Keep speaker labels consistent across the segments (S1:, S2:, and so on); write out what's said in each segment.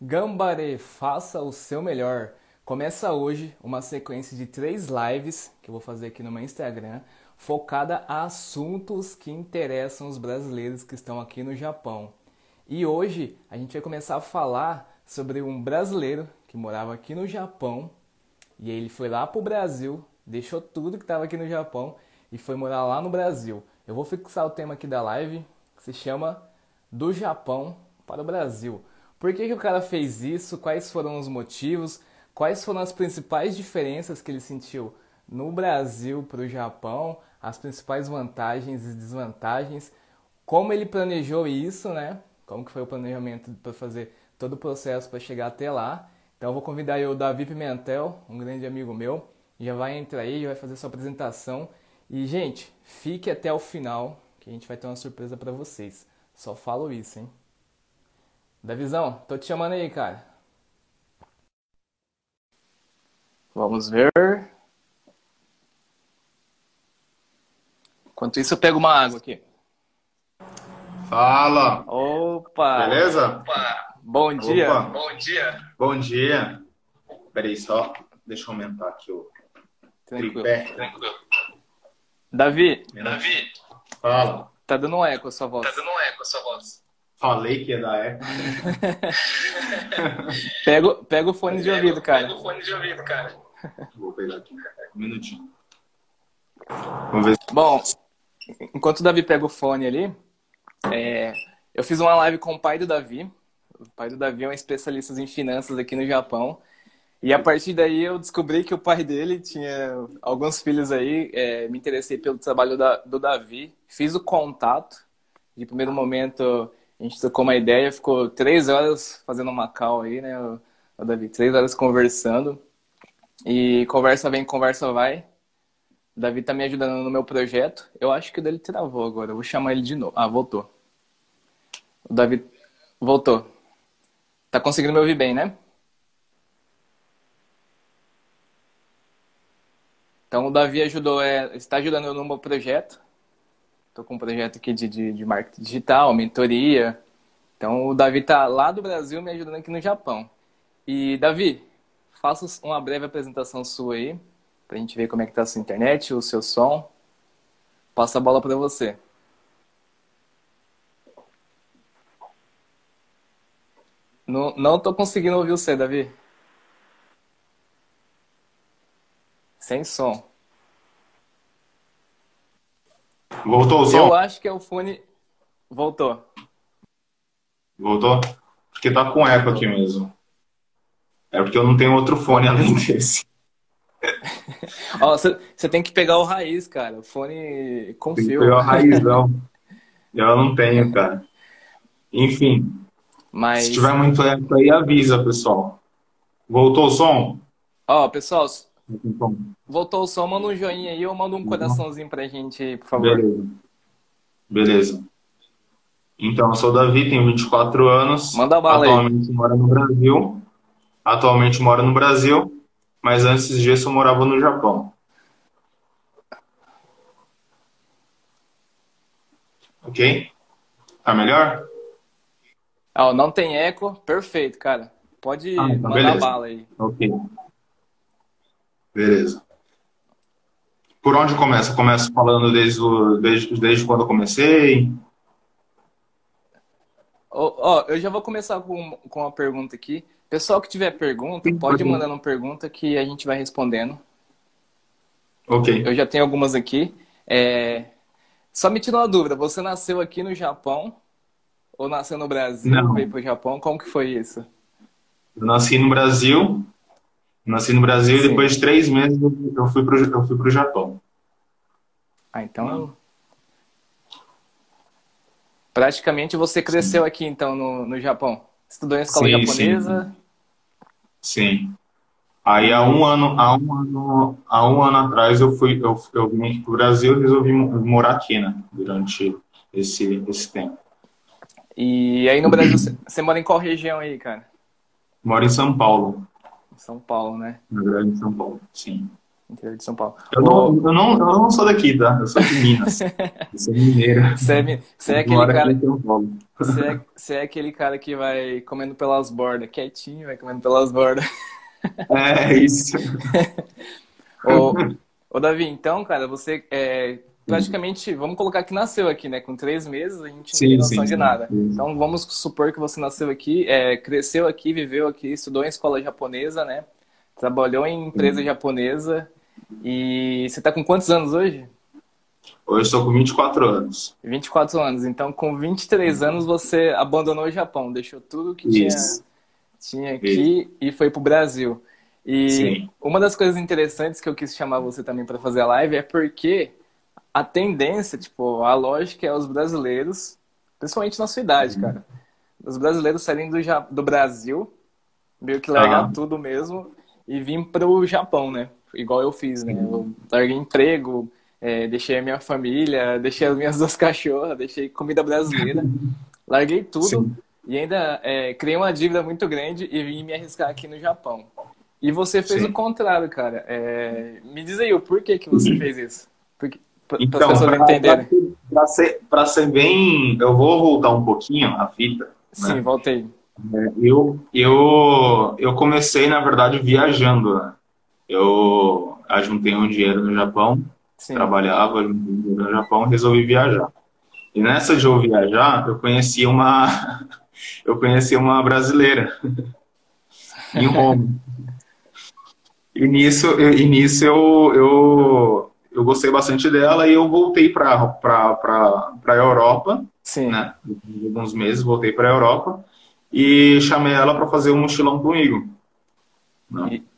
S1: Gambare, faça o seu melhor. Começa hoje uma sequência de três lives que eu vou fazer aqui no meu Instagram, focada a assuntos que interessam os brasileiros que estão aqui no Japão. E hoje a gente vai começar a falar sobre um brasileiro que morava aqui no Japão e ele foi lá para o Brasil, deixou tudo que estava aqui no Japão e foi morar lá no Brasil. Eu vou fixar o tema aqui da live, que se chama Do Japão para o Brasil. Por que, que o cara fez isso? Quais foram os motivos? Quais foram as principais diferenças que ele sentiu no Brasil para o Japão? As principais vantagens e desvantagens? Como ele planejou isso, né? Como que foi o planejamento para fazer todo o processo para chegar até lá? Então eu vou convidar o Davi Pimentel, um grande amigo meu, já vai entrar aí, já vai fazer sua apresentação. E gente, fique até o final, que a gente vai ter uma surpresa para vocês. Só falo isso, hein? Davizão, tô te chamando aí, cara. Vamos ver. Enquanto isso, eu pego uma água aqui.
S2: Fala!
S1: Opa!
S2: Beleza?
S1: Opa! Bom dia!
S2: Opa.
S1: Bom dia!
S2: Bom dia! Peraí, só deixa eu aumentar aqui o
S1: Tranquilo.
S2: tripé.
S1: Tranquilo. Davi,
S2: Davi! Fala!
S1: tá dando um eco a sua voz.
S3: dando um eco a sua voz.
S2: Falei que ia dar eco.
S1: Pega, o- pega o fone de ouvido, cara.
S3: Pega o fone de ouvido, cara.
S2: Vou pegar aqui. Um minutinho. Vamos ver se...
S1: Bom, enquanto o Davi pega o fone ali, é, eu fiz uma live com o pai do Davi. O pai do Davi é um especialista em finanças aqui no Japão. E a partir daí eu descobri que o pai dele tinha alguns filhos aí. é, me interessei pelo trabalho da- do Davi. Fiz o contato. De primeiro momento a gente trocou uma ideia. Ficou três horas fazendo uma call aí, né, o, o Davi? Três horas conversando. E conversa vem, conversa vai. O Davi tá me ajudando no meu projeto. Eu acho que o dele travou agora. Eu vou chamar ele de novo. Ah, voltou. O Davi voltou. Tá conseguindo me ouvir bem, né? Então o Davi ajudou, é, está ajudando no meu projeto. Estou com um projeto aqui de, de, de marketing digital, mentoria. Então o Davi tá lá do Brasil me ajudando aqui no Japão. E Davi, faça uma breve apresentação sua aí, pra gente ver como é que tá a sua internet, o seu som. Passa a bola para você. Não, não tô conseguindo ouvir você, Davi. Sem som.
S2: Voltou o
S1: Eu
S2: som?
S1: acho que é o fone. Voltou.
S2: Voltou? Porque tá com eco aqui mesmo. É porque eu não tenho outro fone além desse.
S1: Ó, você tem que pegar o raiz, cara. O fone com
S2: Tem que
S1: fio.
S2: pegar o raizão. Eu não tenho, cara. Enfim,
S1: Mas,
S2: se tiver muito eco aí, avisa, pessoal. Voltou o som?
S1: ó, pessoal, voltou o som, manda um joinha aí ou manda um coraçãozinho pra gente aí, por favor.
S2: Beleza. Beleza. Então, eu sou o Davi, tenho 24 anos.
S1: Manda bala aí.
S2: Atualmente moro no Brasil. Atualmente moro no Brasil, mas antes disso eu morava no Japão. Ok? Tá melhor?
S1: Ó, não tem eco, perfeito, cara. Pode
S2: Ah, então
S1: mandar
S2: beleza.
S1: bala aí.
S2: Ok. Beleza. Por onde começa? Começo falando desde, o- desde, desde quando eu comecei.
S1: Ó, ó, eu já vou começar com, com uma pergunta aqui. Pessoal que tiver pergunta, pode ir mandando pergunta que a gente vai respondendo.
S2: Ok.
S1: Eu já tenho algumas aqui. É, Só me tirou uma dúvida, você nasceu aqui no Japão ou nasceu no Brasil,
S2: Não.
S1: veio pro Japão? Como que foi isso?
S2: Eu nasci no Brasil. Nasci no Brasil
S1: Sim.
S2: e depois de três meses eu fui pro, eu fui pro Japão.
S1: Ah, então. Praticamente você cresceu aqui então no, no Japão. Estudou em escola
S2: Sim,
S1: japonesa.
S2: Sim. Aí há um ano, há um ano, há um ano atrás eu fui, eu, eu vim aqui pro Brasil e resolvi mo- morar aqui, né? Durante esse, esse tempo.
S1: E aí no Brasil, você- mora em qual região aí, cara?
S2: Moro em São Paulo,
S1: São Paulo, né?
S2: na grande São Paulo. Sim.
S1: Interior de São Paulo.
S2: Eu não, eu não, eu não sou daqui, tá? Eu sou de Minas. Eu sou mineiro.
S1: Você é, você é aquele cara,
S2: Paulo.
S1: você é, você é aquele cara que vai comendo pelas bordas, quietinho, vai comendo pelas bordas.
S2: É isso.
S1: Ô, ô Davi, então, cara, você é, praticamente, vamos colocar que nasceu aqui, né? Com três meses, a gente não
S2: Sim,
S1: tem noção
S2: sim,
S1: de nada.
S2: Sim.
S1: Então, vamos supor que você nasceu aqui, é, cresceu aqui, viveu aqui, estudou em escola japonesa, né? Trabalhou em empresa japonesa. E você tá com quantos anos hoje?
S2: Hoje eu estou com 24 anos.
S1: 24 anos. Então, com 23 anos, você abandonou o Japão, deixou tudo que tinha,
S2: Isso.
S1: tinha aqui e foi pro Brasil. E
S2: Sim.
S1: uma das coisas interessantes que eu quis chamar você também para fazer a live é porque a tendência, tipo, a lógica é os brasileiros, principalmente na sua idade,
S2: Uhum.
S1: cara, os brasileiros saírem do, Ja- do Brasil, meio que largar
S2: Ah.
S1: tudo mesmo e vir pro Japão, né? Igual eu fiz, né? Eu larguei emprego, é, deixei a minha família, deixei as minhas duas cachorras, deixei comida brasileira, larguei tudo
S2: Sim.
S1: e ainda é, criei uma dívida muito grande e vim me arriscar aqui no Japão. E você fez
S2: Sim.
S1: o contrário, cara. É, me diz aí o porquê que você fez isso. As
S2: Então, pra ser, ser bem. Eu vou voltar um pouquinho a fita.
S1: Sim, voltei.
S2: É, Eu, eu, eu comecei, na verdade, viajando. né? Eu ajuntei um dinheiro no Japão,
S1: Sim.
S2: trabalhava um dinheiro no Japão, resolvi viajar. E nessa de eu viajar, eu conheci uma, eu conheci uma brasileira em Roma. E nisso, e nisso eu, eu, eu gostei bastante dela e eu voltei para a Europa
S1: Sim.
S2: né? Alguns meses voltei para a Europa e chamei ela para fazer um mochilão comigo. né?
S1: E-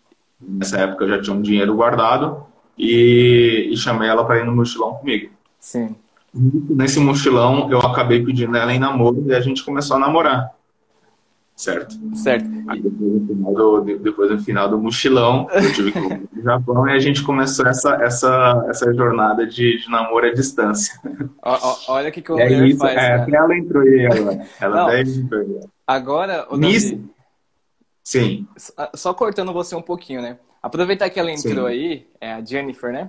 S2: Nessa época eu já tinha um dinheiro guardado e, e chamei ela para ir no mochilão comigo.
S1: Sim.
S2: Nesse mochilão eu acabei pedindo ela em namoro e a gente começou a namorar. Certo?
S1: Certo.
S2: Aí depois no final do, de- depois, no final do mochilão, eu tive que pro Japão e a gente começou essa, essa, essa jornada de, de namoro à distância.
S1: Ó- ó- olha o que, que o
S2: E é
S1: faz,
S2: é, até ela entrou aí agora. Ela
S1: Não.
S2: até entrou aí.
S1: Agora, ô,
S2: Nisso-
S1: Davi,
S2: Sim.
S1: só- só cortando você um pouquinho, né? Aproveitar que ela entrou
S2: Sim.
S1: aí, é a Jennifer, né?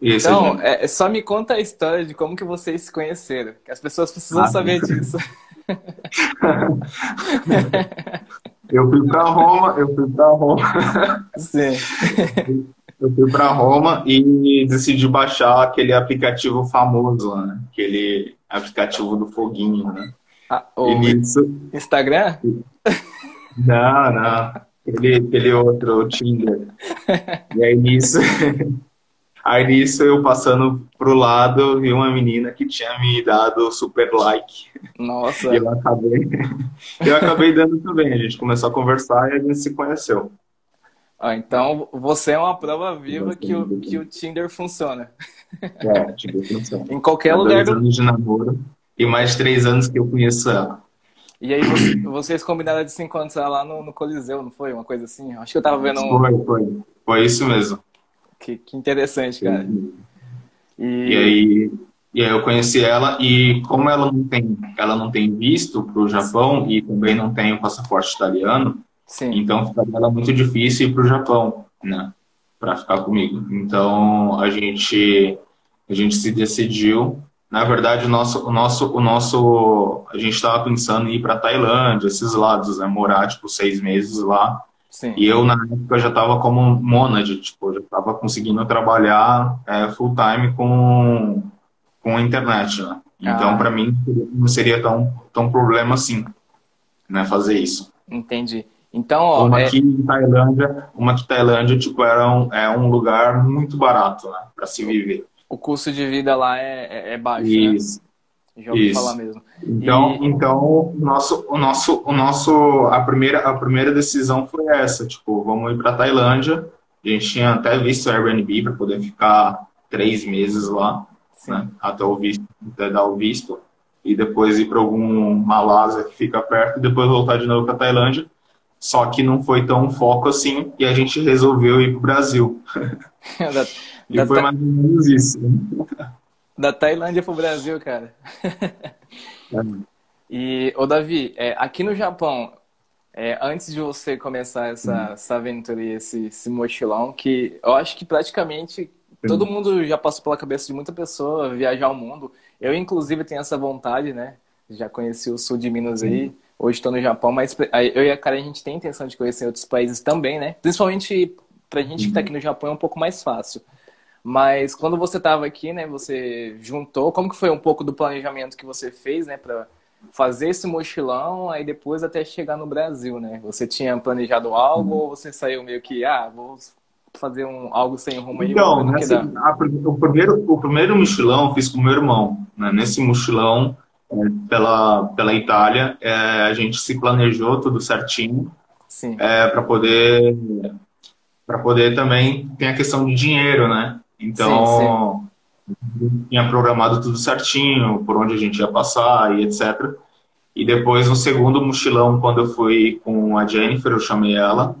S2: Isso,
S1: Então, é só me conta a história de como que vocês se conheceram. Que as pessoas precisam
S2: Ah.
S1: saber disso.
S2: Eu fui para Roma, eu fui para Roma,
S1: Sim.
S2: eu fui para Roma e decidi baixar aquele aplicativo famoso, né? Aquele aplicativo do foguinho, né?
S1: Ah, o
S2: nisso,
S1: Instagram?
S2: não, não, aquele, aquele outro, o Tinder. E aí nisso, aí nisso eu passando pro lado vi uma menina que tinha me dado super like.
S1: Nossa.
S2: E eu acabei, eu acabei dando também. A gente começou a conversar e a gente se conheceu.
S1: Ó, então, você é uma prova viva que o, que o Tinder funciona.
S2: É, tipo, funciona.
S1: Em qualquer
S2: Há
S1: lugar
S2: dois
S1: do...
S2: anos de namoro e mais três anos que eu conheço ela.
S1: E aí você- vocês combinaram de se encontrar lá no, no Coliseu, não foi? Uma coisa assim? Acho que eu tava vendo um...
S2: Foi, foi. Foi isso mesmo.
S1: Que, que interessante, cara.
S2: E
S1: E...
S2: aí, e aí eu conheci ela e como ela não tem, ela não tem visto para o Japão e também não tem o passaporte italiano,
S1: Sim.
S2: então fica ela muito difícil ir para o Japão, né? Para ficar comigo. Então a gente a gente se decidiu. Na verdade, o nosso o nosso o nosso a gente estava pensando em ir para Tailândia, esses lados, né? Morar tipo seis meses lá.
S1: Sim.
S2: E eu, na época, já estava como mônade, tipo, já estava conseguindo trabalhar é, full time com, com a internet, né? Então,
S1: Ah.
S2: para mim, não seria tão, tão problema assim, né, fazer isso.
S1: Entendi. Então, ó,
S2: Uma
S1: é-
S2: aqui em Tailândia, uma aqui em Tailândia, tipo, era um, é um lugar muito barato, né, para se viver.
S1: o custo de vida lá é, é- é baixo,
S2: Isso.
S1: né? Já ouvi
S2: isso.
S1: falar mesmo.
S2: Então,
S1: E-
S2: então o nosso, o nosso, o nosso, a primeira, a primeira decisão foi essa, tipo, vamos ir para Tailândia. A gente tinha até visto o Airbnb para poder ficar três meses lá, né, até o visto, até dar o visto, e depois ir para algum Malásia que fica perto e depois voltar de novo para Tailândia. Só que não foi tão foco assim e a gente resolveu ir para o Brasil. E foi mais ou menos isso.
S1: da Tailândia pro Brasil, cara. E, ô Davi, é, aqui no Japão, é, antes de você começar essa, essa aventura e esse, esse mochilão, que eu acho que praticamente todo mundo já passou pela cabeça de muita pessoa viajar o mundo. Eu, inclusive, tenho essa vontade, né? Já conheci o sul de Minas aí, hoje estou no Japão, mas eu e a Karen, a gente tem intenção de conhecer outros países também, né? Principalmente pra gente que está aqui no Japão é um pouco mais fácil. Mas quando você estava aqui, né, você juntou, como que foi um pouco do planejamento que você fez, né, para fazer esse mochilão, aí depois até chegar no Brasil, né? Você tinha planejado algo ou você saiu meio que, ah, vou fazer um, algo sem rumo aí?
S2: Então, nesse, a, o, primeiro, o primeiro mochilão eu fiz com meu irmão. Né? Nesse mochilão, é, pela, pela Itália, é, a gente se planejou tudo certinho é, para poder para poder também tem a questão de dinheiro, né? Então sim, sim tinha programado tudo certinho, por onde a gente ia passar e etc. E depois, no segundo mochilão, quando eu fui com a Jennifer, eu chamei ela,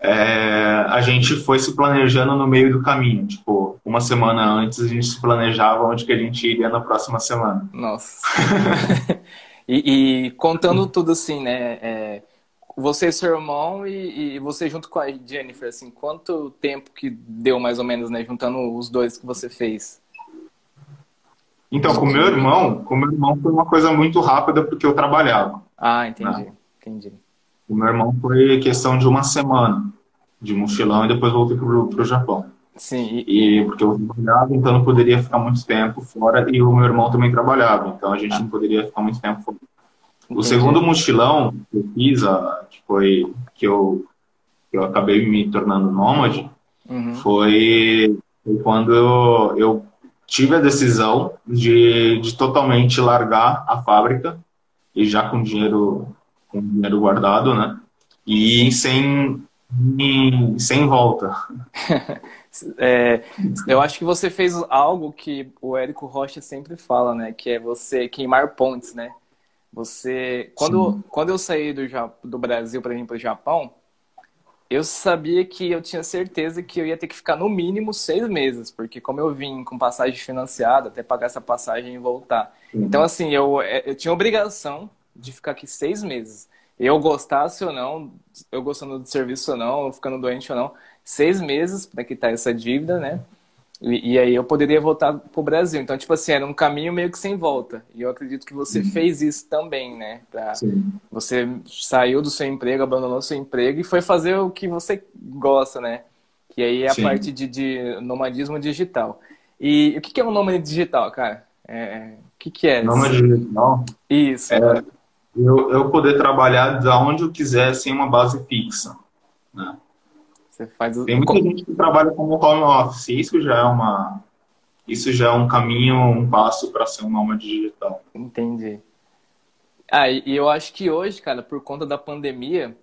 S2: é, a gente foi se planejando no meio do caminho. Tipo, uma semana antes a gente se planejava onde que a gente iria na próxima semana.
S1: Nossa. e, e, contando tudo assim, né? É, você e seu irmão e, e, você junto com a Jennifer, assim, quanto tempo que deu mais ou menos, né? Juntando os dois que você fez?
S2: Então, com meu irmão, com meu irmão foi uma coisa muito rápida porque eu trabalhava.
S1: Ah, entendi, né? entendi.
S2: O meu irmão foi questão de uma semana de mochilão e depois voltei pro, pro Japão.
S1: Sim.
S2: E... e porque eu trabalhava, então não poderia ficar muito tempo fora e o meu irmão também trabalhava, então a gente ah. não poderia ficar muito tempo fora. O segundo mochilão que eu fiz, que foi que eu, que eu acabei me tornando nômade, uhum. foi, foi quando eu, eu tive a decisão de, de totalmente largar a fábrica e já com dinheiro com dinheiro guardado, né? E sem sem volta.
S1: é, eu acho que você fez algo que o Érico Rocha sempre fala, né? Que é você queimar pontes, né? Você, quando, quando eu saí do, do Brasil para vir para o Japão, eu sabia que eu tinha certeza que eu ia ter que ficar no mínimo seis meses, porque como eu vim com passagem financiada, até pagar essa passagem e voltar. Uhum. Então, assim, eu, é, eu tinha obrigação de ficar aqui seis meses. Eu gostasse ou não, eu gostando do serviço ou não, ficando doente ou não, seis meses para quitar essa dívida, né? E, e, aí eu poderia voltar para o Brasil. Então, tipo assim, era um caminho meio que sem volta. E eu acredito que você uhum. fez isso também, né? Pra... Você saiu do seu emprego, abandonou seu emprego e foi fazer o que você gosta, né? Que aí é a Sim. parte de, de, nomadismo digital. E o que, que é um nômade digital, cara? É... O que, que é?
S2: Nômade digital?
S1: Isso.
S2: É eu, eu poder trabalhar de onde eu quiser sem uma base fixa. Né?
S1: Você faz.
S2: Tem muita gente que trabalha como home office. Isso já é uma, isso já é um caminho, um passo para ser um nômade digital.
S1: Entendi. Ah, e eu acho que hoje, cara, por conta da pandemia,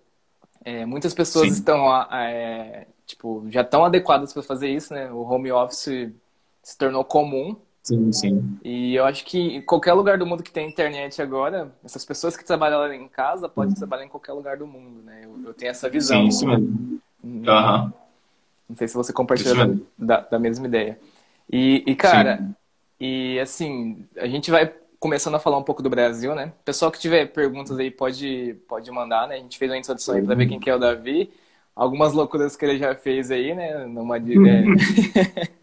S1: é, muitas pessoas Sim. estão, é, tipo, já estão adequadas para fazer isso, né? O home office se tornou comum.
S2: Sim, sim.
S1: E eu acho que em qualquer lugar do mundo que tem internet agora, essas pessoas que trabalham em casa podem uhum. trabalhar em qualquer lugar do mundo, né? Eu, eu tenho essa visão.
S2: Sim, isso mesmo.
S1: Uhum. Não sei se você compartilha da, da, mesma ideia. E, e cara, Sim. e assim, a gente vai começando a falar um pouco do Brasil, né? Pessoal que tiver perguntas aí pode, pode mandar, né? A gente fez uma introdução aí para ver quem que é o Davi. Algumas loucuras que ele já fez aí, né? Numa, é...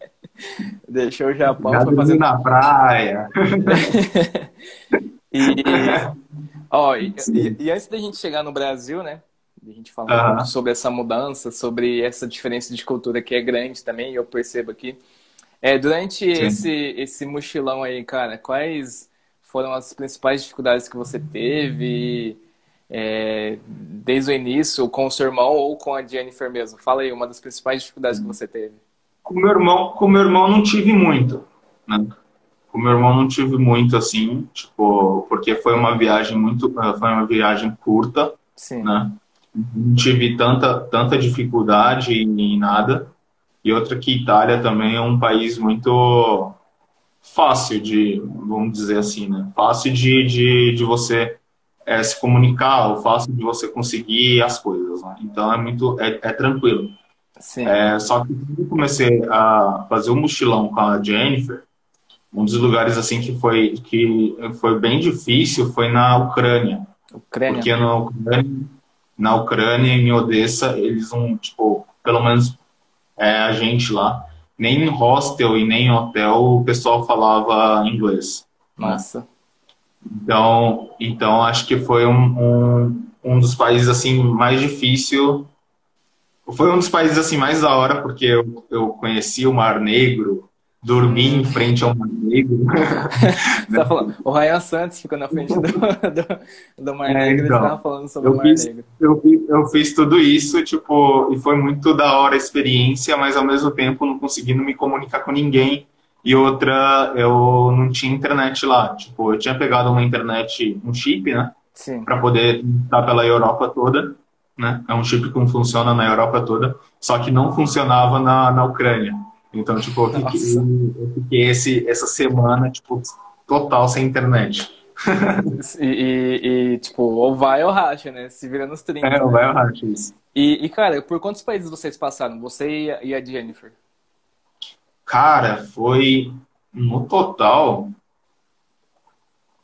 S1: Deixou o Japão.
S2: Foi fazer na praia.
S1: e, ó, e, e, antes da gente chegar no Brasil, né? A gente falar uhum. sobre essa mudança, sobre essa diferença de cultura que é grande também, eu percebo aqui. É, durante esse, esse mochilão aí, cara, quais foram as principais dificuldades que você teve é, desde o início, com o seu irmão ou com a Jennifer mesmo? Fala aí, uma das principais dificuldades que você teve.
S2: Com meu irmão, com meu irmão não tive muito, né? Com meu irmão não tive muito assim, tipo, porque foi uma viagem muito, foi uma viagem curta,
S1: Sim.
S2: né? Não tive tanta, tanta dificuldade em nada. E outra que Itália também é um país muito fácil de, vamos dizer assim, né? Fácil de, de, de você é, se comunicar, ou fácil de você conseguir as coisas. Né? Então é muito, é, é tranquilo. É, só que quando eu comecei a fazer o um mochilão com a Jennifer, um dos lugares assim que foi que foi bem difícil foi na Ucrânia.
S1: Ucrânia.
S2: Porque na Ucrânia na Ucrânia, em Odessa, eles não, tipo, pelo menos é, a gente lá, nem em hostel e nem em hotel o pessoal falava inglês. né?
S1: Nossa.
S2: Então, então acho que foi um, um, um dos países assim mais difícil. Foi um dos países assim mais da hora porque eu, eu conheci o Mar Negro, dormi em frente ao Mar Negro.
S1: Você tá falando, o Ryan Santos ficou na frente do, do, do Mar
S2: É,
S1: Negro e
S2: então,
S1: estava falando sobre o Mar
S2: fiz-
S1: Negro.
S2: Eu, eu fiz tudo isso, tipo, e foi muito da hora a experiência, mas ao mesmo tempo não conseguindo me comunicar com ninguém. E outra, eu não tinha internet lá. Tipo, eu tinha pegado uma internet, um chip, né?
S1: Sim.
S2: para poder estar pela Europa toda, né? É um chip que funciona na Europa toda, só que não funcionava na, na Ucrânia. Então, tipo, eu fiquei, eu fiquei esse, essa semana, tipo, total sem internet.
S1: E, e- e, tipo, ou vai ou racha, né? Se vira nos 30.
S2: É,
S1: né?
S2: vai o racha isso.
S1: E, e, cara, por quantos países vocês passaram? Você e a, Jennifer?
S2: Cara, foi no total.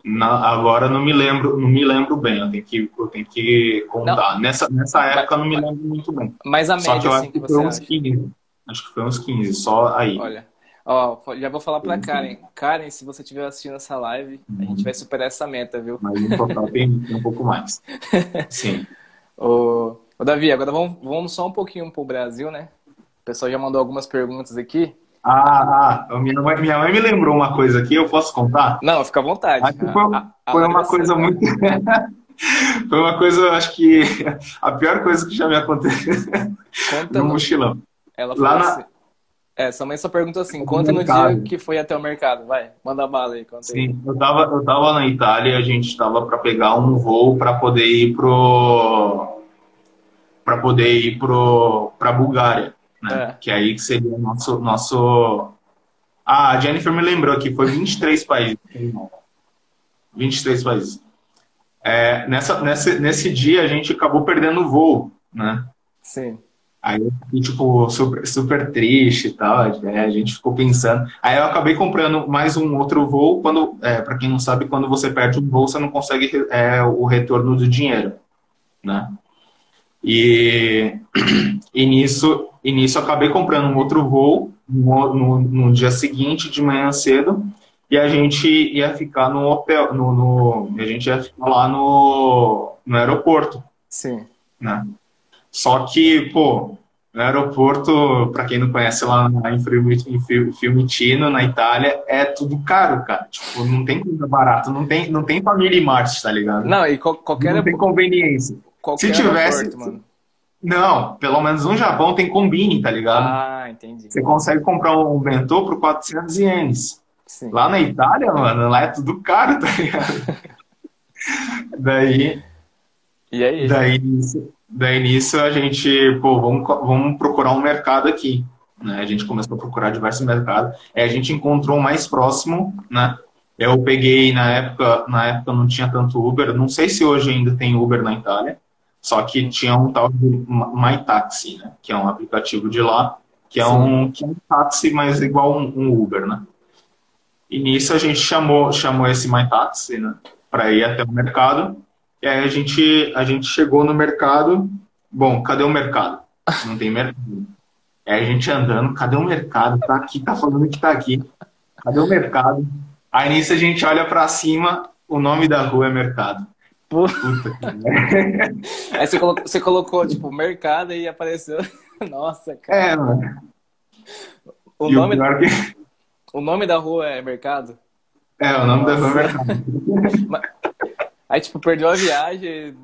S2: na- agora não me lembro, não me lembro bem. Eu tenho que, eu tenho que contar. Nessa, nessa época eu não me lembro muito bem.
S1: Mas a
S2: Só que
S1: média,
S2: eu
S1: assim,
S2: acho
S1: que
S2: que
S1: você
S2: foi uns
S1: acha?
S2: 15. Acho que foi uns 15, só aí.
S1: Olha, ó, já vou falar pra Karen. Karen, se você estiver assistindo essa live, a gente vai superar essa meta, viu?
S2: Mas no total tem, tem um pouco mais. Sim.
S1: Ô, ô, Davi, agora vamos, vamos só um pouquinho pro Brasil, né? O pessoal já mandou algumas perguntas aqui.
S2: Ah, ah, minha mãe, minha mãe me lembrou uma coisa aqui, eu posso contar?
S1: Não, fica à vontade.
S2: Acho que foi,
S1: A- a-
S2: foi
S1: a
S2: uma coisa muito. Foi uma coisa, acho que a pior coisa que já me aconteceu
S1: Conta
S2: no... mochilão.
S1: Ela
S2: Lá
S1: falou
S2: na-
S1: assim. É, sua mãe só perguntou assim: conta no dia que foi até o mercado. Vai, manda bala aí.
S2: Sim, eu tava, eu tava na Itália, a gente estava para pegar um voo para poder ir pro para poder ir pro para Bulgária, né?
S1: É.
S2: Que aí que seria o nosso nosso Ah, a Jennifer me lembrou que foi 23 países. 23 países. É, nessa, nesse, nesse dia a gente acabou perdendo o voo, né?
S1: Sim.
S2: Aí eu fiquei, tipo, super, super triste e tal. né? A gente ficou pensando. Aí eu acabei comprando mais um outro voo. Quando, é, para quem não sabe, quando você perde um voo, você não consegue é, o retorno do dinheiro, né? E, e nisso, e nisso eu acabei comprando um outro voo no, no, no dia seguinte, de manhã cedo, e a gente ia ficar no hotel, no, no- a gente ia ficar lá no, no aeroporto
S1: Sim.
S2: né? Só que, pô, no aeroporto, para quem não conhece lá em Fiumicino, na Itália, é tudo caro, cara. Tipo, não tem coisa barata, não tem, não tem família em Marte, tá ligado?
S1: Não, e qual- qualquer,
S2: Não tem conveniência.
S1: qualquer
S2: se tivesse-
S1: aeroporto.
S2: Não, pelo menos no Japão tem combine, tá ligado?
S1: Ah, entendi.
S2: Você consegue comprar um bentô por 400 ienes.
S1: Sim.
S2: Lá na Itália, mano, lá é tudo caro, tá ligado? Daí,
S1: E aí?
S2: Daí, nisso- daí nisso a gente, pô, vamos, vamos procurar um mercado aqui. Né? A gente começou a procurar diversos mercados. Aí a gente encontrou o mais próximo, né? Eu peguei na época, na época não tinha tanto Uber. Não sei se hoje ainda tem Uber na Itália. Só que tinha um tal de MyTaxi, né? Que é um aplicativo de lá, que é um, que é um táxi, mas igual um, um Uber, né? E nisso a gente chamou, chamou esse MyTaxi, né? Para ir até o mercado. E aí a gente, a gente chegou no mercado. Bom, cadê o mercado? Não tem mercado. Aí a gente andando, cadê o mercado? Tá aqui, tá falando que tá aqui. Cadê o mercado? Aí nisso a gente olha pra cima, o nome da rua é mercado.
S1: Pô.
S2: Puta que merda.
S1: Aí você colocou, você colocou, tipo, mercado e apareceu. Nossa, cara.
S2: É, mano.
S1: O
S2: e
S1: nome,
S2: o que...
S1: o nome da rua é mercado?
S2: É, o nome da rua é
S1: Nossa.
S2: mercado.
S1: Aí, tipo, perdeu a viagem.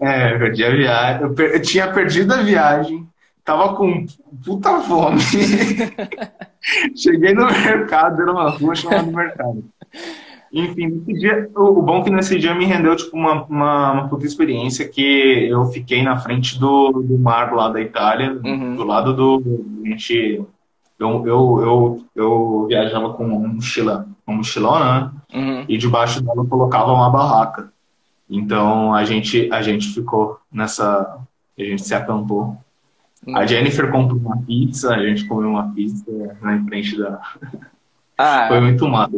S2: É, eu perdi a viagem. Eu, per- eu tinha perdido a viagem. Tava com puta fome. Cheguei no mercado, era uma rua chamada mercado. Enfim, nesse dia, o, bom é que nesse dia me rendeu tipo uma, uma, uma puta experiência que eu fiquei na frente do, do mar lá da Itália,
S1: Uhum.
S2: do lado do. A gente. Eu, eu, eu, eu viajava com uma mochila, uma mochilona, né?
S1: Uhum.
S2: e debaixo dela eu colocava uma barraca. Então a gente a gente ficou nessa, a gente se acampou. A Jennifer comprou uma pizza, a gente comeu uma pizza na frente da.
S1: Ah,
S2: Foi muito massa.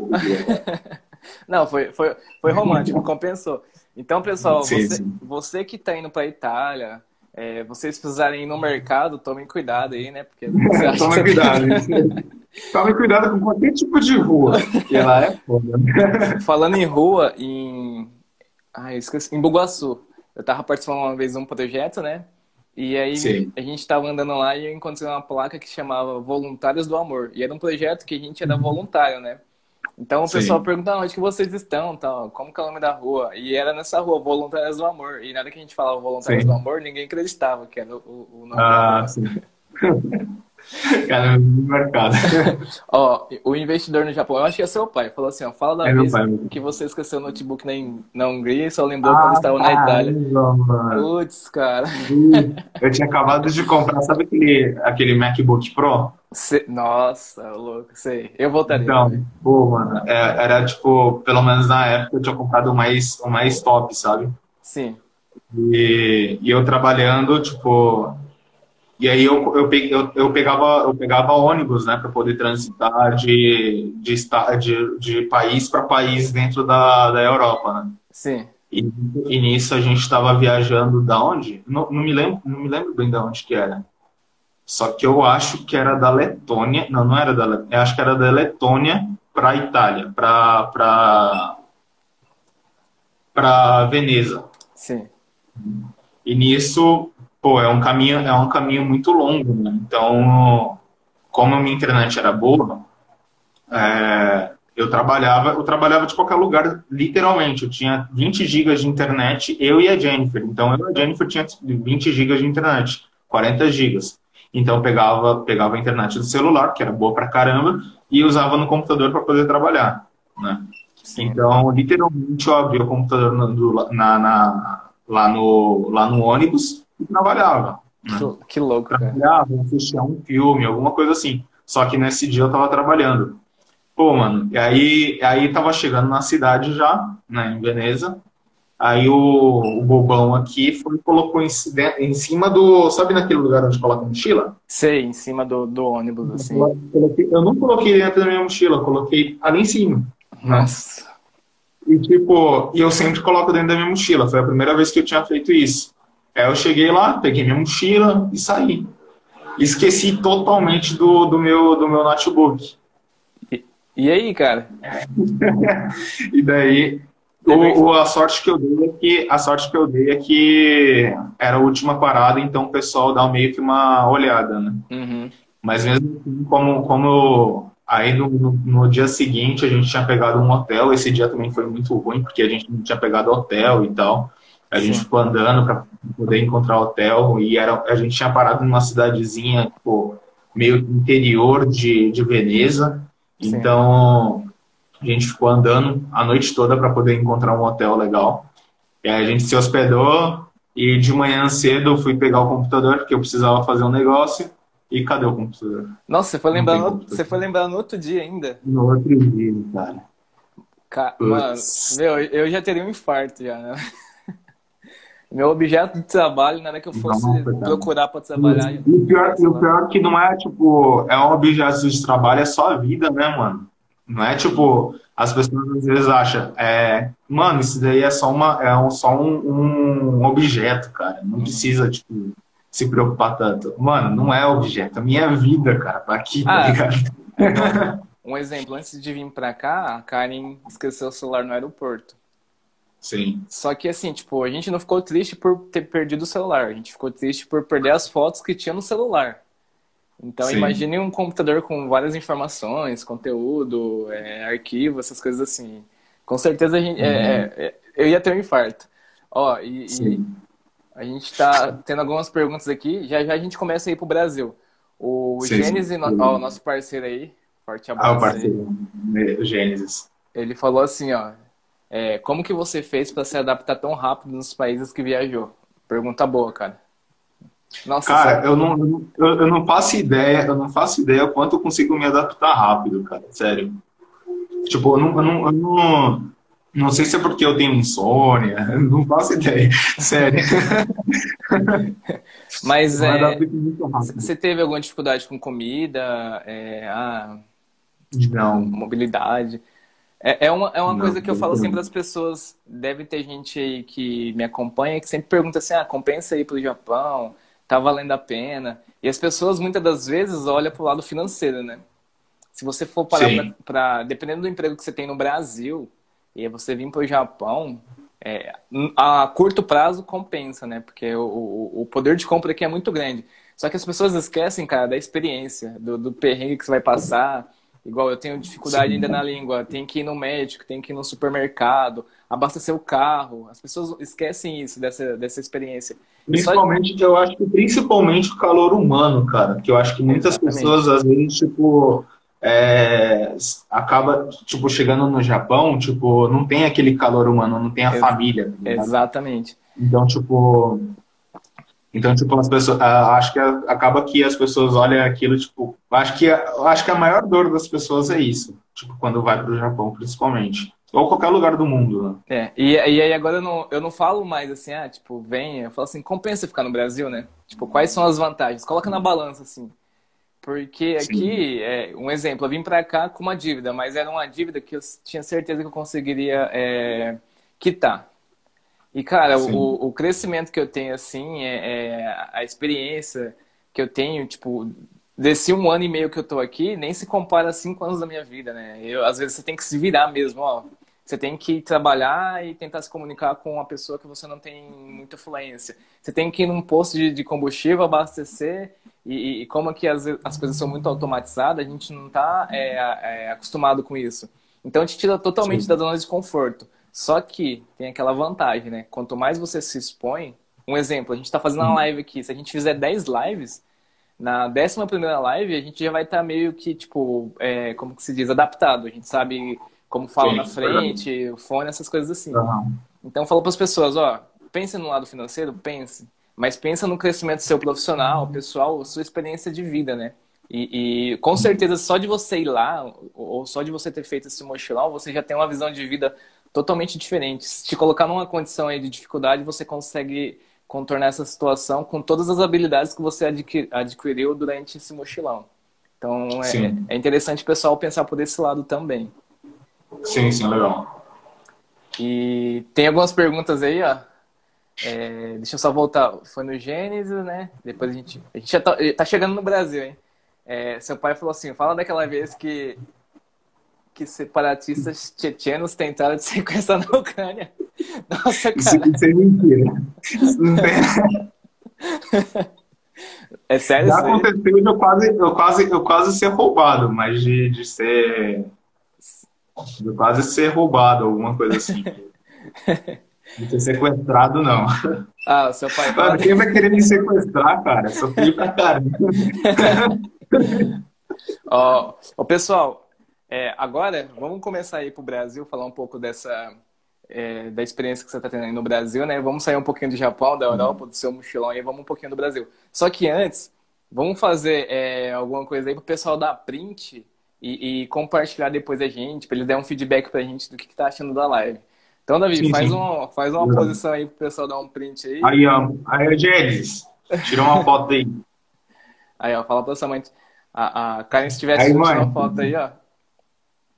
S1: não, foi, foi, foi romântico, compensou. Então, pessoal,
S2: Sim,
S1: você,
S2: sim.
S1: você que está indo para Itália, é, vocês precisarem ir no mercado, tomem cuidado aí, né? Porque você acha
S2: Tome
S1: que você-
S2: cuidado. Tome cuidado com qualquer tipo de rua. E ela é foda.
S1: Falando em rua, em. Ai, eu esqueci. Em Bugaçu. Eu tava participando uma vez de um projeto, né? E aí
S2: Sim.
S1: a gente tava andando lá e eu encontrei uma placa que chamava Voluntários do Amor. E era um projeto que a gente era voluntário, né? Então o
S2: Sim.
S1: pessoal perguntava onde que vocês estão, tal, como que é o nome da rua? E era nessa rua, Voluntários do Amor. E na hora que a gente falava Voluntários
S2: Sim.
S1: do Amor, ninguém acreditava que era o, o nome da
S2: Ah,
S1: rua.
S2: sim. Cara, no mercado.
S1: Ó, o investidor no Japão, eu acho que é seu pai, falou assim, ó, fala da
S2: É
S1: vez
S2: pai,
S1: que você esqueceu o notebook na, na Hungria e só lembrou quando estava na Itália. Putz, cara.
S2: Eu tinha acabado de comprar, sabe aquele, aquele MacBook Pro?
S1: Cê- Nossa, louco, sei. Eu voltaria.
S2: Então, pô, mano, é- era tipo, pelo menos na época eu tinha comprado o mais, o mais top, sabe?
S1: Sim,
S2: E, e eu trabalhando, tipo. E aí eu, eu, eu, eu pegava, eu pegava ônibus, né, para poder transitar de, de, de, de país para país dentro da, da Europa, né?
S1: sim.
S2: E, e nisso a gente estava viajando da onde? Não, não me lembro, não me lembro bem da onde que era. Só que eu acho que era da Letônia. Não, não era da Letônia. Eu acho que era da Letônia para Itália, para para para Veneza.
S1: Sim.
S2: E nisso, pô, é um caminho, é um caminho muito longo, né? Então, como a minha internet era boa, é, eu trabalhava, eu trabalhava de qualquer lugar, literalmente. Eu tinha 20 gigas de internet, eu e a Jennifer. Então, eu e a Jennifer tinha 20 gigas de internet, 40 gigas. Então, eu pegava, pegava a internet do celular, que era boa pra caramba, e usava no computador para poder trabalhar, né? Então, literalmente, eu abria o computador no- do- na, na- lá, no, lá no ônibus e trabalhava.
S1: Que, que louco, cara.
S2: Trabalhava, assistia um filme, alguma coisa assim. Só que nesse dia eu tava trabalhando. Pô, mano, e aí, aí tava chegando na cidade já, né, em Veneza. Aí o, o bobão aqui foi colocou em, em cima do. Sabe naquele lugar onde coloca a mochila?
S1: Sei, em cima do, do ônibus, assim.
S2: Eu coloquei- eu não coloquei dentro da minha mochila, eu coloquei ali em cima.
S1: Nossa.
S2: E tipo, e eu sempre coloco dentro da minha mochila. Foi a primeira vez que eu tinha feito isso. Aí eu cheguei lá, peguei minha mochila e saí. Esqueci totalmente do, do, meu, do meu notebook.
S1: E aí, cara?
S2: E daí, o, o- a sorte que eu dei é que a sorte que eu dei é que era a última parada, então o pessoal dá meio que uma olhada, né?
S1: Uhum.
S2: Mas mesmo assim, como, como aí no, no, no dia seguinte a gente tinha pegado um hotel, esse dia também foi muito ruim, porque a gente não tinha pegado hotel e tal. A gente ficou andando para poder encontrar hotel e era, a gente tinha parado numa cidadezinha, tipo, meio interior de, de Veneza.
S1: Sim.
S2: Então a gente ficou andando a noite toda para poder encontrar um hotel legal. E aí a gente se hospedou e de manhã cedo eu fui pegar o computador, porque eu precisava fazer um negócio. E cadê o computador?
S1: Nossa, você foi lembrar
S2: tem
S1: no, você foi lembrar no outro dia ainda.
S2: No outro dia, cara.
S1: Ca-
S2: Putz.
S1: Mano, meu, eu já teria um infarto já, né? Meu objeto de trabalho, na hora que eu fosse
S2: cara.
S1: procurar pra trabalhar.
S2: E o pior, e o pior é que não é, tipo, é um objeto de trabalho, é só a vida, né, mano? Não é, tipo, as pessoas às vezes acham, é, mano, isso daí é só, uma, é um, só um, um objeto, cara. Não precisa, tipo, se preocupar tanto. Mano, não é objeto, é minha vida, cara, tá aqui, tá
S1: Ah.
S2: ligado?
S1: Um exemplo, antes de vir pra cá, a Karen esqueceu o celular no aeroporto.
S2: Sim,
S1: Só que assim, tipo, a gente não ficou triste por ter perdido o celular, a gente ficou triste por perder as fotos que tinha no celular. Então,
S2: Sim.
S1: imagine um computador com várias informações, conteúdo, é, arquivo, essas coisas assim. Com certeza a gente, é, é, é, eu ia ter um infarto. Ó, e, e a gente tá tendo algumas perguntas aqui, já já a gente começa a ir pro Brasil. O
S2: Sim,
S1: Gênesis, ó, o nosso parceiro aí, forte
S2: Ah, o
S1: abraço aí.
S2: parceiro, o Gênesis.
S1: Ele falou assim, ó, é, como que você fez para se adaptar tão rápido nos países que viajou? Pergunta boa, cara. Nossa,
S2: Cara, eu não, eu, eu não faço ideia, eu não faço ideia quanto eu consigo me adaptar rápido, cara, sério. Tipo, eu não, eu não, eu não, não sei se é porque eu tenho insônia, eu não faço ideia, sério.
S1: mas é, você teve alguma dificuldade com comida, é, ah,
S2: Não,
S1: mobilidade? É, é uma, é uma
S2: Não,
S1: coisa que eu falo sempre para as pessoas. Deve ter gente aí que me acompanha que sempre pergunta assim: ah, compensa ir para o Japão? Tá valendo a pena? E as pessoas muitas das vezes olham para o lado financeiro, né? Se você for parar
S2: Sim.
S1: para. Dependendo do emprego que você tem no Brasil, e você vir para o Japão, é, a curto prazo compensa, né? Porque o, o, o poder de compra aqui é muito grande. Só que as pessoas esquecem, cara, da experiência, do, do perrengue que você vai passar. Igual eu tenho dificuldade
S2: Sim.
S1: ainda na língua, tem que ir no médico, tem que ir no supermercado, abastecer o carro. As pessoas esquecem isso, dessa, dessa experiência.
S2: Principalmente, eu acho que principalmente o calor humano, cara. Que eu acho que muitas
S1: Exatamente.
S2: pessoas, às vezes, tipo, é, acaba, tipo, chegando no Japão, tipo, não tem aquele calor humano, não tem a
S1: Ex-
S2: família. tá?
S1: Exatamente.
S2: Então, tipo, então, tipo, as pessoas, acho que acaba que as pessoas olham aquilo, tipo, acho que, a- acho que a maior dor das pessoas é isso, tipo, quando vai pro Japão, principalmente. Ou qualquer lugar do mundo, né?
S1: É, e, e aí agora eu não, eu não falo mais assim, ah, tipo, vem, eu falo assim, compensa ficar no Brasil, né? Tipo, quais são as vantagens? Coloca na balança, assim. Porque aqui, é, um exemplo, eu vim pra cá com uma dívida, mas era uma dívida que eu tinha certeza que eu conseguiria é, quitar. E, cara,
S2: Sim.
S1: o, o crescimento que eu tenho, assim, é, é a experiência que eu tenho, tipo, desse um ano e meio que eu tô aqui, nem se compara a cinco anos da minha vida, né? Eu, às vezes você tem que se virar mesmo, ó. Você tem que trabalhar e tentar se comunicar com uma pessoa que você não tem muita fluência. Você tem que ir num posto de, de combustível, abastecer, e, e como aqui as, as coisas são muito automatizadas, a gente não está acostumado com isso. Então te tira totalmente
S2: Sim.
S1: da zona de conforto. Só que tem aquela vantagem, né? Quanto mais você se expõe, um exemplo, a gente está fazendo uma live aqui, se a gente fizer 10 lives, na décima primeira live a gente já vai estar meio que, tipo, é, como que se diz, adaptado. A gente sabe como fala
S2: Sim,
S1: na frente, o fone, essas coisas assim.
S2: Aham.
S1: Então, falo para as pessoas, ó, pense no lado financeiro, pense, mas pensa no crescimento seu profissional, pessoal, sua experiência de vida, né? E, e, com certeza só de você ir lá, ou só de você ter feito esse mochilão, você já tem uma visão de vida totalmente diferente. Se te colocar numa condição aí de dificuldade, você consegue contornar essa situação com todas as habilidades que você adqui- adquiriu durante esse mochilão. Então, é, é interessante o pessoal pensar por esse lado também.
S2: Sim, sim, legal.
S1: E tem algumas perguntas aí, ó. É, deixa eu só voltar. Foi no Gênesis, né? Depois a gente. A gente já tá, tá chegando no Brasil, hein? É, seu pai falou assim: fala daquela vez que, que separatistas tchetchenos tentaram te sequestrar na Ucrânia. Nossa, cara.
S2: isso é mentira. Isso não tem-
S1: É sério
S2: Já aconteceu de eu quase, eu quase, eu quase ser roubado, mas de, de ser. De quase ser roubado, alguma coisa assim. De ser sequestrado, não.
S1: Ah, o seu pai.
S2: Cara, quem vai querer me sequestrar, cara? Sou filho pra cara.
S1: Ó, ó, pessoal, é, agora vamos começar aí pro Brasil, falar um pouco dessa é, da experiência que você está tendo aí no Brasil, né? Vamos sair um pouquinho do Japão, da Europa, do seu mochilão aí, vamos um pouquinho do Brasil. Só que antes, vamos fazer é, alguma coisa aí pro pessoal dar print e, e compartilhar depois a gente, para eles darem um feedback pra gente do que, que tá achando da live. Então, Davi,
S2: Sim,
S1: faz,
S2: sim.
S1: Um, faz uma
S2: Legal.
S1: posição aí pro pessoal dar um print aí.
S2: Aí, ó. Aí, Gênesis, tira uma foto aí.
S1: Aí, ó, fala pra sua mãe. A, a Karen, se tivesse
S2: Aí, mãe.
S1: uma foto aí, ó.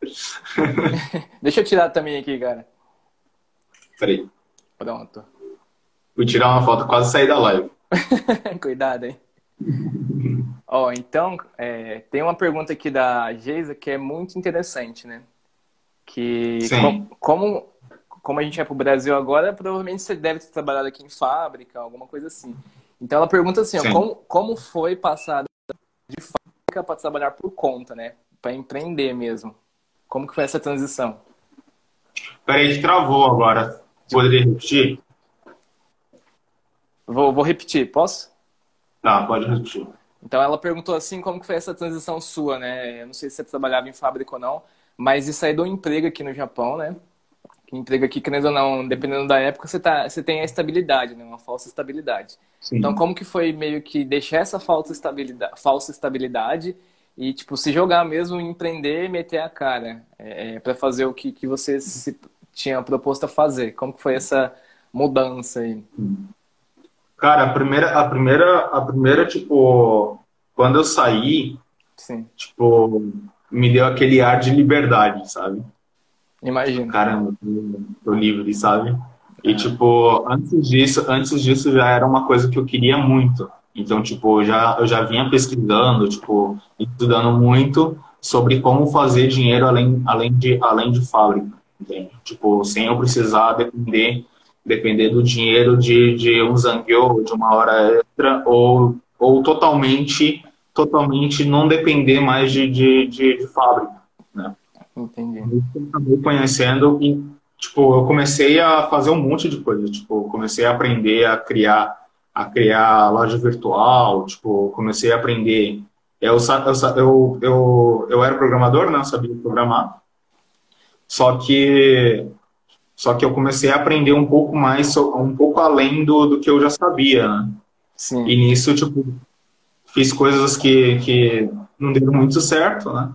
S1: Deixa eu tirar também aqui, cara.
S2: Peraí.
S1: Pronto.
S2: Fui tirar uma foto, quase saí da live.
S1: Cuidado, hein? Ó, então, é, tem uma pergunta aqui da Geisa que é muito interessante, né? Que com- como, como a gente vai pro Brasil agora, provavelmente você deve ter trabalhado aqui em fábrica, alguma coisa assim. Então ela pergunta assim, ó, como, como foi passar de fábrica para trabalhar por conta, né? Para empreender mesmo. Como que foi essa transição?
S2: Peraí, travou agora. Poderia repetir?
S1: Vou, vou repetir, posso?
S2: Tá, pode repetir.
S1: Então ela perguntou assim como que foi essa transição sua, né? Eu não sei se você trabalhava em fábrica ou não, mas de sair do emprego aqui no Japão, né? Emprego aqui, querendo ou não, dependendo da época, você, tá, você tem a estabilidade, né? Uma falsa estabilidade.
S2: Sim.
S1: Então como que foi meio que deixar essa falsa estabilidade, falsa estabilidade e, tipo, se jogar mesmo, empreender e meter a cara é, para fazer o que, que você se tinha proposto a fazer? Como que foi essa mudança aí?
S2: Cara, a primeira, a primeira, a primeira, tipo, quando eu saí,
S1: Sim.
S2: tipo, me deu aquele ar de liberdade, sabe?
S1: Imagino.
S2: Caramba, tô livre, sabe? E, tipo, antes disso, antes disso já era uma coisa que eu queria muito. Então, tipo, já, eu já vinha pesquisando, tipo, estudando muito sobre como fazer dinheiro além, além, de, além de fábrica, entende? Tipo, sem eu precisar depender, depender do dinheiro de, de um zangueu, de uma hora extra, ou, ou totalmente, totalmente não depender mais de, de, de, de fábrica, né?
S1: Entendi.
S2: Eu acabei conhecendo e, tipo, eu comecei a fazer um monte de coisa, tipo, comecei a aprender a criar a criar loja virtual, tipo, comecei a aprender. Eu, eu, eu, eu, eu era programador, né? Eu sabia programar. Só que só que eu comecei a aprender um pouco mais, um pouco além do, do que eu já sabia, né?
S1: Sim.
S2: E nisso, tipo, fiz coisas que, que não deram muito certo, né?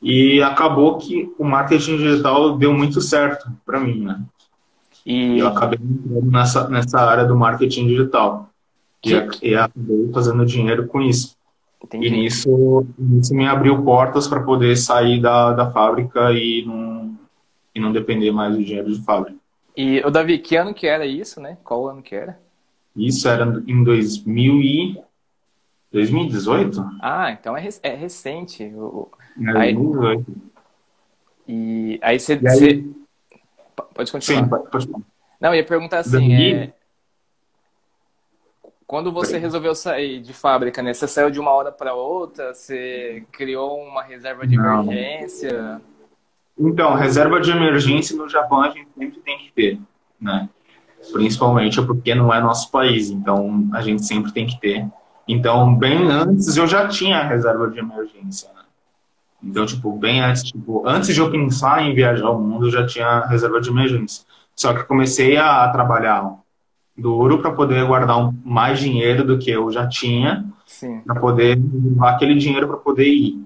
S2: E acabou que o marketing digital deu muito certo para mim, né? E eu acabei entrando nessa, nessa área do marketing digital. E, e acabei fazendo dinheiro com isso. Entendi. E nisso, isso me abriu portas para poder sair da, da fábrica e não, e não depender mais do dinheiro de fábrica.
S1: E, o Davi, que ano que era isso, né? Qual ano que era?
S2: Isso era em 2000 e... 2018?
S1: Ah, então é, é recente.
S2: É, 2018.
S1: Aí... E aí você... Pode continuar.
S2: Sim, pode.
S1: Não, ia perguntar assim, é... quando você resolveu sair de fábrica, né? Você saiu de uma hora para outra? Você criou uma reserva de Não. emergência?
S2: Então, reserva de emergência no Japão a gente sempre tem que ter, né? Principalmente porque não é nosso país, então a gente sempre tem que ter. Então, bem antes eu já tinha a reserva de emergência, né? Então, tipo, bem antes, tipo, antes de eu pensar em viajar ao mundo, eu já tinha reserva de emergência. Só que comecei a trabalhar duro para poder guardar um, mais dinheiro do que eu já tinha, para poder levar aquele dinheiro para poder ir.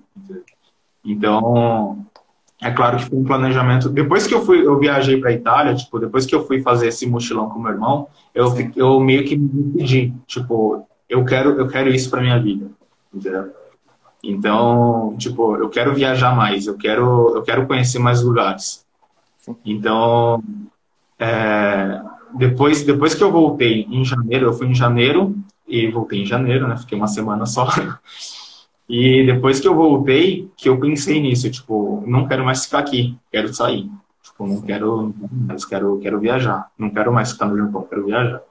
S2: Então, é claro que foi um planejamento. Depois que eu fui, eu viajei para Itália, tipo, depois que eu fui fazer esse mochilão com meu irmão, eu, eu meio que me pedi, tipo, eu quero, eu quero isso para minha vida, entendeu? Então, tipo, eu quero viajar mais, eu quero, eu quero conhecer mais lugares. Então, é, depois, depois que eu voltei em janeiro, eu fui em janeiro e voltei em janeiro, né? Fiquei uma semana só. E depois que eu voltei, que eu pensei nisso, tipo, não quero mais ficar aqui, quero sair. Tipo, não quero, mas quero, quero viajar. Não quero mais ficar no Japão, quero viajar.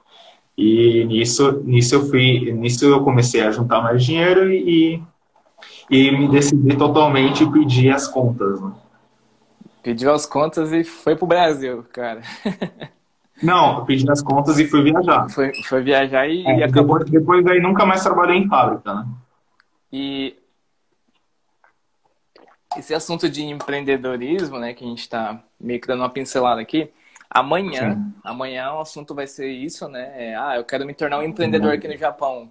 S2: E nisso, nisso eu fui, nisso eu comecei a juntar mais dinheiro e, e me decidi totalmente pedir as contas. Né?
S1: Pediu as contas e foi pro Brasil, cara.
S2: Não, eu pedi as contas e fui viajar.
S1: Foi, foi viajar e,
S2: é,
S1: e acabou.
S2: Depois, depois aí nunca mais trabalhei em fábrica, né?
S1: E esse assunto de empreendedorismo, né, que a gente está meio que dando uma pincelada aqui, amanhã, Sim. amanhã o assunto vai ser isso, né? É, ah, eu quero me tornar um empreendedor aqui no Japão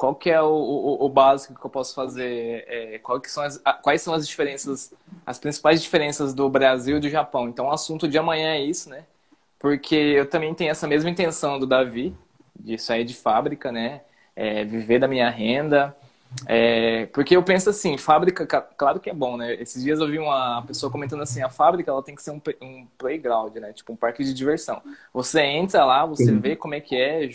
S1: qual que é o, o, o, básico que eu posso fazer? É, qual que são as, quais são as diferenças, as principais diferenças do Brasil e do Japão? Então, o assunto de amanhã é isso, né? Porque eu também tenho essa mesma intenção do Davi, de sair de fábrica, né? É, viver da minha renda. É, porque eu penso assim, fábrica, claro que é bom, né? Esses dias eu vi uma pessoa comentando assim, a fábrica ela tem que ser um, um playground, né? Tipo um parque de diversão. Você entra lá, você Sim. vê como é que é,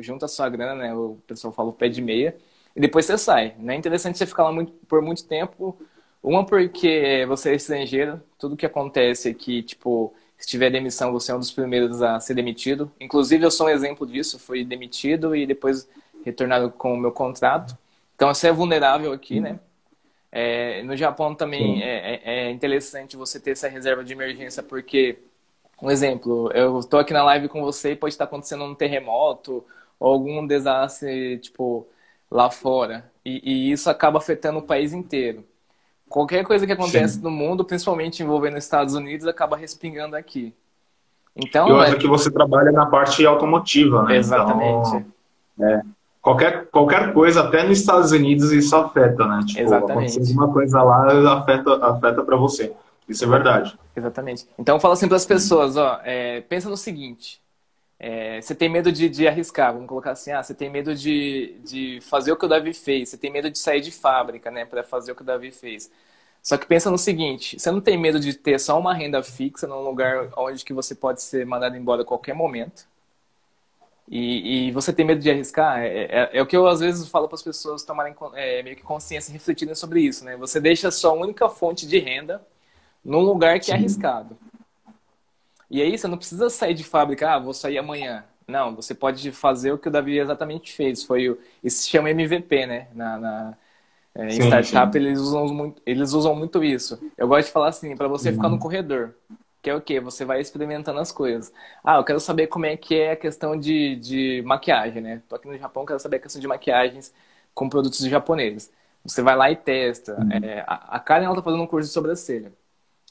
S1: junta a sua grana, né? O pessoal fala o pé de meia, e depois você sai. Não é interessante você ficar lá muito, por muito tempo. Uma porque você é estrangeiro, tudo que acontece é que, tipo, se tiver demissão, você é um dos primeiros a ser demitido. Inclusive, eu sou um exemplo disso, fui demitido e depois retornado com o meu contrato. Então, você é vulnerável aqui, né? É, no Japão também é, é, é, interessante você ter essa reserva de emergência, porque, um exemplo, eu estou aqui na live com você e pode estar acontecendo um terremoto ou algum desastre, tipo, lá fora. E, e, isso acaba afetando o país inteiro. Qualquer coisa que acontece Sim. no mundo, principalmente envolvendo os Estados Unidos, acaba respingando aqui. Então,
S2: Eu acho é... que você trabalha na parte automotiva, né?
S1: Exatamente.
S2: Então, é, qualquer, qualquer coisa, até nos Estados Unidos, isso afeta, né? Tipo,
S1: Exatamente.
S2: alguma coisa lá, afeta, afeta para você. Isso é verdade.
S1: Exatamente. Então, fala assim para as pessoas, ó, é, pensa no seguinte, é, você tem medo de, de, arriscar, vamos colocar assim, ah, você tem medo de, de fazer o que o Davi fez, você tem medo de sair de fábrica, né, para fazer o que o Davi fez. Só que pensa no seguinte, você não tem medo de ter só uma renda fixa num lugar onde que você pode ser mandado embora a qualquer momento. E, e você tem medo de arriscar? É, é, é o que eu às vezes falo para as pessoas tomarem é, meio que consciência e refletirem sobre isso, né? Você deixa a sua única fonte de renda num lugar que é arriscado. E aí você não precisa sair de fábrica, ah, vou sair amanhã. Não, você pode fazer o que o Davi exatamente fez. Foi o, isso se chama MVP, né? Na, na é, em sim, startup sim. eles usam muito, eles usam muito isso. Eu gosto de falar assim, para você uhum. ficar no corredor, que é o quê? Você vai experimentando as coisas. Ah, eu quero saber como é que é a questão de, de maquiagem, né? Tô aqui no Japão, quero saber a questão de maquiagens com produtos japoneses. Você vai lá e testa. Uhum. É, a, a Karen ela tá fazendo um curso de sobrancelha.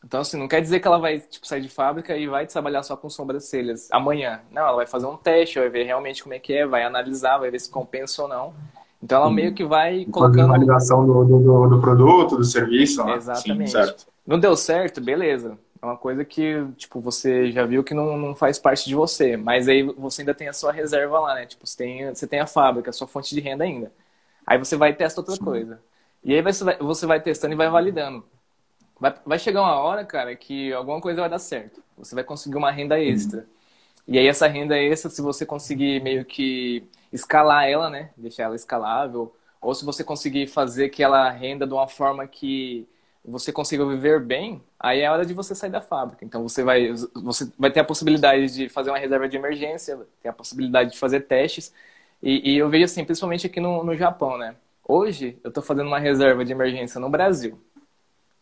S1: Então, assim, não quer dizer que ela vai tipo, sair de fábrica e vai trabalhar só com sobrancelhas amanhã. Não, ela vai fazer um teste, vai ver realmente como é que é, vai analisar, vai ver se compensa ou não. Então, ela meio que vai colocando...
S2: Fazer validação do, do, do, produto, do serviço.
S1: Né? Exatamente. Sim, certo. Não deu certo, beleza. É uma coisa que, tipo, você já viu que não, não faz parte de você. Mas aí você ainda tem a sua reserva lá, né? Tipo, você tem, você tem a fábrica, a sua fonte de renda ainda. Aí você vai e testa outra Sim. coisa. E aí você vai, você vai testando e vai validando. Vai, vai chegar uma hora, cara, que alguma coisa vai dar certo. Você vai conseguir uma renda extra. E aí essa renda extra, se você conseguir meio que escalar ela, né? Deixar ela escalável. Ou se você conseguir fazer que ela renda de uma forma que você consiga viver bem, aí é hora de você sair da fábrica. Então você vai, você vai ter a possibilidade de fazer uma reserva de emergência, tem a possibilidade de fazer testes. E, e eu vejo assim, principalmente aqui no, no Japão, né? Hoje eu estou fazendo uma reserva de emergência no Brasil.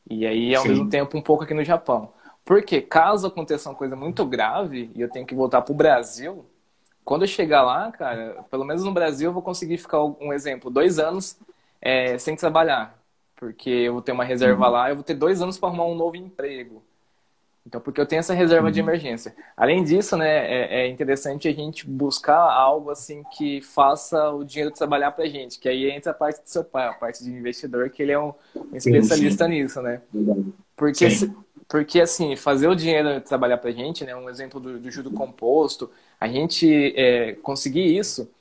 S1: E aí, ao Sim. mesmo tempo, um pouco aqui no Japão. Porque caso aconteça uma coisa muito grave e eu tenho que voltar para o Brasil, quando eu chegar lá, cara, pelo menos no Brasil eu vou conseguir ficar, um exemplo, dois anos é, sem trabalhar. Porque eu vou ter uma reserva uhum. lá, eu vou ter dois anos para arrumar um novo emprego. Então, porque eu tenho essa reserva uhum. de emergência. Além disso, né, é, é, interessante a gente buscar algo assim que faça o dinheiro trabalhar para gente. Que aí entra a parte do seu pai, a parte de investidor, que ele é um, um especialista sim, sim. nisso, né? Porque, se, porque assim, fazer o dinheiro trabalhar para gente, né, um exemplo do, do juro composto, a gente é, conseguir isso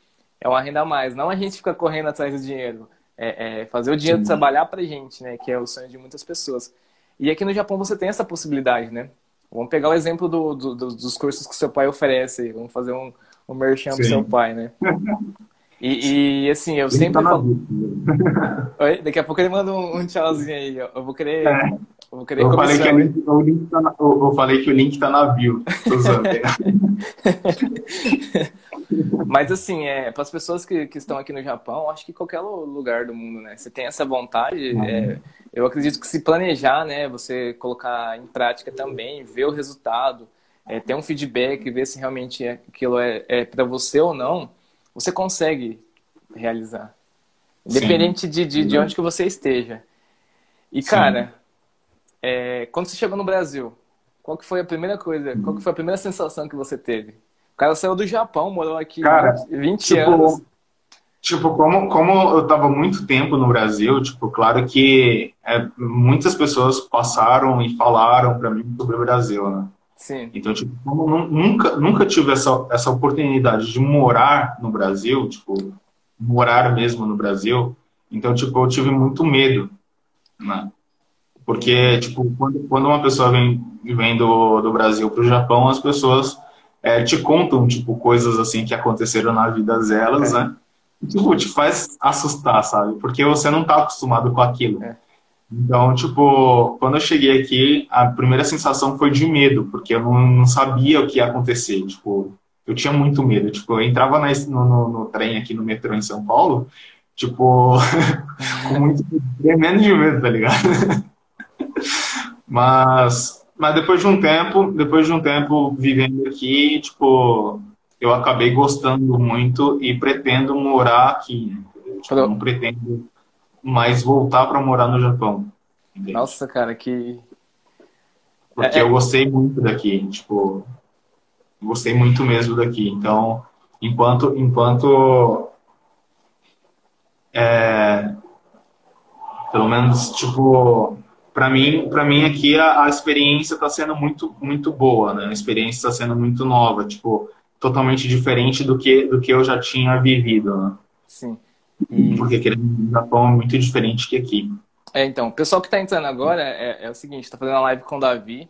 S1: é uma renda a mais. Não a gente ficar correndo atrás do dinheiro. É, é fazer o dinheiro sim. trabalhar para gente, né? Que é o sonho de muitas pessoas. E aqui no Japão você tem essa possibilidade, né? Vamos pegar o exemplo do, do, dos cursos que seu pai oferece. Vamos fazer um, um merchan Sim. pro seu pai, né? E, e assim, eu ele sempre tá falo. Oi? Daqui a pouco ele manda um, um tchauzinho aí. Eu vou querer. É. Eu, vou querer
S2: eu, falei que link, o link tá na, eu, eu, falei que o link tá na bio.
S1: Mas assim, é, para as pessoas que, que estão aqui no Japão, acho que qualquer lugar do mundo, né? Você tem essa vontade, uhum. é, eu acredito que se planejar, né, você colocar em prática também, ver o resultado, é, ter um feedback, ver se realmente aquilo é, é para você ou não, você consegue realizar. Independente de, de, de, onde que você esteja. E, Sim. cara, é, quando você chegou no Brasil, qual que foi a primeira coisa, qual que foi a primeira sensação que você teve? O cara saiu do Japão, morou aqui cara, 20 tipo, anos.
S2: Tipo, como, como eu estava muito tempo no Brasil, tipo, claro que é, muitas pessoas passaram e falaram para mim sobre o Brasil, né?
S1: Sim.
S2: Então, tipo, como nunca, nunca tive essa, essa oportunidade de morar no Brasil, tipo, morar mesmo no Brasil, então, tipo, eu tive muito medo, né? Porque, tipo, quando, quando uma pessoa vem, vem do, do Brasil para o Japão, as pessoas é, te contam, tipo, coisas assim que aconteceram na vida delas, é. né? tipo, te faz assustar, sabe? Porque você não tá acostumado com aquilo. É. Então, tipo, quando eu cheguei aqui, a primeira sensação foi de medo, porque eu não, não sabia o que ia acontecer. Tipo, eu tinha muito medo. Tipo, eu entrava na, no, no, no, trem aqui no metrô em São Paulo, tipo, com muito tremendo de medo, tá ligado? mas, mas depois de um tempo, depois de um tempo vivendo aqui, tipo, eu acabei gostando muito e pretendo morar aqui. Tipo, não pretendo mais voltar para morar no Japão.
S1: Entende? Nossa, cara, que.
S2: Porque é, eu gostei muito daqui, tipo, gostei muito mesmo daqui. Então, enquanto, enquanto, é, pelo menos, tipo, para mim, para mim aqui a, a experiência está sendo muito, muito boa, né? A experiência está sendo muito nova, tipo, totalmente diferente do que, do que eu já tinha vivido. Né?
S1: Sim.
S2: E... Porque aqui no Japão é muito diferente que aqui.
S1: É, então, o pessoal que está entrando agora é, é o seguinte, está fazendo uma live com o Davi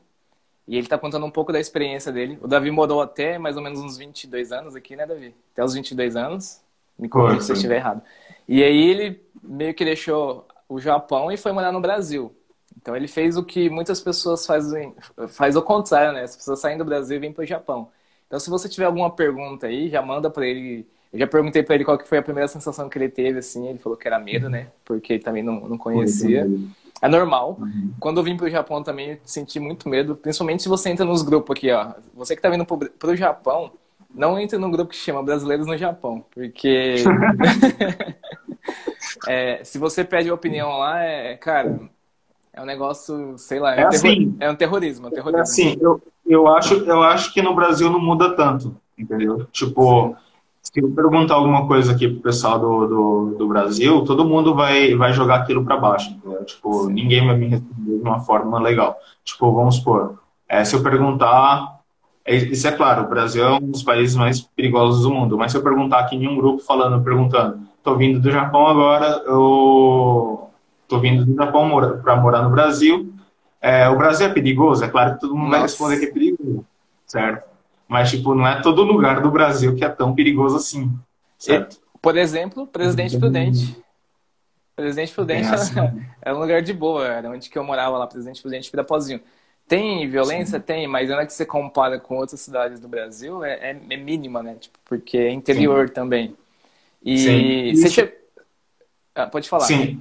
S1: e ele está contando um pouco da experiência dele. O Davi morou até mais ou menos uns 22 anos aqui, né, Davi? Até os 22 anos. Me corrija se eu estiver errado. E aí ele meio que deixou o Japão e foi morar no Brasil. Então ele fez o que muitas pessoas fazem, faz o contrário, né? As pessoas saem do Brasil e vêm para o Japão. Então se você tiver alguma pergunta aí, já manda para ele. Eu já perguntei para ele qual que foi a primeira sensação que ele teve, assim. Ele falou que era medo, né? Porque ele também não, não conhecia. É normal. Uhum. Quando eu vim para o Japão também senti muito medo, principalmente se você entra nos grupos aqui, ó. Você que está vindo para o Japão, não entre num grupo que chama Brasileiros no Japão, porque é, se você pede opinião lá, é, cara, é um negócio, sei lá, é, é um, assim, terror, é um terrorismo, é um terrorismo. É
S2: assim, eu, eu, acho, eu acho que no Brasil não muda tanto, entendeu? Tipo, se eu perguntar alguma coisa aqui pro pessoal do, do, do Brasil, todo mundo vai, vai jogar aquilo para baixo, entendeu? Tipo, Sim. ninguém vai me responder de uma forma legal. Tipo, vamos supor, é, se eu perguntar é, isso é claro, o Brasil é um dos países mais perigosos do mundo. Mas se eu perguntar aqui em um grupo falando, perguntando, estou vindo do Japão agora, eu estou vindo do Japão para morar no Brasil. É, o Brasil é perigoso? É claro que todo mundo Nossa. vai responder que é perigoso, certo? Mas, tipo, não é todo lugar do Brasil que é tão perigoso assim, certo?
S1: E, por exemplo, Presidente Prudente. Presidente Prudente é, assim. é um lugar de boa, era onde que eu morava lá, Presidente Prudente, Pirapozinho. Tem violência? Sim. Tem, mas na que você compara com outras cidades do Brasil, é, é, é mínima, né? Tipo, porque é interior Sim. também. E Sim. você. Ah, pode falar.
S2: Sim,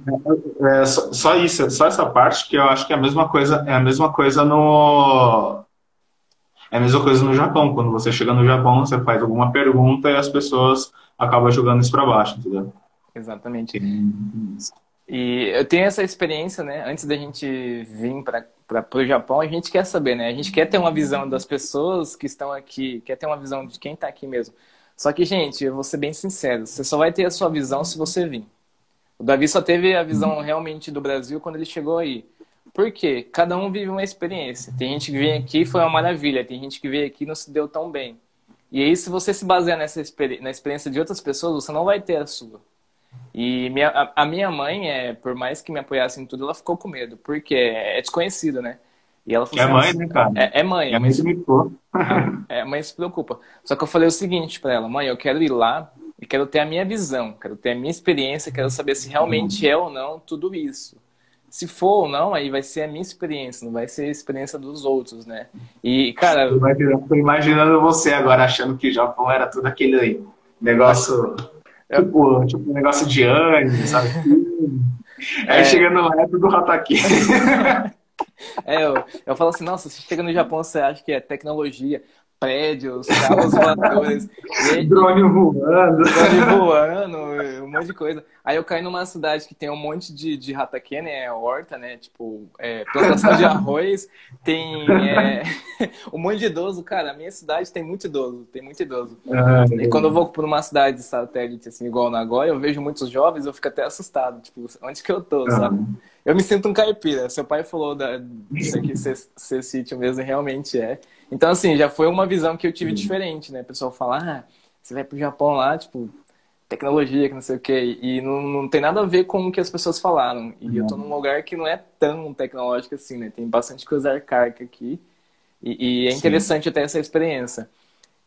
S2: é, é, só, só, isso, só essa parte que eu acho que é a mesma coisa, é a mesma coisa no é a mesma coisa no Japão. Quando você chega no Japão, você faz alguma pergunta e as pessoas acabam jogando isso para baixo, entendeu?
S1: Exatamente. E eu tenho essa experiência, né? Antes da gente vir para o Japão, a gente quer saber, né? A gente quer ter uma visão das pessoas que estão aqui, quer ter uma visão de quem está aqui mesmo. Só que, gente, eu vou ser bem sincero, você só vai ter a sua visão se você vir. O Davi só teve a visão realmente do Brasil quando ele chegou aí. Por quê? Cada um vive uma experiência. Tem gente que vem aqui e foi uma maravilha, tem gente que veio aqui e não se deu tão bem. E aí, se você se basear nessa na experiência de outras pessoas, você não vai ter a sua. E minha, a, a, minha mãe, é, por mais que me apoiasse em tudo, ela ficou com medo, porque é, desconhecido, né?
S2: E ela falou é assim, mãe, né, cara?
S1: É, é mãe.
S2: É mãe se preocupa.
S1: É, mãe se preocupa. Só que eu falei o seguinte para ela, mãe, eu quero ir lá e quero ter a minha visão, quero ter a minha experiência, quero saber se realmente é ou não tudo isso. Se for ou não, aí vai ser a minha experiência, não vai ser a experiência dos outros, né? E, cara.
S2: Eu tô imaginando você agora achando que o Japão era tudo aquele negócio. Tipo, tipo um negócio de anime, sabe? Aí é... chegando lá é tudo Hataki.
S1: é, eu, eu falo assim, nossa, você chega no Japão, você acha que é tecnologia prédios, carros voadores.
S2: drone voando.
S1: Drone voando, um monte de coisa. Aí eu caí numa cidade que tem um monte de, de rataque, né? Horta, né? Tipo, é, plantação de arroz, tem é, um monte de idoso. Cara, a minha cidade tem muito idoso, tem muito idoso. Ah, e quando eu vou para uma cidade satélite, assim, igual Nagoya, eu vejo muitos jovens, eu fico até assustado. Tipo, onde que eu tô, sabe? Eu me sinto um caipira. Seu pai falou da, disso aqui ser, ser sítio mesmo, realmente é. Então, assim, já foi uma visão que eu tive diferente, né? O pessoal fala, ah, você vai pro Japão lá, tipo, tecnologia, que não sei o quê. E não, não tem nada a ver com o que as pessoas falaram. E eu tô num lugar que não é tão tecnológico assim, né? Tem bastante coisa arcaica aqui. E, e é interessante Sim. ter essa experiência.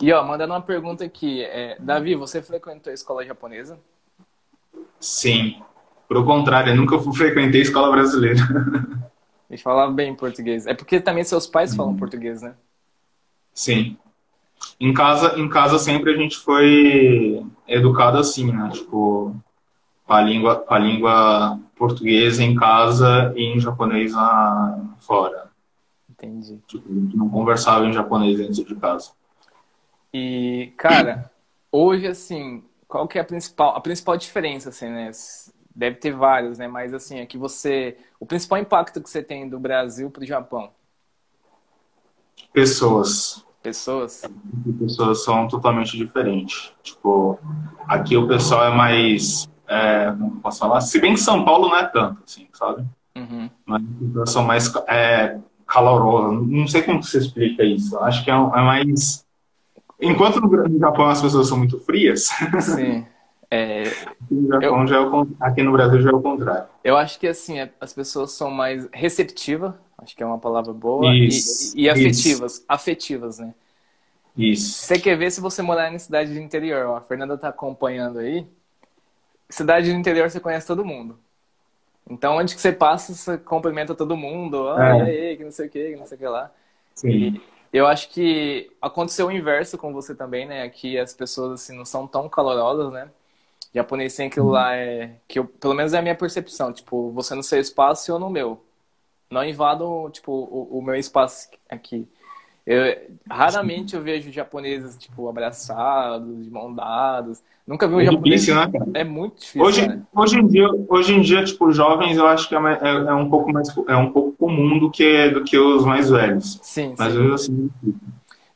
S1: E, ó, mandando uma pergunta aqui. É, Davi, você frequentou a escola japonesa?
S2: Sim. Por contrário, eu nunca frequentei escola brasileira.
S1: E falava bem português. É porque também seus pais falam português, né?
S2: Sim. Em casa, em casa sempre a gente foi educado assim, né? Tipo, a língua, a língua portuguesa em casa e em japonês lá fora.
S1: Entendi.
S2: Tipo, a gente não conversava em japonês dentro de casa.
S1: E, cara, hoje, assim, qual que é a principal, a principal diferença, assim, né? Deve ter vários, né? Mas, assim, é que você... O principal impacto que você tem do Brasil para o Japão?
S2: Pessoas
S1: pessoas?
S2: pessoas são totalmente diferentes. Tipo, aqui o pessoal é mais. É, não posso falar? Se bem que São Paulo não é tanto, assim, sabe?
S1: Uhum.
S2: Mas são mais é, calorosos. Não sei como você explica isso. Acho que é, é mais. Enquanto no Japão as pessoas são muito frias.
S1: Sim. É...
S2: no Japão
S1: Eu-
S2: já é o, aqui no Brasil já é o contrário.
S1: Eu acho que assim, é- as pessoas são mais receptivas, acho que é uma palavra boa,
S2: Isso,
S1: e, e afetivas, afetivas, né?
S2: Isso.
S1: Você quer ver se você morar em cidade do interior, ó, a Fernanda tá acompanhando aí. Cidade do interior você conhece todo mundo. Então, onde que você passa, você cumprimenta todo mundo. ó,
S2: É.
S1: aí, que não sei o que, que não sei o que lá.
S2: Sim.
S1: E eu acho que aconteceu o inverso com você também, né? Aqui as pessoas assim não são tão calorosas, né? Japonês tem aquilo lá é que eu, pelo menos é a minha percepção, tipo, você no seu espaço e eu no meu. Não invado, tipo, o, o meu espaço aqui. Eu, raramente eu vejo japoneses, tipo, abraçados, de mão dadas. Nunca vi um
S2: É
S1: japonês.
S2: difícil, né, cara?
S1: É muito difícil,
S2: Hoje,
S1: né?
S2: hoje em dia, hoje em dia, tipo, jovens, eu acho que é, é- é um pouco mais é um pouco comum do que do que os mais velhos.
S1: Sim,
S2: Mas
S1: sim.
S2: eu assim,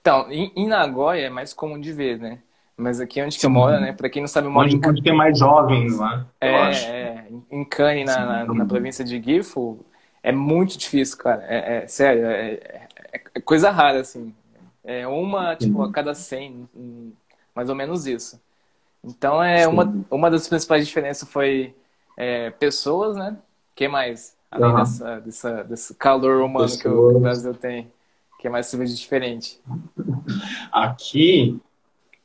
S1: Então, em, em Nagoya é mais comum de ver, né? Mas aqui onde que eu moro, né? Pra quem não sabe, eu moro
S2: onde,
S1: em
S2: onde tem mais jovens, né? Eu
S1: É, é, em Kane, na, na,
S2: Sim.
S1: na província de Gifu, é muito difícil, cara. É, é- sério, é, é- é coisa rara, assim. É uma, tipo, a cada 100, hum, mais ou menos isso. Então, é
S2: Sim.
S1: uma, uma das principais diferenças foi é, pessoas, né? que mais? Além
S2: Aham.
S1: dessa, dessa, desse calor humano que o, que o
S2: Pessoas.
S1: Brasil tem. que mais se vê de diferente?
S2: Aqui,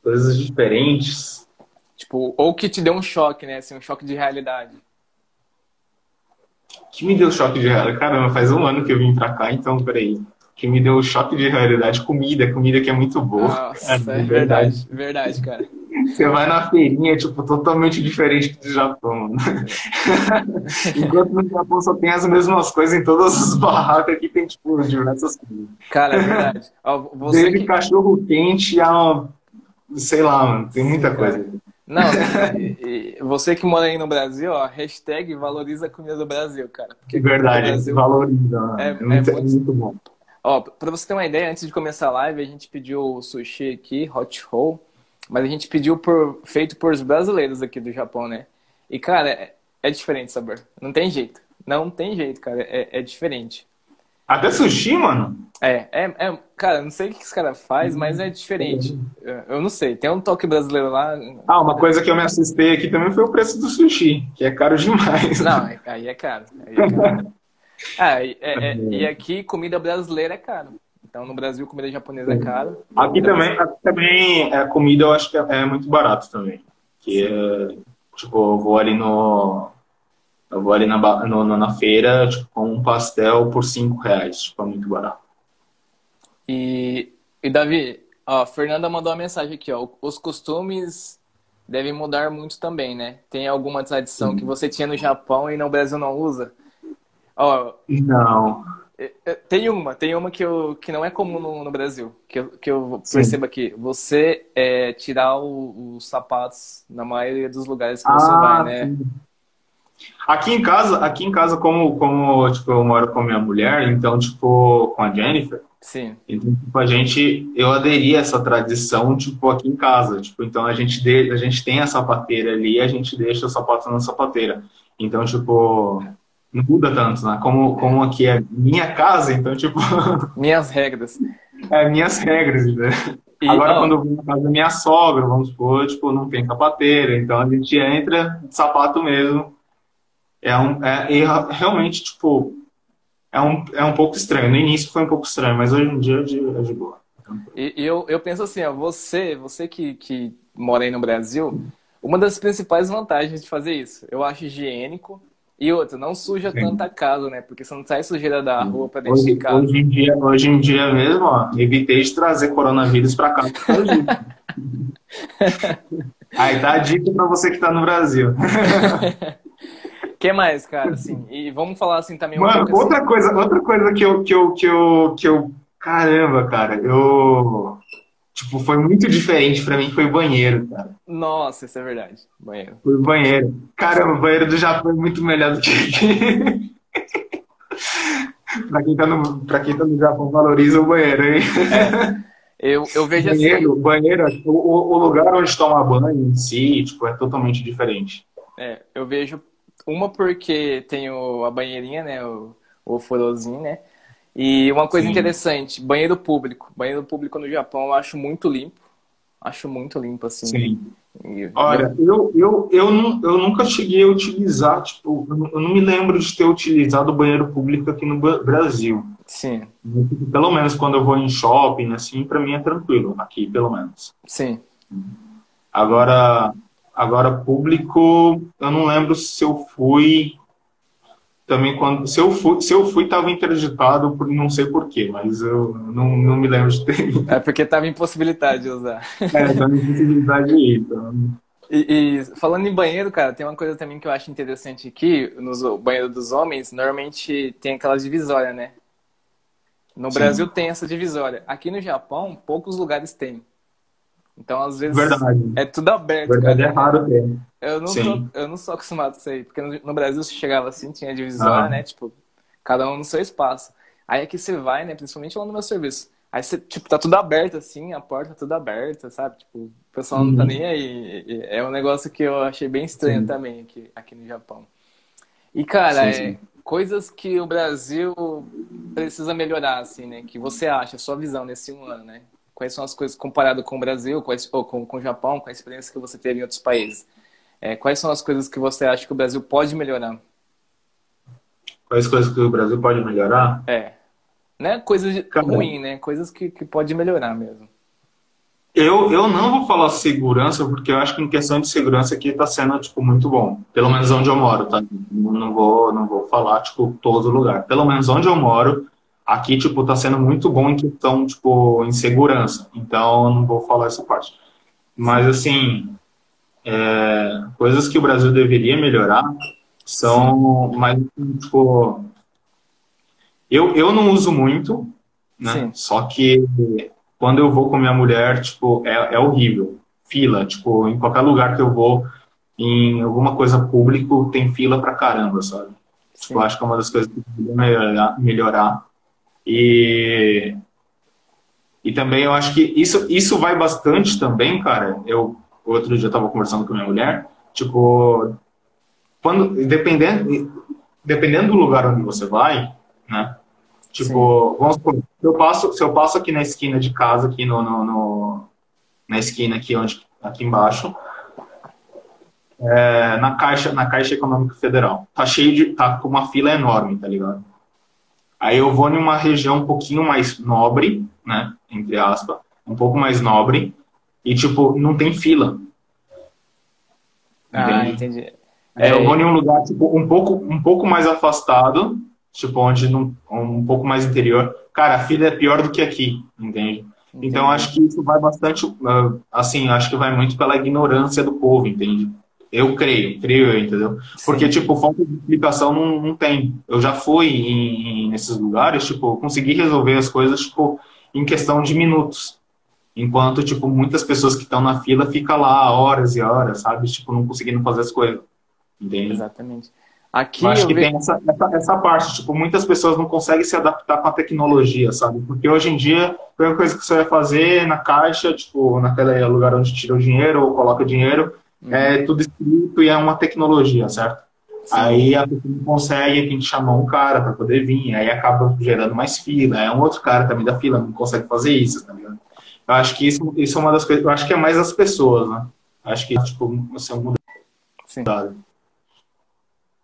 S2: coisas diferentes.
S1: Tipo, ou que te deu um choque, né? Assim, um choque de realidade.
S2: Que me deu choque de realidade? Caramba, faz um ano que eu vim pra cá, então peraí. Que me deu choque de realidade, comida, comida que é muito boa.
S1: Nossa,
S2: É,
S1: é verdade, verdade, cara.
S2: Você vai na feirinha, tipo, totalmente diferente do Japão. Enquanto no Japão só tem as mesmas coisas em todas as barracas, aqui tem, tipo, diversas coisas.
S1: Cara, é verdade. Ó,
S2: Desde
S1: que...
S2: cachorro quente a, sei lá, mano, tem muita
S1: Sim,
S2: coisa.
S1: Não, e- e você que mora aí no Brasil, ó, hashtag valoriza a comida do Brasil, cara. Porque
S2: Que verdade,
S1: Brasil-
S2: valoriza. né?
S1: É-
S2: É, muito,
S1: é
S2: é
S1: muito-
S2: muito bom.
S1: Ó, pra você ter uma ideia, antes de começar a live, a gente pediu o sushi aqui, hot roll, mas a gente pediu por, feito por os brasileiros aqui do Japão, né? E, cara, é, é diferente o sabor. Não tem jeito. Não tem jeito, cara. É, é diferente.
S2: Até sushi, mano?
S1: É, é, é, cara, não sei o que esse cara faz, mas é diferente. Eu, não sei. Tem um toque brasileiro lá.
S2: Ah, uma coisa que eu me assustei aqui também foi o preço do sushi, que é caro demais.
S1: Não, é- aí é caro. Aí é caro. Ah, e, é- é- e aqui comida brasileira é caro. Então no Brasil comida japonesa é caro.
S2: Aqui também, aqui também a comida eu acho que é, é muito barato também. Que é, tipo, eu vou ali no. Eu vou ali na, no- na feira, tipo, com um pastel por 5 reais. Tipo, é muito barato.
S1: E, e Davi, ó, a Fernanda mandou uma mensagem aqui, ó. Os costumes devem mudar muito também, né? Tem alguma tradição que você tinha no Japão e no Brasil não usa? Ó,
S2: Não.
S1: é- é- tem uma, tem uma que, eu, que não é comum no, no Brasil, que eu, que eu
S2: Sim.
S1: percebo aqui. Você é, tirar os sapatos na maioria dos lugares que você vai, né?
S2: Aqui em casa, aqui em casa, como, como tipo, eu moro com a minha mulher, então, tipo, com a Jennifer,
S1: Sim.
S2: Então, tipo, a gente, eu aderi a essa tradição, tipo, aqui em casa. Tipo, então a gente, de, a gente tem a sapateira ali, a gente deixa o sapato na sapateira. Então, tipo, não muda tanto, né? Como, como aqui é minha casa, então, tipo,
S1: Minhas regras.
S2: é minhas regras, né?
S1: E,
S2: Agora,
S1: ó,
S2: quando eu vou na casa da minha sogra, vamos supor, tipo, não tem sapateira. Então, a gente entra de sapato mesmo. É um, é, e realmente, tipo, é um, é um pouco estranho. No início foi um pouco estranho, mas hoje em dia é de, é de boa.
S1: E e eu, eu penso assim, ó, você, você que, que mora aí no Brasil, uma das principais vantagens de fazer isso, eu acho higiênico e outra, não suja
S2: Sim.
S1: tanta casa, né? Porque você não sai sujeira da rua pra dentro
S2: Hoje,
S1: de casa.
S2: hoje em dia, hoje em dia mesmo, ó, evitei de trazer coronavírus para cá. Aí tá a dica para você que tá no Brasil.
S1: que mais, cara? Assim, e vamos falar assim também um
S2: Mano,
S1: pouco assim-
S2: outra coisa, outra coisa que eu, que eu, que eu, que eu, caramba, cara, eu, tipo, foi muito diferente para mim, foi o banheiro, cara.
S1: Nossa, isso é verdade. Banheiro.
S2: Foi o banheiro. Caramba, o banheiro do Japão é muito melhor do que aqui. Pra quem tá no, pra quem tá no Japão, valoriza o banheiro, hein?
S1: Eu, eu vejo assim,
S2: Banheiro, banheiro, o, o lugar onde toma banho em si, tipo, é totalmente diferente.
S1: é, eu vejo uma porque tem o, a banheirinha, né? O, o forozinho, né? E uma coisa
S2: Sim.
S1: interessante, banheiro público. Banheiro público no Japão eu acho muito limpo. Acho muito limpo, assim.
S2: Sim. Olha, eu, eu, eu, não, eu nunca cheguei a utilizar, tipo, eu não me lembro de ter utilizado o banheiro público aqui no Brasil.
S1: Sim.
S2: Pelo menos quando eu vou em shopping, assim, para mim é tranquilo, aqui, pelo menos.
S1: Sim.
S2: Agora, agora público, eu não lembro se eu fui também quando se eu fui se eu fui estava interditado por não sei porquê mas eu não, não me lembro de ter
S1: é porque estava impossibilidade de usar.
S2: É estava impossibilidade de ir então.
S1: e, e, falando em banheiro cara tem uma coisa também que eu acho interessante aqui no banheiro dos homens normalmente tem aquela divisória né? No Sim. Brasil tem essa divisória. Aqui no Japão poucos lugares têm então, às vezes,
S2: Verdade.
S1: é tudo aberto.
S2: Verdade, cara. é raro ter.
S1: Eu não, tô, eu não sou acostumado com isso aí, porque no, no Brasil você chegava assim, tinha divisória, ah. né? Tipo, cada um no seu espaço. Aí aqui você vai, né? Principalmente lá no meu serviço. Aí você, tipo, tá tudo aberto assim, a porta tudo aberta, sabe? Tipo, o pessoal não tá uhum. nem aí. É um negócio que eu achei bem estranho sim. também aqui, aqui no Japão. E, cara, sim, sim. é coisas que o Brasil precisa melhorar, assim, né? Que você acha, sua visão nesse um ano, né? Quais são as coisas comparado com o Brasil, quais, ou com, com o Japão, com a experiência que você teve em outros países? É, quais são as coisas que você acha que o Brasil pode melhorar?
S2: Quais coisas que o Brasil pode melhorar?
S1: É. Não é coisas ruins, né? Coisas que, que pode melhorar mesmo.
S2: Eu, eu não vou falar segurança, porque eu acho que em questão de segurança aqui está sendo, tipo, muito bom. Pelo menos onde eu moro, tá? Não vou, não vou falar, tipo, todo lugar. Pelo menos onde eu moro, aqui, tipo, tá sendo muito bom em questão, tipo, em segurança. Então, eu não vou falar essa parte. Mas, assim, é, coisas que o Brasil deveria melhorar são mais, tipo... Eu, eu não uso muito, né? Sim. Só que quando eu vou com minha mulher, tipo, é, é horrível. Fila, tipo, em qualquer lugar que eu vou, em alguma coisa público, tem fila pra caramba, sabe? Tipo, acho que é uma das coisas que deveria melhorar, melhorar e, e também eu acho que isso, isso vai bastante também, cara. Eu outro dia eu tava conversando com minha mulher, tipo, quando dependendo dependendo do lugar onde você vai, né? Tipo, Sim. vamos supor, se eu passo, se eu passo aqui na esquina de casa, aqui no, no, no na esquina aqui onde aqui embaixo, é, na caixa na caixa econômica federal, tá cheio de tá com uma fila enorme, tá ligado? Aí eu vou em uma região um pouquinho mais nobre, né? Entre aspas, um pouco mais nobre, e tipo, não tem fila.
S1: Ah, entendi.
S2: É, eu vou em um lugar tipo, um, pouco, um pouco mais afastado, tipo, onde não, um pouco mais interior. Cara, a fila é pior do que aqui, entende? Entendi. Então acho que isso vai bastante, ah, assim, acho que vai muito pela ignorância do povo, entende? Eu creio, creio eu, entendeu? Porque, Sim. tipo, falta de explicação não, não tem. Eu já fui em, em, nesses lugares, tipo, consegui resolver as coisas, tipo, em questão de minutos. Enquanto, tipo, muitas pessoas que estão na fila ficam lá horas e horas, sabe? Tipo, não conseguindo fazer as coisas. Entende?
S1: Exatamente. Aqui
S2: eu acho que tem essa, essa, essa, parte, tipo, muitas pessoas não conseguem se adaptar com a tecnologia, sabe? Porque hoje em dia, a primeira coisa que você vai fazer na caixa, tipo, naquele lugar onde tira o dinheiro ou coloca dinheiro, Uhum. É tudo escrito e é uma tecnologia, certo? Sim. Aí a pessoa não consegue, tem que chamar um cara para poder vir, aí acaba gerando mais fila. É um outro cara também da fila, não consegue fazer isso, tá ligado? Eu acho que isso, isso é uma das coisas, eu acho que é mais as pessoas, né? Acho que, tipo, você é um
S1: Sim.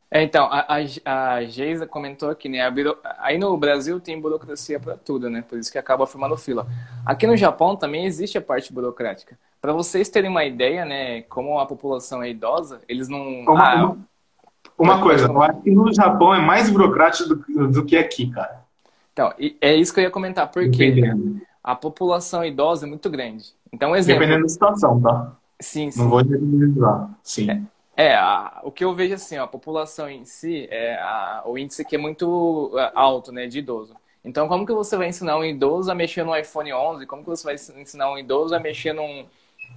S1: É, então, a, a, a Geisa comentou aqui, né? Biro... Aí no Brasil tem burocracia para tudo, né? Por isso que acaba formando fila. Aqui no Japão também existe a parte burocrática. Para vocês terem uma ideia, né? Como a população é idosa, eles não.
S2: Uma, ah, uma, uma coisa, eu acho que no Japão é mais burocrático do, do que aqui, cara.
S1: Então, é isso que eu ia comentar. Porque a população idosa é muito grande. Então, exemplo.
S2: Dependendo da situação, tá?
S1: Sim, sim.
S2: Não vou generalizar. Sim.
S1: É. É, a, o que eu vejo assim, a população em si, é, a, o índice aqui é muito é, alto, né, de idoso. Então, como que você vai ensinar um idoso a mexer no iPhone 11? Como que você vai ensinar um idoso a mexer num,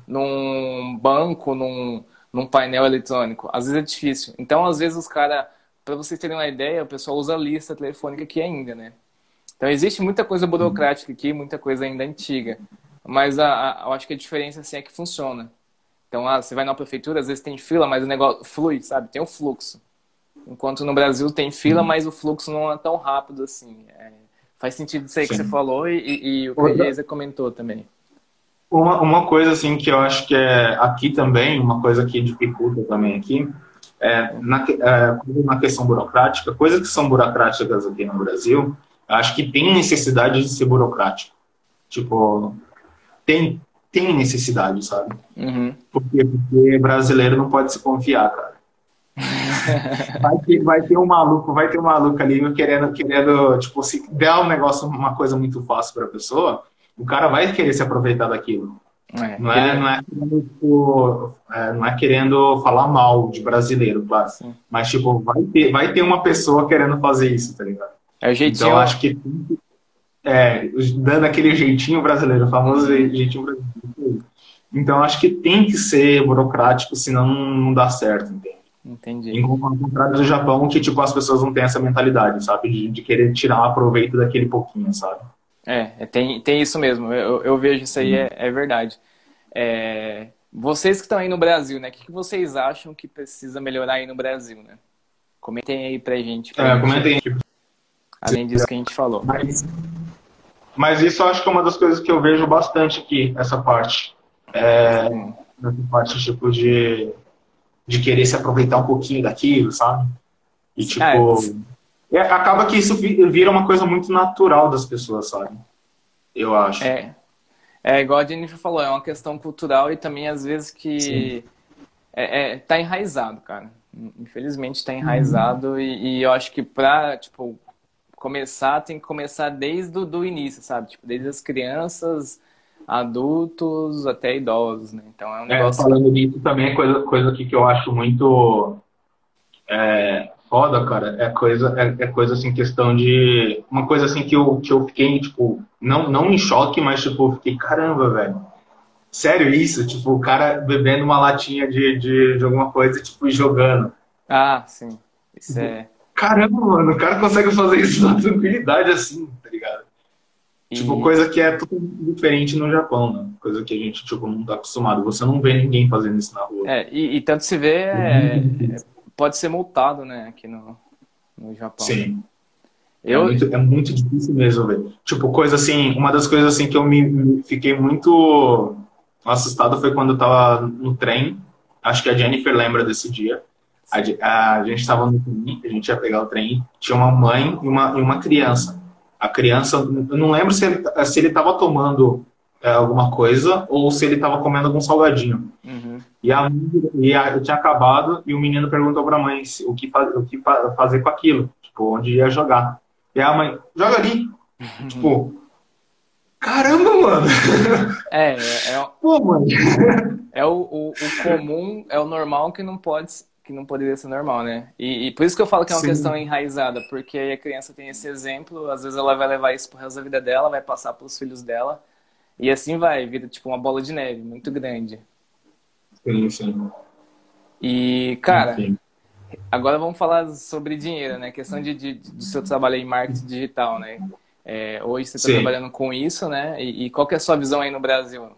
S1: num banco, num, num painel eletrônico? Às vezes é difícil. Então, às vezes os caras, para vocês terem uma ideia, o pessoal usa lista telefônica aqui ainda, né? Então, existe muita coisa burocrática aqui, muita coisa ainda antiga. Mas a, a, eu acho que a diferença assim, é que funciona. Então, ah, você vai na prefeitura, às vezes tem fila, mas o negócio flui, sabe? Tem o fluxo. Enquanto no Brasil tem fila, mas o fluxo não é tão rápido assim. É, faz sentido isso aí Sim. que você falou e, e, e o que a Geisa comentou também.
S2: Uma, uma coisa assim que eu acho que é aqui também, uma coisa que dificulta também aqui, é, na, é, na questão burocrática, coisas que são burocráticas aqui no Brasil, acho que tem necessidade de ser burocrático. Tipo, tem, tem necessidade, sabe?
S1: Uhum.
S2: Porque, porque brasileiro não pode se confiar, cara. vai, ter, vai ter um maluco, vai ter um maluco ali querendo, querendo, tipo, se der um negócio, uma coisa muito fácil para a pessoa, o cara vai querer se aproveitar daquilo.
S1: É,
S2: Não é, não, é querendo, tipo, é, não é querendo falar mal de brasileiro, claro.
S1: Sim.
S2: Mas, tipo, vai ter, vai ter uma pessoa querendo fazer isso, tá ligado?
S1: É o jeitinho.
S2: Então, acho que. É, dando aquele jeitinho brasileiro, o famoso jeitinho brasileiro. Então, acho que tem que ser burocrático, senão não, dá certo, entende?
S1: Entendi.
S2: Em contrário do Japão, que, tipo, as pessoas não têm essa mentalidade, sabe? De, de querer tirar proveito daquele pouquinho, sabe?
S1: É, é, tem, tem isso mesmo. Eu, eu vejo isso aí, é, é verdade. É, vocês que estão aí no Brasil, né? O que, que vocês acham que precisa melhorar aí no Brasil, né? Comentem aí pra gente. pra
S2: É, comentem aí.
S1: Além disso que a gente falou.
S2: Mas, mas isso eu acho que é uma das coisas que eu vejo bastante aqui, essa parte. É,
S1: Hum,
S2: essa parte, tipo, de, de querer se aproveitar um pouquinho daquilo, sabe? E, tipo, é, acaba que isso vi- vira uma coisa muito natural das pessoas, sabe? Eu acho.
S1: É, é igual a Jennifer falou, é uma questão cultural e também às vezes que é, é, tá enraizado, cara. Infelizmente tá enraizado e, e eu acho que pra, tipo, começar tem que começar desde o do início, sabe? Tipo, desde as crianças, adultos até idosos, né? Então é um
S2: É,
S1: negócio...
S2: falando nisso também é coisa, coisa aqui que eu acho muito é, foda, cara. É coisa, é, é coisa assim, questão de. Uma coisa assim que eu, que eu fiquei, tipo, não, não em choque, mas tipo, eu fiquei, caramba, velho. Sério isso? Tipo, o cara bebendo uma latinha de, de, de alguma coisa, tipo, e jogando.
S1: Ah, sim. Isso é...
S2: Caramba, mano, o cara consegue fazer isso na tranquilidade assim? Tipo,
S1: E-
S2: coisa que é totalmente diferente no Japão, né? Coisa que a gente, tipo, não tá acostumado. Você não vê ninguém fazendo isso na rua.
S1: É, e, e tanto se vê, é, pode ser multado, né, aqui no, no Japão.
S2: Sim.
S1: Eu,
S2: É muito, é muito difícil mesmo, velho. Tipo, coisa assim, uma das coisas assim que eu me, me fiquei muito assustado foi quando eu tava no trem. Acho que a Jennifer lembra desse dia. A, de- a gente tava no trem, a gente ia pegar o trem, tinha uma mãe e uma, e uma criança. A criança, eu não lembro se ele, se ele tava tomando é, alguma coisa ou se ele tava comendo algum salgadinho.
S1: Uhum.
S2: E a mãe, e a, eu tinha acabado e o menino perguntou pra mãe se- o que, fa- o que fa- fazer com aquilo, tipo, onde ia jogar. E a mãe, joga ali. Tipo, caramba, mano.
S1: É, é, é,
S2: Pô, mano.
S1: é o, o, o comum, é o normal que não pode, que não poderia ser normal, né? E, e por isso que eu falo que é uma
S2: Sim.
S1: questão enraizada, porque aí a criança tem esse exemplo, às vezes ela vai levar isso pro resto da vida dela, vai passar pros filhos dela, e assim vai, vira tipo uma bola de neve muito grande.
S2: Sim, sim.
S1: E, cara,
S2: Enfim.
S1: Agora vamos falar sobre dinheiro, né? Questão de, de- do seu trabalho em marketing digital, né? É, hoje você está trabalhando com isso, né? E, e qual que é a sua visão aí no Brasil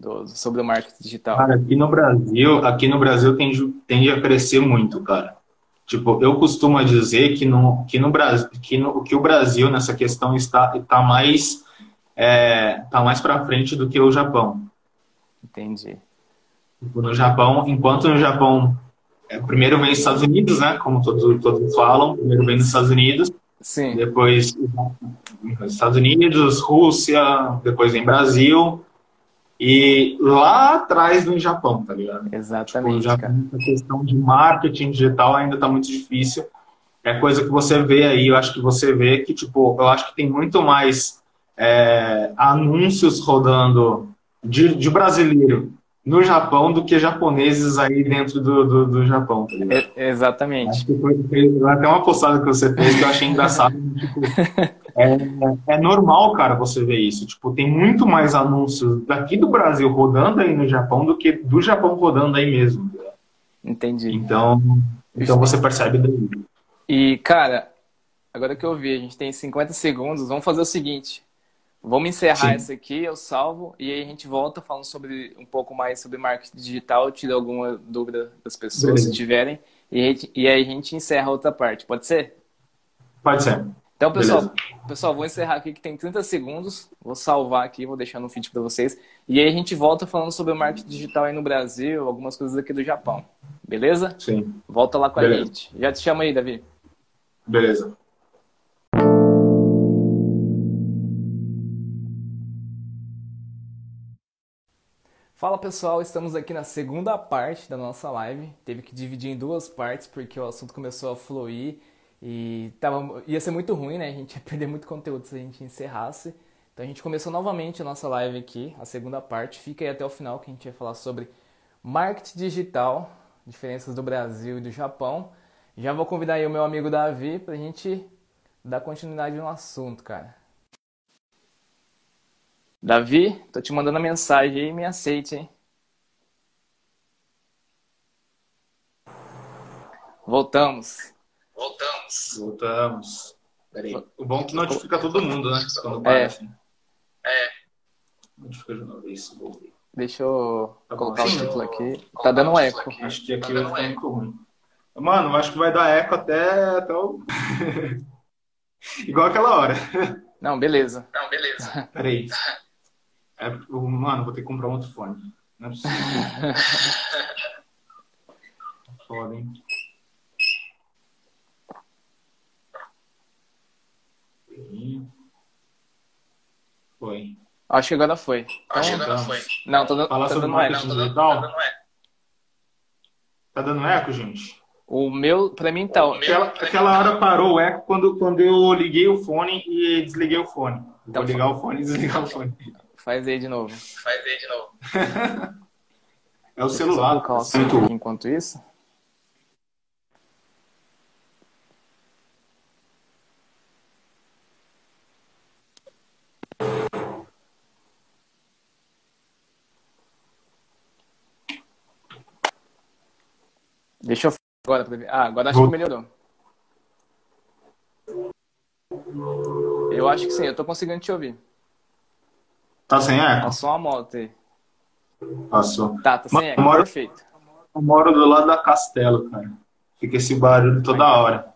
S1: do- sobre o marketing digital?
S2: Cara, aqui no Brasil, aqui no Brasil tende, tende a crescer muito, cara. Tipo, eu costumo dizer que no, que no Brasil, que, no, que o Brasil nessa questão está, está mais, é, tá mais para frente do que o Japão.
S1: Entendi.
S2: Tipo, no Japão, enquanto no Japão, é, primeiro vem os Estados Unidos, né? Como todos, todos falam, primeiro vem nos Estados Unidos,
S1: Sim,
S2: depois Estados Unidos, Rússia, depois vem Brasil e lá atrás vem Japão, tá ligado? Tipo,
S1: exatamente,
S2: já
S1: cara.
S2: a questão de marketing digital ainda está muito difícil. É coisa que você vê aí, eu acho que você vê que, tipo, eu acho que tem muito mais é, anúncios rodando de, de brasileiro no Japão do que japoneses aí dentro do, do, do Japão, tá ligado?
S1: E- exatamente.
S2: Acho que foi, foi até uma postada que você fez que eu achei engraçado. tipo, é, é normal, cara, você ver isso. Tipo, tem muito mais anúncios daqui do Brasil rodando aí no Japão do que do Japão rodando aí mesmo.
S1: Entendi.
S2: Então, então você percebe daí.
S1: E, cara, agora que eu vi, a gente tem 50 segundos, vamos fazer o seguinte. Vamos encerrar
S2: Sim.
S1: essa aqui, eu salvo, e aí a gente volta falando sobre um pouco mais sobre marketing digital, tira alguma dúvida das pessoas,
S2: Beleza.
S1: se tiverem, e, e aí a gente encerra a outra parte, pode ser?
S2: Pode ser.
S1: Então, pessoal, pessoal, vou encerrar aqui que tem 30 segundos. Vou salvar aqui, vou deixar no feed para vocês. E aí a gente volta falando sobre o marketing digital aí no Brasil, algumas coisas aqui do Japão. Beleza?
S2: Sim.
S1: Volta lá com
S2: Beleza.
S1: a gente. Já te chamo aí, Davi.
S2: Beleza.
S1: Fala pessoal, estamos aqui na segunda parte da nossa live. Teve que dividir em duas partes porque o assunto começou a fluir e tava, ia ser muito ruim, né? A gente ia perder muito conteúdo se a gente encerrasse. Então a gente começou novamente a nossa live aqui, a segunda parte. Fica aí até o final que a gente vai falar sobre marketing digital, diferenças do Brasil e do Japão. Já vou convidar aí o meu amigo Davi pra gente dar continuidade no assunto, cara. Davi, tô te mandando mensagem aí, me aceite, hein? Voltamos.
S3: Voltamos.
S2: Voltamos. Peraí. O bom é que notifica todo mundo, né? Quando para
S1: É.
S2: assim.
S3: É.
S2: Notifica de uma vez. vou ver.
S1: Deixa eu
S2: Tá bom.
S1: colocar o
S2: Sim.
S1: título aqui. Tá dando um eco.
S2: Acho que aqui
S3: Tá
S2: vai ficar
S3: eco.
S2: muito ruim. Mano, acho que vai dar eco até, até o... Igual aquela hora.
S1: Não, beleza.
S3: Não, beleza.
S2: Peraí. É, mano, vou ter que comprar um outro fone. Não é possível. Foda, hein? Foi.
S1: Acho que agora foi.
S3: Acho que agora
S2: então.
S3: foi.
S1: Não, tá, dando-
S2: Fala
S1: tá dando eco.
S3: Não, tá dando, tá dando eco.
S2: Tá dando eco, gente?
S1: O meu, pra mim tá.
S3: O meu-
S2: Aquela, aquela hora parou o eco quando, quando eu liguei o fone e desliguei o fone.
S1: Então,
S2: Vou ligar o fone e desligar o fone.
S1: Faz aí de novo.
S3: Faz aí de novo.
S2: É o celular.
S1: colocar o assunto aqui enquanto isso. Deixa eu agora pra ver. Ah, agora acho que melhorou. Eu acho que sim, eu tô conseguindo te ouvir.
S2: Tá sem eco?
S1: Passou uma moto aí.
S2: Passou.
S1: Tá, tá sem
S2: Mano,
S1: eco,
S2: moro-
S1: perfeito.
S2: Eu moro do lado da Castelo, cara. Fica esse barulho toda hora.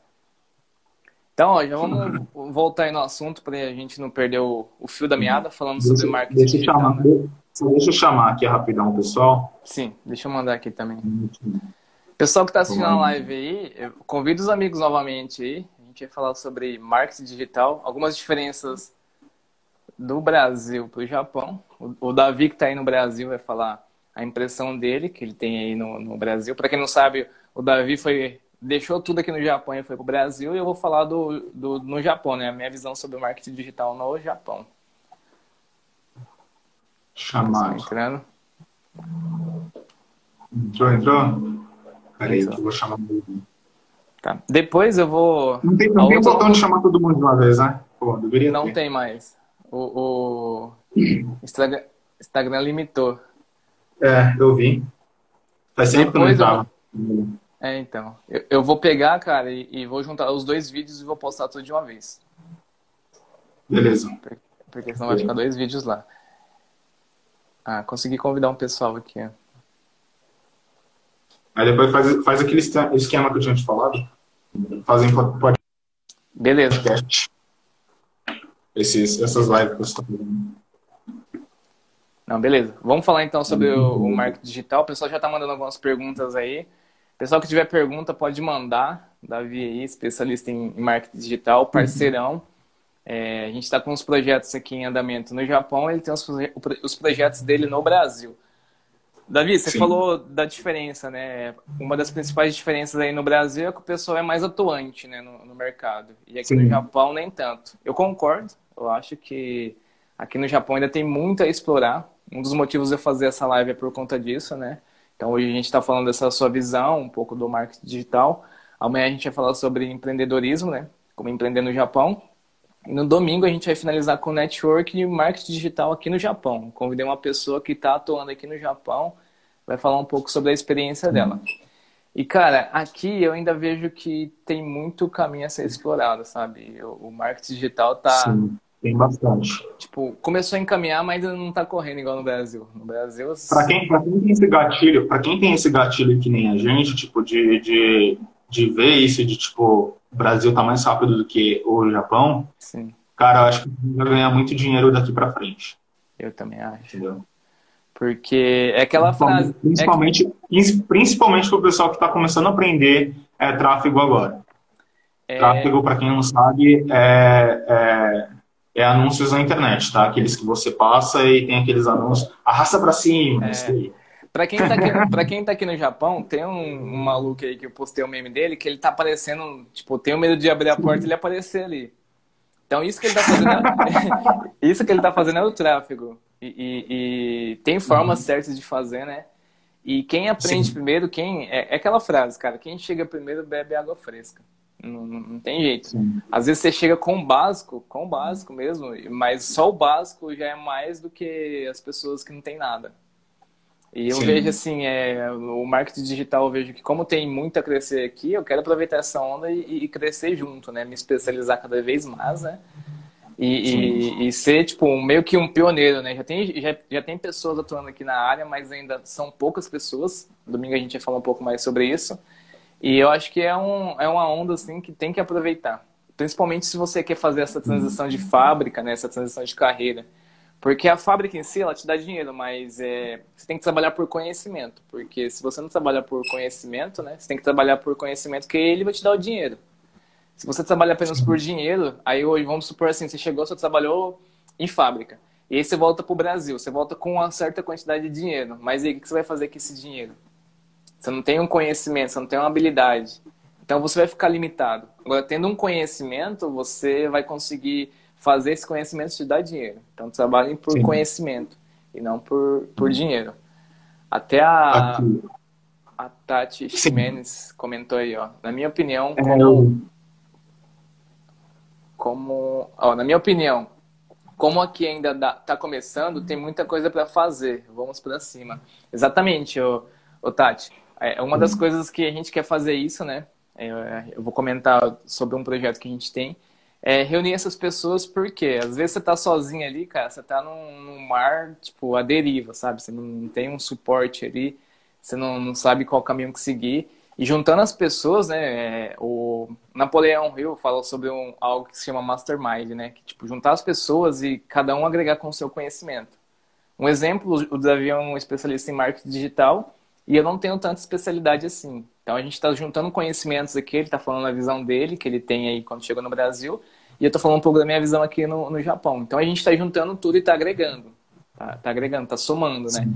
S1: Então, ó, já vamos voltar aí no assunto para a gente não perder o, o fio da meada, falando sobre
S2: Deixa,
S1: marketing
S2: deixa eu
S1: digital.
S2: chamar,
S1: né?
S2: deixa eu chamar aqui rapidão, pessoal.
S1: Sim, deixa eu mandar aqui também. Pessoal que está assistindo a live aí, eu convido os amigos novamente aí. A gente vai falar sobre marketing digital, algumas diferenças do Brasil para o Japão. O, Davi, que está aí no Brasil, vai falar a impressão dele, que ele tem aí no, no Brasil. Para quem não sabe, o Davi foi deixou tudo aqui no Japão e foi para o Brasil. E eu vou falar do, do no Japão, né? A minha visão sobre o marketing digital no Japão.
S2: Chamar.
S1: Entrando.
S2: Entrou, entrou? Peraí, eu vou chamar.
S1: Tá. Depois eu vou.
S2: Não tem, não tem
S1: outra-
S2: botão de chamar todo mundo de uma vez, né? Pô, deveria
S1: Não
S2: ter.
S1: tem mais. O, o Instagram, Instagram limitou.
S2: É, eu vi. Faz eu não
S1: eu-
S2: entrava.
S1: É, então. Eu, eu vou pegar, cara, e, e vou juntar os dois vídeos e vou postar tudo de uma vez.
S2: Beleza.
S1: Porque senão vai ficar dois vídeos lá. Ah, consegui convidar um pessoal aqui. ó.
S2: Aí depois faz, faz aquele esquema que eu tinha te falado. Fazem podcast.
S1: Beleza.
S2: Esses, essas lives que você tá fazendo.
S1: Não, beleza. Vamos falar então sobre o, o marketing digital. O pessoal já tá mandando algumas perguntas aí. Pessoal que tiver pergunta, pode mandar. Davi aí, especialista em marketing digital, parceirão. É, a gente está com uns projetos aqui em andamento no Japão, ele tem os, os projetos dele no Brasil. Davi, você
S2: Sim.
S1: falou da diferença, né? Uma das principais diferenças aí no Brasil é que o pessoal é mais atuante, né, no, no mercado. E aqui no
S2: Sim.
S1: Japão nem tanto. Eu concordo. Eu acho que aqui no Japão ainda tem muito a explorar. Um dos motivos de eu fazer essa live é por conta disso, né? Então hoje a gente está falando dessa sua visão, um pouco do marketing digital. Amanhã a gente vai falar sobre empreendedorismo, né? Como empreender no Japão. E no domingo a gente vai finalizar com network e marketing digital aqui no Japão. Convidei uma pessoa que está atuando aqui no Japão, vai falar um pouco sobre a experiência dela. E cara, aqui eu ainda vejo que tem muito caminho a ser explorado, sabe? O o marketing digital tá,
S2: Sim, tem bastante.
S1: tipo, começou a encaminhar, mas ainda não tá correndo igual no Brasil. No Brasil,
S2: Pra quem, pra quem tem esse gatilho, para quem tem esse gatilho que nem a gente, tipo, de, de, de ver isso, de tipo, o Brasil tá mais rápido do que o Japão,
S1: Sim,
S2: cara, eu acho que vai ganhar muito dinheiro daqui para frente,
S1: eu também acho.
S2: entendeu?
S1: Porque é aquela frase. é que-
S2: Principalmente, principalmente para o pessoal que está começando a aprender é, tráfego agora.
S1: é,
S2: Tráfego, para quem não sabe, é, é, é anúncios na internet, tá? Aqueles que você passa e tem aqueles anúncios, arrasta para cima,
S1: É.
S2: isso aí.
S1: Pra quem, tá aqui, pra quem tá aqui no Japão, tem um, um maluco aí que eu postei o meme dele, que ele tá aparecendo, tipo, tenho medo de abrir a porta e ele aparecer ali. Então isso que ele tá fazendo é, isso que ele tá fazendo é o tráfego. E, e- e tem formas certas de fazer, né? E quem aprende
S2: Sim.
S1: primeiro, quem. É, é aquela frase, cara, quem chega primeiro bebe água fresca. Não, não- não tem jeito.
S2: Sim.
S1: Às vezes você chega com o básico, com o básico mesmo, mas só o básico já é mais do que as pessoas que não têm nada. E eu
S2: Sim.
S1: vejo assim, é, o marketing digital, eu vejo que como tem muito a crescer aqui, eu quero aproveitar essa onda e, e crescer junto, né? Me especializar cada vez mais, né? E, e, e ser, tipo, um- meio que um pioneiro, né? Já tem, já, já tem pessoas atuando aqui na área, mas ainda são poucas pessoas. Domingo a gente vai falar um pouco mais sobre isso. E eu acho que é, um, é uma onda, assim, que tem que aproveitar. Principalmente se você quer fazer essa transição de fábrica, né? Essa transição de carreira. Porque a fábrica em si, ela te dá dinheiro, mas é, você tem que trabalhar por conhecimento. Porque se você não trabalhar por conhecimento, né? Você tem que trabalhar por conhecimento, que ele vai te dar o dinheiro. Se você trabalha apenas por dinheiro, aí hoje, vamos supor assim, você chegou, você trabalhou em fábrica. E aí você volta pro Brasil, você volta com uma certa quantidade de dinheiro. Mas aí, o que você vai fazer com esse dinheiro? Você não tem um conhecimento, você não tem uma habilidade. Então você vai ficar limitado. Agora, tendo um conhecimento, você vai conseguir fazer esse conhecimento te dar dinheiro. Então trabalhem por
S2: Sim.
S1: conhecimento e não por, por dinheiro. Até a,
S2: Aqui.
S1: a Tati
S2: Sim.
S1: Ximenes comentou aí, ó. Na minha opinião,
S2: É,
S1: como, como ó, na minha opinião, como aqui ainda dá, tá começando, tem muita coisa para fazer. Vamos para cima. Exatamente, ô Tati. É uma das coisas que a gente quer fazer isso, né? É, Eu vou comentar sobre um projeto que a gente tem. É reunir essas pessoas porque às vezes você tá sozinho ali, cara, você tá num, num mar, tipo, à deriva, sabe? Você não tem um suporte ali, você não, não sabe qual caminho que seguir. E juntando as pessoas, né? é, o Napoleão Hill fala sobre um, algo que se chama Mastermind, né? Que, tipo, juntar as pessoas e cada um agregar com o seu conhecimento. Um exemplo, o Davi é um especialista em marketing digital e eu não tenho tanta especialidade assim. Então a gente está juntando conhecimentos aqui, ele está falando a visão dele, que ele tem aí quando chegou no Brasil, e eu estou falando um pouco da minha visão aqui no, no Japão. Então a gente está juntando tudo e está agregando. Tá, tá agregando, tá somando, né?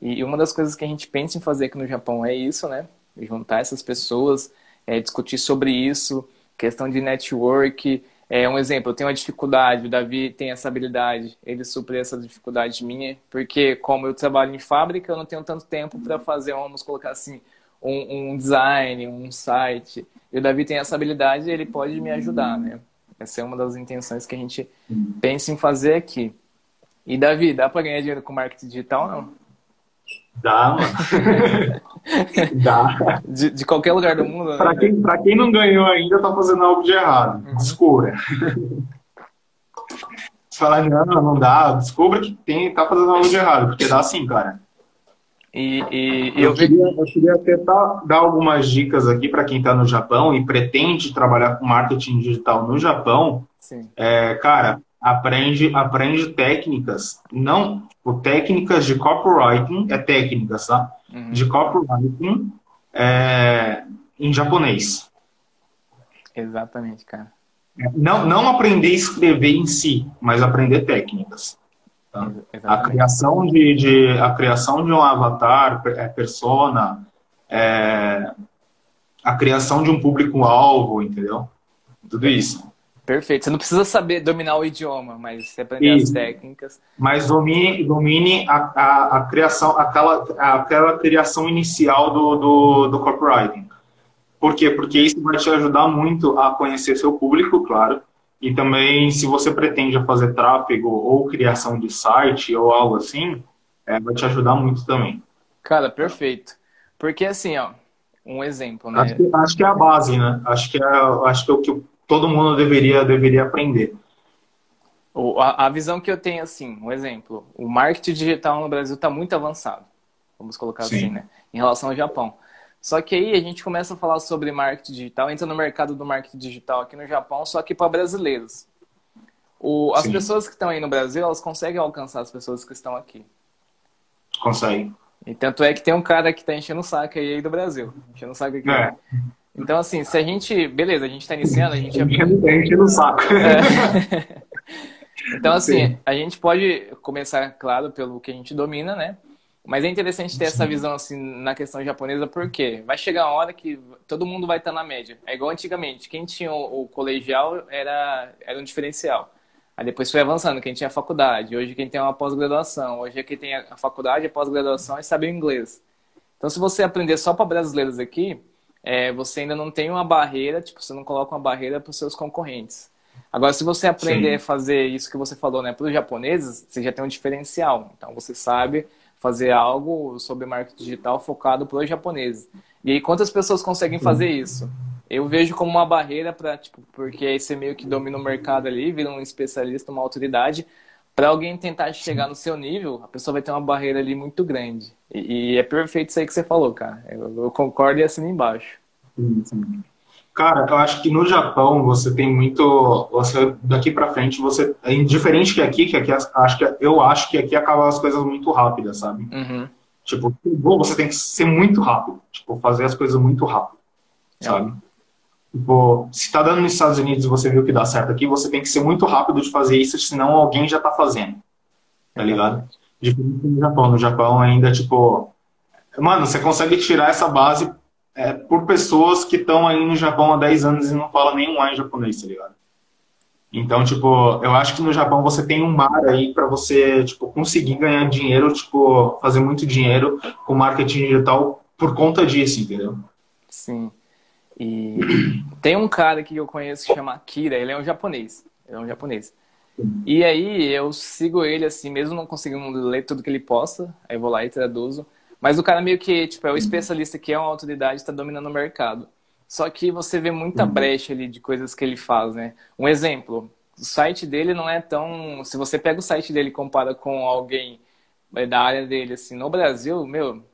S1: E uma das coisas que a gente pensa em fazer aqui no Japão é isso, né? Juntar essas pessoas, é, discutir sobre isso, questão de network. É, um exemplo, eu tenho uma dificuldade, o Davi tem essa habilidade, ele supre essa dificuldade minha, porque como eu trabalho em fábrica, eu não tenho tanto tempo para fazer, vamos colocar assim, um, um design, um site. E o Davi tem essa habilidade e ele pode me ajudar, né? Essa é uma das intenções que a gente pensa em fazer aqui. E Davi, dá para ganhar dinheiro com marketing digital não?
S2: Dá, mano. Dá.
S1: De, de qualquer lugar do mundo, né?
S2: Pra quem, pra quem não ganhou ainda, tá fazendo algo de errado. Descubra. Você fala, não, não dá. Descubra que tem, tá fazendo algo de errado, porque dá sim, cara.
S1: E, e, e
S2: Eu,
S1: eu
S2: queria, eu queria tentar dar algumas dicas aqui para quem está no Japão e pretende trabalhar com marketing digital no Japão.
S1: Sim,
S2: É, cara, aprende, aprende técnicas, não tipo, técnicas de copywriting, é técnicas, tá?
S1: Uhum.
S2: De copywriting é, em japonês.
S1: exatamente, cara.
S2: Não, não aprender a escrever em si, mas aprender técnicas. Tá? A criação de, de- a criação de um avatar, é, persona, é, a criação de um público-alvo, entendeu? Tudo isso.
S1: Perfeito. Você não precisa saber dominar o idioma, mas você aprender as
S2: Isso.
S1: técnicas.
S2: Mas domine, domine a, a, a criação, aquela, aquela criação inicial do, do, do copywriting. Por quê? Porque isso vai te ajudar muito a conhecer seu público, claro. E também, se você pretende fazer tráfego ou criação de site ou algo assim, é, vai te ajudar muito também.
S1: Cara, perfeito. Porque assim, ó, um exemplo, né?
S2: Acho que, acho que é a base, né? Acho que é, acho que é o que todo mundo deveria, deveria aprender.
S1: A, a visão que eu tenho, assim, um exemplo, o marketing digital no Brasil está muito avançado, vamos colocar
S2: Sim.
S1: assim, né? Em relação ao Japão. Só que aí a gente começa a falar sobre marketing digital, entra no mercado do marketing digital aqui no Japão, só que para brasileiros. O, as
S2: Sim.
S1: pessoas que estão aí no Brasil, elas conseguem alcançar as pessoas que estão aqui.
S2: Consegue.
S1: E tanto é que tem um cara que tá enchendo o saco aí do Brasil. Enchendo o saco aqui.
S2: É.
S1: Então, assim, se a gente. Beleza, a gente tá iniciando, a gente.
S2: Enche no saco.
S1: É. Então, assim,
S2: Sim.
S1: a gente pode começar, claro, pelo que a gente domina, né? Mas é interessante ter essa visão, assim, na questão japonesa, porque vai chegar uma hora que todo mundo vai estar na média. É igual antigamente, quem tinha o, o colegial era, era um diferencial. Aí depois foi avançando, quem tinha a faculdade. Hoje quem tem uma pós-graduação. Hoje é quem tem a faculdade, a pós-graduação e sabe o inglês. Então, se você aprender só para brasileiros aqui, é, você ainda não tem uma barreira, tipo, você não coloca uma barreira para os seus concorrentes. Agora, se você aprender
S2: Sim.
S1: a fazer isso que você falou, né, para os japoneses, você já tem um diferencial. Então, você sabe fazer algo sobre marketing digital focado para os japoneses. E aí, quantas pessoas conseguem fazer isso? Eu vejo como uma barreira para, tipo, porque aí você meio que domina o mercado ali, vira um especialista, uma autoridade. Para alguém tentar chegar no seu nível, a pessoa vai ter uma barreira ali muito grande. E, e é perfeito isso aí que você falou, cara. Eu, eu concordo e assino embaixo.
S2: Cara, eu acho que no Japão você tem muito. Você daqui pra frente você é diferente que aqui, que aqui acho que eu acho que aqui acabam as coisas muito rápidas, sabe?
S1: Uhum.
S2: Tipo, você tem que ser muito rápido, tipo, fazer as coisas muito rápido,
S1: É.
S2: sabe? Tipo, se tá dando nos Estados Unidos e você viu que dá certo aqui, você tem que ser muito rápido de fazer isso, senão alguém já tá fazendo, tá ligado? Diferente no Japão. No Japão ainda, tipo, mano, você consegue tirar essa base é, por pessoas que estão aí no Japão há 10 anos e não falam nenhum A em japonês, tá ligado? Então, tipo, eu acho que no Japão você tem um mar aí pra você, tipo, conseguir ganhar dinheiro, tipo, fazer muito dinheiro com marketing digital por conta disso, entendeu?
S1: Sim. E tem um cara que eu conheço que chama Akira, ele é um japonês. Ele é um japonês. E aí eu sigo ele assim, mesmo não conseguindo ler tudo que ele posta, aí eu vou lá e traduzo. Mas o cara meio que, tipo, é o especialista que é uma autoridade, está dominando o mercado. Só que você vê muita brecha ali de coisas que ele faz, né? Um exemplo, o site dele não é tão... Se você pega o site dele e compara com alguém eh, da área dele, assim, no Brasil, meu,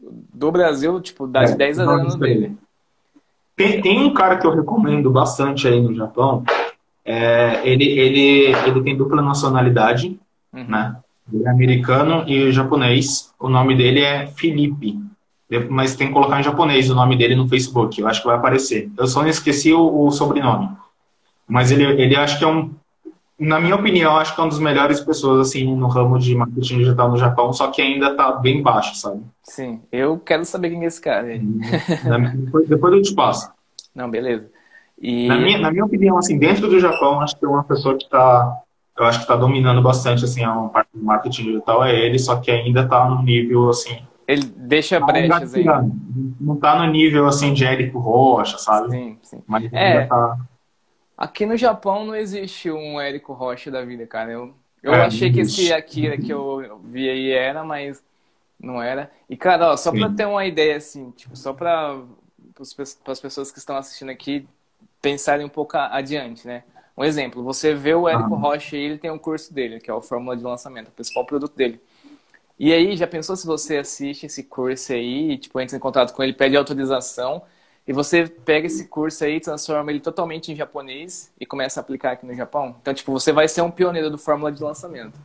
S1: do Brasil, tipo, dá de
S2: É,
S1: 10 a
S2: não,
S1: 0 no
S2: isso aí.
S1: dele.
S2: Tem, tem um cara que eu recomendo bastante aí no Japão. É, ele, ele, ele tem dupla nacionalidade,
S1: Uhum.
S2: né? Ele é americano e japonês. O nome dele é Felipe. Mas tem que colocar em japonês o nome dele no Facebook. Eu acho que vai aparecer. Eu só não esqueci o, o sobrenome. Mas ele, ele acho que é um. Na minha opinião, acho que é um dos melhores pessoas assim no ramo de marketing digital no Japão, só que ainda tá bem baixo, sabe?
S1: Sim, eu quero saber quem é esse cara.
S2: Na- depois, depois eu te passo.
S1: Não, beleza. E
S2: Na minha, na minha opinião, assim, dentro do Japão, acho que é uma pessoa que está, eu acho que está dominando bastante, assim, a parte do marketing digital é ele, só que ainda está no nível, assim,
S1: ele deixa
S2: tá
S1: brechas aí.
S2: não está no nível, assim, de Érico Rocha, sabe?
S1: Sim, sim.
S2: Mas
S1: É.
S2: ainda tá,
S1: Aqui no Japão não existe um Érico Rocha da vida, cara. Eu, eu
S2: É,
S1: achei que esse. Akira que eu vi aí era, mas não era. E, cara, ó, só pra
S2: Sim.
S1: ter uma ideia, assim, tipo, só pra para as pessoas que estão assistindo aqui pensarem um pouco adiante, né? Um exemplo, você vê o Érico
S2: Ah.
S1: Rocha e ele tem um curso dele, que é o Fórmula de Lançamento, o principal produto dele. E aí, já pensou se você assiste esse curso aí, e, tipo, entra em contato com ele, pede autorização, e você pega esse curso aí, transforma ele totalmente em japonês e começa a aplicar aqui no Japão? Então, tipo, você vai ser um pioneiro do Fórmula de lançamento.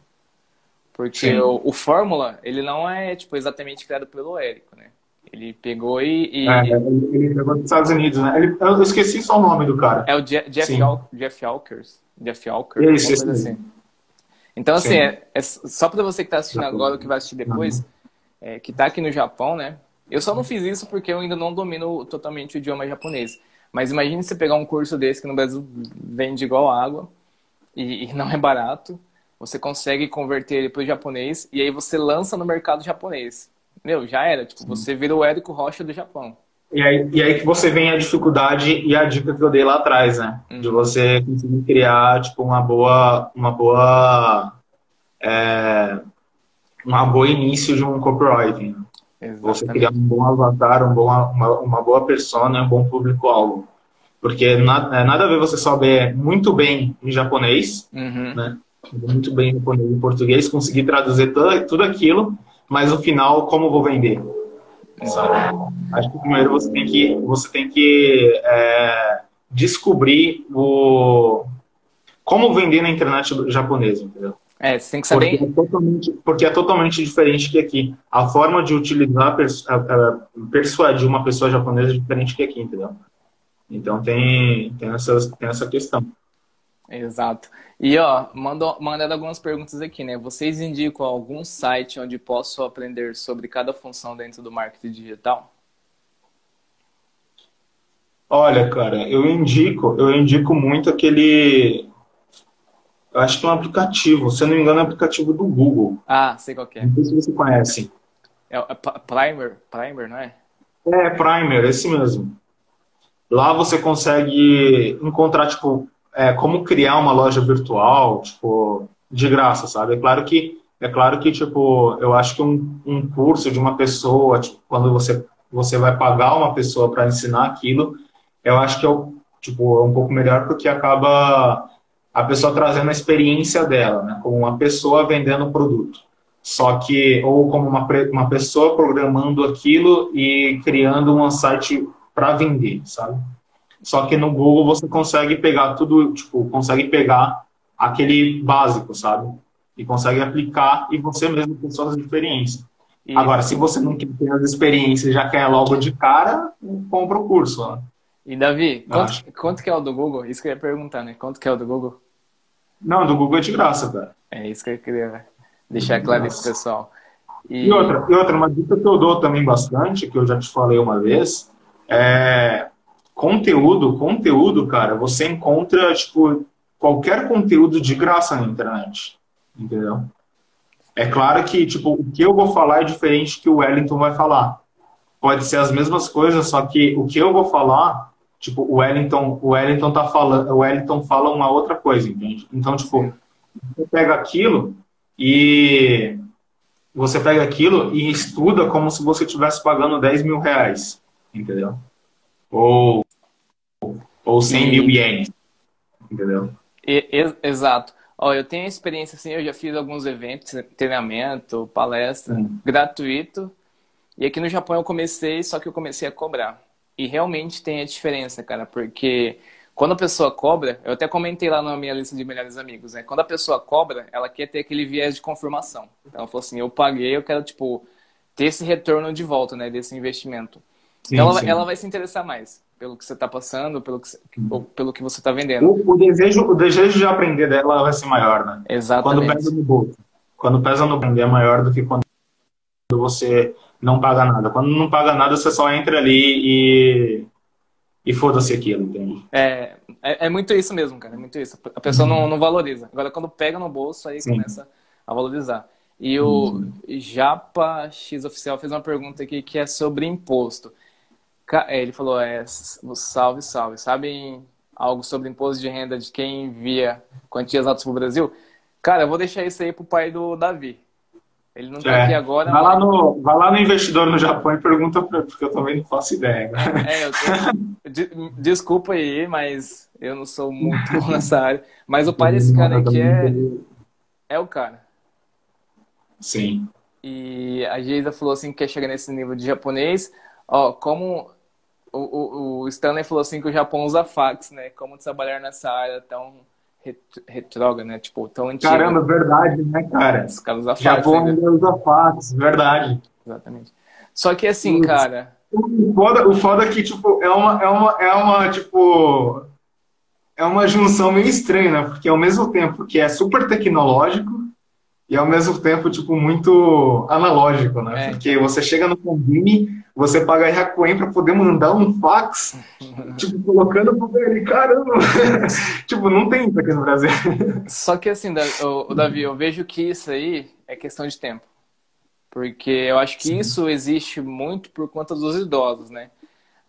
S1: Porque o, o Fórmula, ele não é, tipo, exatamente criado pelo Érico, né? Ele pegou e... e-
S2: é, ele, pegou dos Estados Unidos, né? Ele- eu esqueci só o nome do cara.
S1: É o Je- Jeff. Al Jeff Alkers. Jeff Alker,
S2: Isso, isso
S1: assim. Então, assim,
S2: Sim.
S1: é, é só para você que está assistindo agora ou que vai assistir depois, é, que está aqui no Japão, né? Eu só não fiz isso porque eu ainda não domino totalmente o idioma japonês. Mas imagine você pegar um curso desse que no Brasil vende igual água e, e não é barato. Você consegue converter ele para o japonês e aí você lança no mercado japonês. Meu, já era. Tipo, você vira o Érico Rocha do Japão.
S2: E aí, e aí que você vem a dificuldade e a dica que eu dei lá atrás, né? De
S1: Uhum.
S2: você conseguir criar, tipo, uma boa, uma boa, é, uma boa início de um copywriting. Você
S1: Exatamente.
S2: criar um bom avatar, um bom, uma, uma boa persona, um bom público-alvo. Porque na- é, nada a ver você saber muito bem em japonês,
S1: Uhum.
S2: né? Muito bem em japonês e português, conseguir traduzir tudo, tudo aquilo, mas no final, como vou vender? sabe? Acho que primeiro você tem que, você tem que é, descobrir o, como vender na internet japonesa, entendeu?
S1: É, você tem que saber.
S2: Porque é, totalmente, porque é totalmente diferente que aqui. A forma de utilizar, persuadir uma pessoa japonesa é diferente que aqui, entendeu? Então tem, tem, essa, tem essa questão.
S1: Exato. E ó, mando, mandando algumas perguntas aqui, né? Vocês indicam algum site onde posso aprender sobre cada função dentro do marketing digital?
S2: Olha, cara, eu indico, eu indico muito aquele. Eu acho que é um aplicativo, se eu não me engano, é um aplicativo do Google.
S1: Ah, sei qual é.
S2: Não sei se você conhece.
S1: É, é Primer, Primer, não é?
S2: É, Primer, esse mesmo. Lá você consegue encontrar, tipo, é, como criar uma loja virtual, tipo, de graça, sabe? É claro que, é claro que tipo, eu acho que um, um curso de uma pessoa, tipo, quando você, você vai pagar uma pessoa para ensinar aquilo, eu acho que é, tipo, é um pouco melhor porque acaba a pessoa trazendo a experiência dela, né? Como uma pessoa vendendo o produto. Só que, ou como uma, uma pessoa programando aquilo e criando um site para vender, sabe? Só que no Google você consegue pegar tudo, tipo, consegue pegar aquele básico, sabe? E consegue aplicar e você mesmo tem suas experiências. Agora, se você não quer ter as experiências já quer logo de cara, compra o curso. Ó.
S1: E Davi, quanto, quanto, que é o do Google? Isso que eu ia perguntar, né? Quanto que é o do Google?
S2: Não, do Google é de graça, cara.
S1: É isso que eu queria deixar claro para o pessoal.
S2: E... e... outra, e outra, uma dica que eu dou também bastante, que eu já te falei uma vez, é conteúdo, conteúdo, cara, você encontra, tipo, qualquer conteúdo de graça na internet. Entendeu? É claro que, tipo, o que eu vou falar é diferente que o Wellington vai falar. Pode ser as mesmas coisas, só que o que eu vou falar, tipo, o Wellington, o Wellington tá falando, o Wellington fala uma outra coisa, entende? Então, tipo, você pega aquilo e você pega aquilo e estuda como se você estivesse pagando 10 mil reais, entendeu? Ou ou 100 e... mil ienes. Entendeu?
S1: E, ex exato. Ó, eu tenho experiência assim, eu já fiz alguns eventos, treinamento, palestra, hum. gratuito. E aqui no Japão eu comecei, só que eu comecei a cobrar. E realmente tem a diferença, cara, porque quando a pessoa cobra, eu até comentei lá na minha lista de melhores amigos, né? Quando a pessoa cobra, ela quer ter aquele viés de confirmação. Então, ela falou assim: eu paguei, eu quero, tipo, ter esse retorno de volta, né, desse investimento. Sim, então, ela, ela vai se interessar mais pelo que você está passando, pelo que, ou pelo que você está vendendo.
S2: O, o, desejo, o desejo de aprender dela vai ser maior, né?
S1: Exatamente.
S2: Quando pesa no bolso. Quando pesa no bolso é maior do que quando você não paga nada. Quando não paga nada, você só entra ali e, e foda-se aquilo, entende?
S1: É, é, é, muito isso mesmo, cara. É muito isso. A pessoa uhum. não, não valoriza. Agora, quando pega no bolso, aí Sim. começa a valorizar. E o uhum. Japa X Oficial fez uma pergunta aqui que é sobre imposto. É, ele falou, é, salve, salve. Sabem algo sobre imposto de renda de quem envia quantias altas para o Brasil? Cara, eu vou deixar isso aí pro pai do Davi. Ele não está é. aqui agora.
S2: Vai, mas... lá no, vai lá no investidor no Japão e pergunta para porque eu também não faço ideia.
S1: É, eu tô... Desculpa aí, mas eu não sou muito bom nessa área. Mas o pai desse cara aqui é, é o cara.
S2: Sim.
S1: E a Geisa falou assim que quer chegar nesse nível de japonês. Ó, como o, o, o Stanley falou assim que o Japão usa fax, né? Como trabalhar nessa área tão retrógrada, né? Tipo, tão antiga.
S2: Caramba, verdade, né, cara? Os caras usam fax. Japão ainda usa fax, verdade.
S1: Exatamente. Só que assim, Putz. cara...
S2: O foda, o foda é que, tipo, é uma, é uma, é uma, tipo... É uma junção meio estranha, né? Porque ao mesmo tempo que é super tecnológico e ao mesmo tempo, tipo, muito analógico, né? É. Porque você chega no combine você paga Rakuen para poder mandar um fax, tipo, colocando pro ele, caramba! tipo, não tem isso aqui no Brasil.
S1: Só que assim, o Davi, eu vejo que isso aí é questão de tempo. Porque eu acho que sim. isso existe muito por conta dos idosos, né?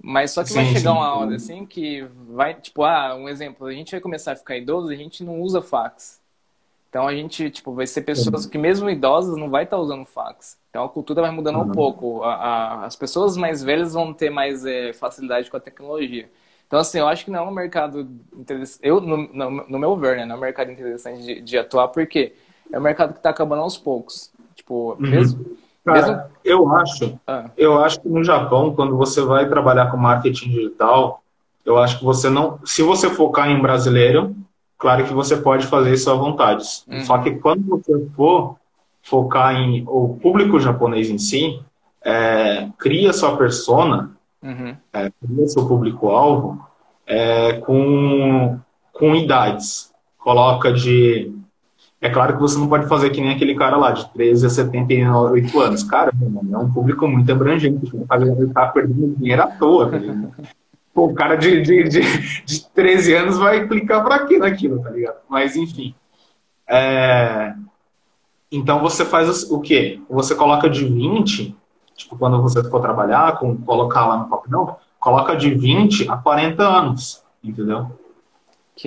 S1: Mas só que sim, vai chegar sim. uma hora assim que vai, tipo, ah, um exemplo, a gente vai começar a ficar idoso e a gente não usa fax. Então a gente, tipo, vai ser pessoas que mesmo idosas não vai estar tá usando fax. Então a cultura vai mudando uhum. um pouco. A, a, as pessoas mais velhas vão ter mais é, facilidade com a tecnologia. Então, assim, eu acho que não é um mercado interessante. Eu, no, no, no, meu ver, né? Não é um mercado interessante de, de atuar, porque é um mercado que está acabando aos poucos. Tipo, uhum. mesmo,
S2: Cara,
S1: Mesmo-
S2: eu acho,
S1: Ah,
S2: eu acho que no Japão, quando você vai trabalhar com marketing digital, eu acho que você não, se você focar em brasileiro, claro que você pode fazer isso à vontade.
S1: Uhum.
S2: Só que quando você for focar em o público japonês em si, é, cria sua persona
S1: uhum,
S2: cria seu público-alvo é, com, com idades. Coloca de. É claro que você não pode fazer que nem aquele cara lá, de 13 a 78 anos. Cara, é um público muito abrangente. Ele tá perdendo dinheiro à toa. tá? Pô, o cara de, de, de, de 13 anos vai clicar pra quê naquilo, tá ligado? Mas, enfim. É, Então, você faz o quê? Você coloca de 20 tipo, quando você for trabalhar, com, colocar lá no papel, coloca de 20 a 40 anos, entendeu?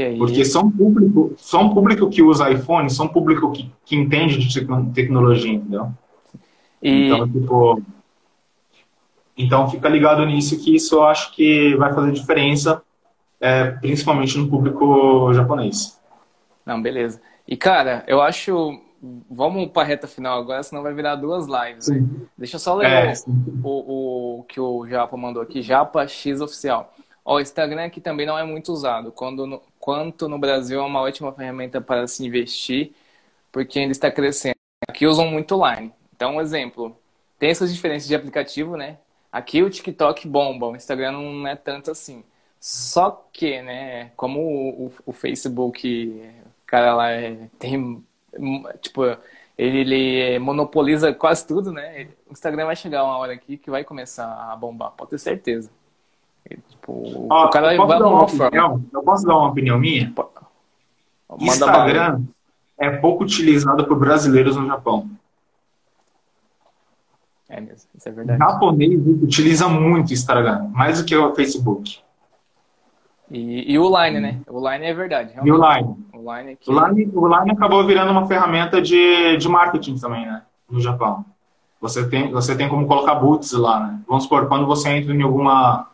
S1: aí.
S2: Porque são público, são público que usa iPhone, são público que, que entende de tecno- tecnologia, entendeu?
S1: E,
S2: Então, tipo, então fica ligado nisso que isso eu acho que vai fazer diferença, é, principalmente no público japonês.
S1: Não, beleza. E, cara, eu acho. Vamos pra reta final agora, senão vai virar duas lives. né? Deixa eu só ler
S2: É,
S1: o, o, que o Japa mandou aqui, Japa X Oficial. O Instagram aqui também não é muito usado, quando no, quanto no Brasil é uma ótima ferramenta para se investir, porque ainda está crescendo. Aqui usam muito Line. Então, um exemplo, tem essas diferenças de aplicativo, né? Aqui o TikTok bomba, o Instagram não é tanto assim. Só que, né, como o, o, o Facebook, o cara lá é- tem, tipo, ele, ele monopoliza quase tudo, né? O Instagram vai chegar uma hora aqui que vai começar a bombar, pode ter certeza. Tipo,
S2: Ó,
S1: o cara
S2: eu, posso
S1: vai
S2: dar uma
S1: uma forma.
S2: opinião? eu posso dar uma opinião minha?
S1: Bala.
S2: Instagram é pouco utilizado por brasileiros no Japão.
S1: É mesmo, isso é verdade.
S2: japonês utiliza muito Instagram, mais do que o Facebook.
S1: E, e o Line, né? O Line é verdade.
S2: E o
S1: realmente.
S2: Line.
S1: O Line aqui.
S2: O Line, o Line acabou virando uma ferramenta de, de marketing também, né? No Japão. Você tem, você tem como colocar boots lá, né? Vamos supor, quando você entra em alguma,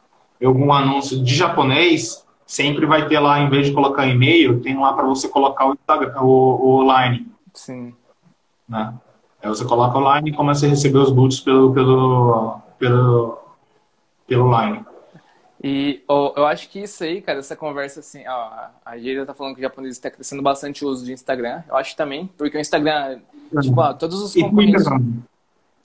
S2: algum anúncio de japonês, sempre vai ter lá, em vez de colocar e-mail, tem lá para você colocar o, Instagram, o, o Line,
S1: Sim.
S2: né? Aí você coloca o Line e começa a receber os boots pelo, pelo, pelo, pelo Line.
S1: E ó, eu acho que isso aí, cara, essa conversa assim, ó, a Geira tá falando que o japonês está crescendo bastante o uso de Instagram. Eu acho também, porque o Instagram, tipo, ó, todos os
S2: E Twitter
S1: concorrentes.
S2: também.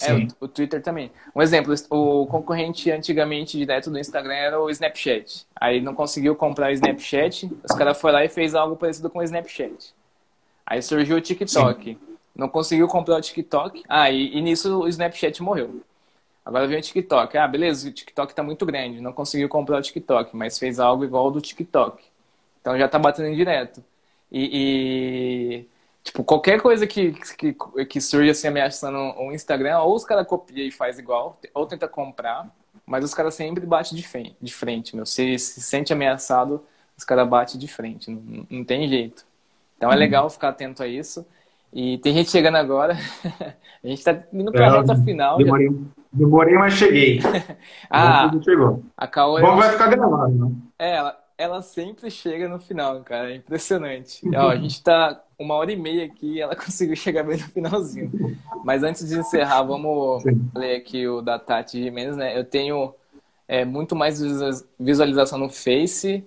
S1: É,
S2: Sim.
S1: o, o Twitter também. Um exemplo, o concorrente antigamente direto do Instagram era o Snapchat. Aí não conseguiu comprar o Snapchat, os caras foram lá e fez algo parecido com o Snapchat. Aí surgiu o TikTok. Não conseguiu comprar o TikTok. Ah, e, e nisso o Snapchat morreu. Agora vem o TikTok. Ah, beleza, o TikTok tá muito grande. Não conseguiu comprar o TikTok, mas fez algo igual ao do TikTok. Então já tá batendo direto. E, e, tipo, qualquer coisa que, que, que surge assim ameaçando o Instagram, ou os caras copiam e faz igual, ou tenta comprar, mas os caras sempre batem de frente, de frente, meu. Se se sente ameaçado, os caras batem de frente. Não, não tem jeito. Então é legal ficar atento a isso. E tem gente chegando agora. a gente tá indo pra
S2: É,
S1: reta final. já-
S2: Demorei, demorei, mas cheguei.
S1: Ah,
S2: chegou.
S1: a Caô,
S2: Bom, vai ficar gravado, né?
S1: é, ela, ela sempre chega no final, cara. É impressionante. Ó, a gente tá uma hora e meia aqui e ela conseguiu chegar bem no finalzinho. Mas antes de encerrar, vamos
S2: Sim.
S1: ler aqui o da Tati Jimenez, né? Eu tenho é, muito mais visualiza- visualização no Face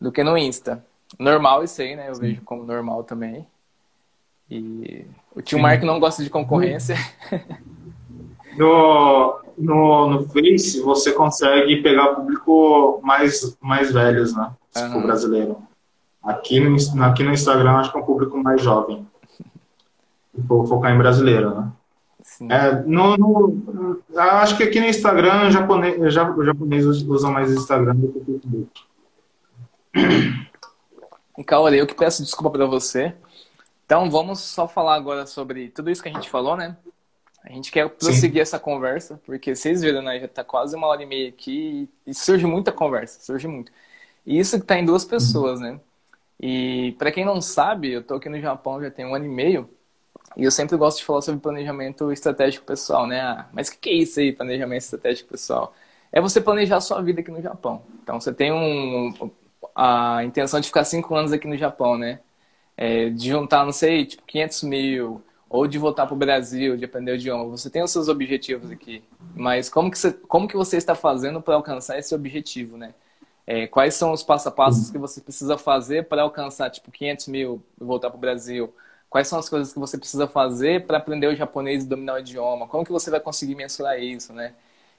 S1: do que no Insta. Normal isso aí, né? Eu vejo como normal também. E o tio
S2: Sim.
S1: Mark não gosta de concorrência.
S2: No, no, no Face, você consegue pegar público mais, mais velhos, né? Se for
S1: Aham.
S2: brasileiro. Aqui no, aqui no Instagram, acho que é um público mais jovem. Se for focar em brasileiro, né? É, no, no- acho que aqui no Instagram, japonês, japoneses usam mais Instagram do que o Facebook.
S1: Kaori, eu que peço desculpa pra você. Então vamos só falar agora sobre tudo isso que a gente falou, né? A gente quer prosseguir essa conversa, porque vocês viram, né? Já tá quase uma hora e meia aqui e surge muita conversa, surge muito. E isso que tá em duas pessoas, né? E pra quem não sabe, eu tô aqui no Japão já tem um ano e meio e eu sempre gosto de falar sobre planejamento estratégico pessoal, né? Ah, mas o que, que é isso aí, planejamento estratégico pessoal? É você planejar a sua vida aqui no Japão. Então você tem um, a intenção de ficar cinco anos aqui no Japão, né? É, de juntar, não sei, tipo, 500 mil, ou de voltar para o Brasil, de aprender o idioma. Você tem os seus objetivos aqui, mas como que você, como que você está fazendo para alcançar esse objetivo, né? É, quais são os passo a passos que você precisa fazer para alcançar, tipo, 500 mil e voltar para o Brasil? Quais são as coisas que você precisa fazer para aprender o japonês e dominar o idioma? Como que você vai conseguir mensurar isso, né?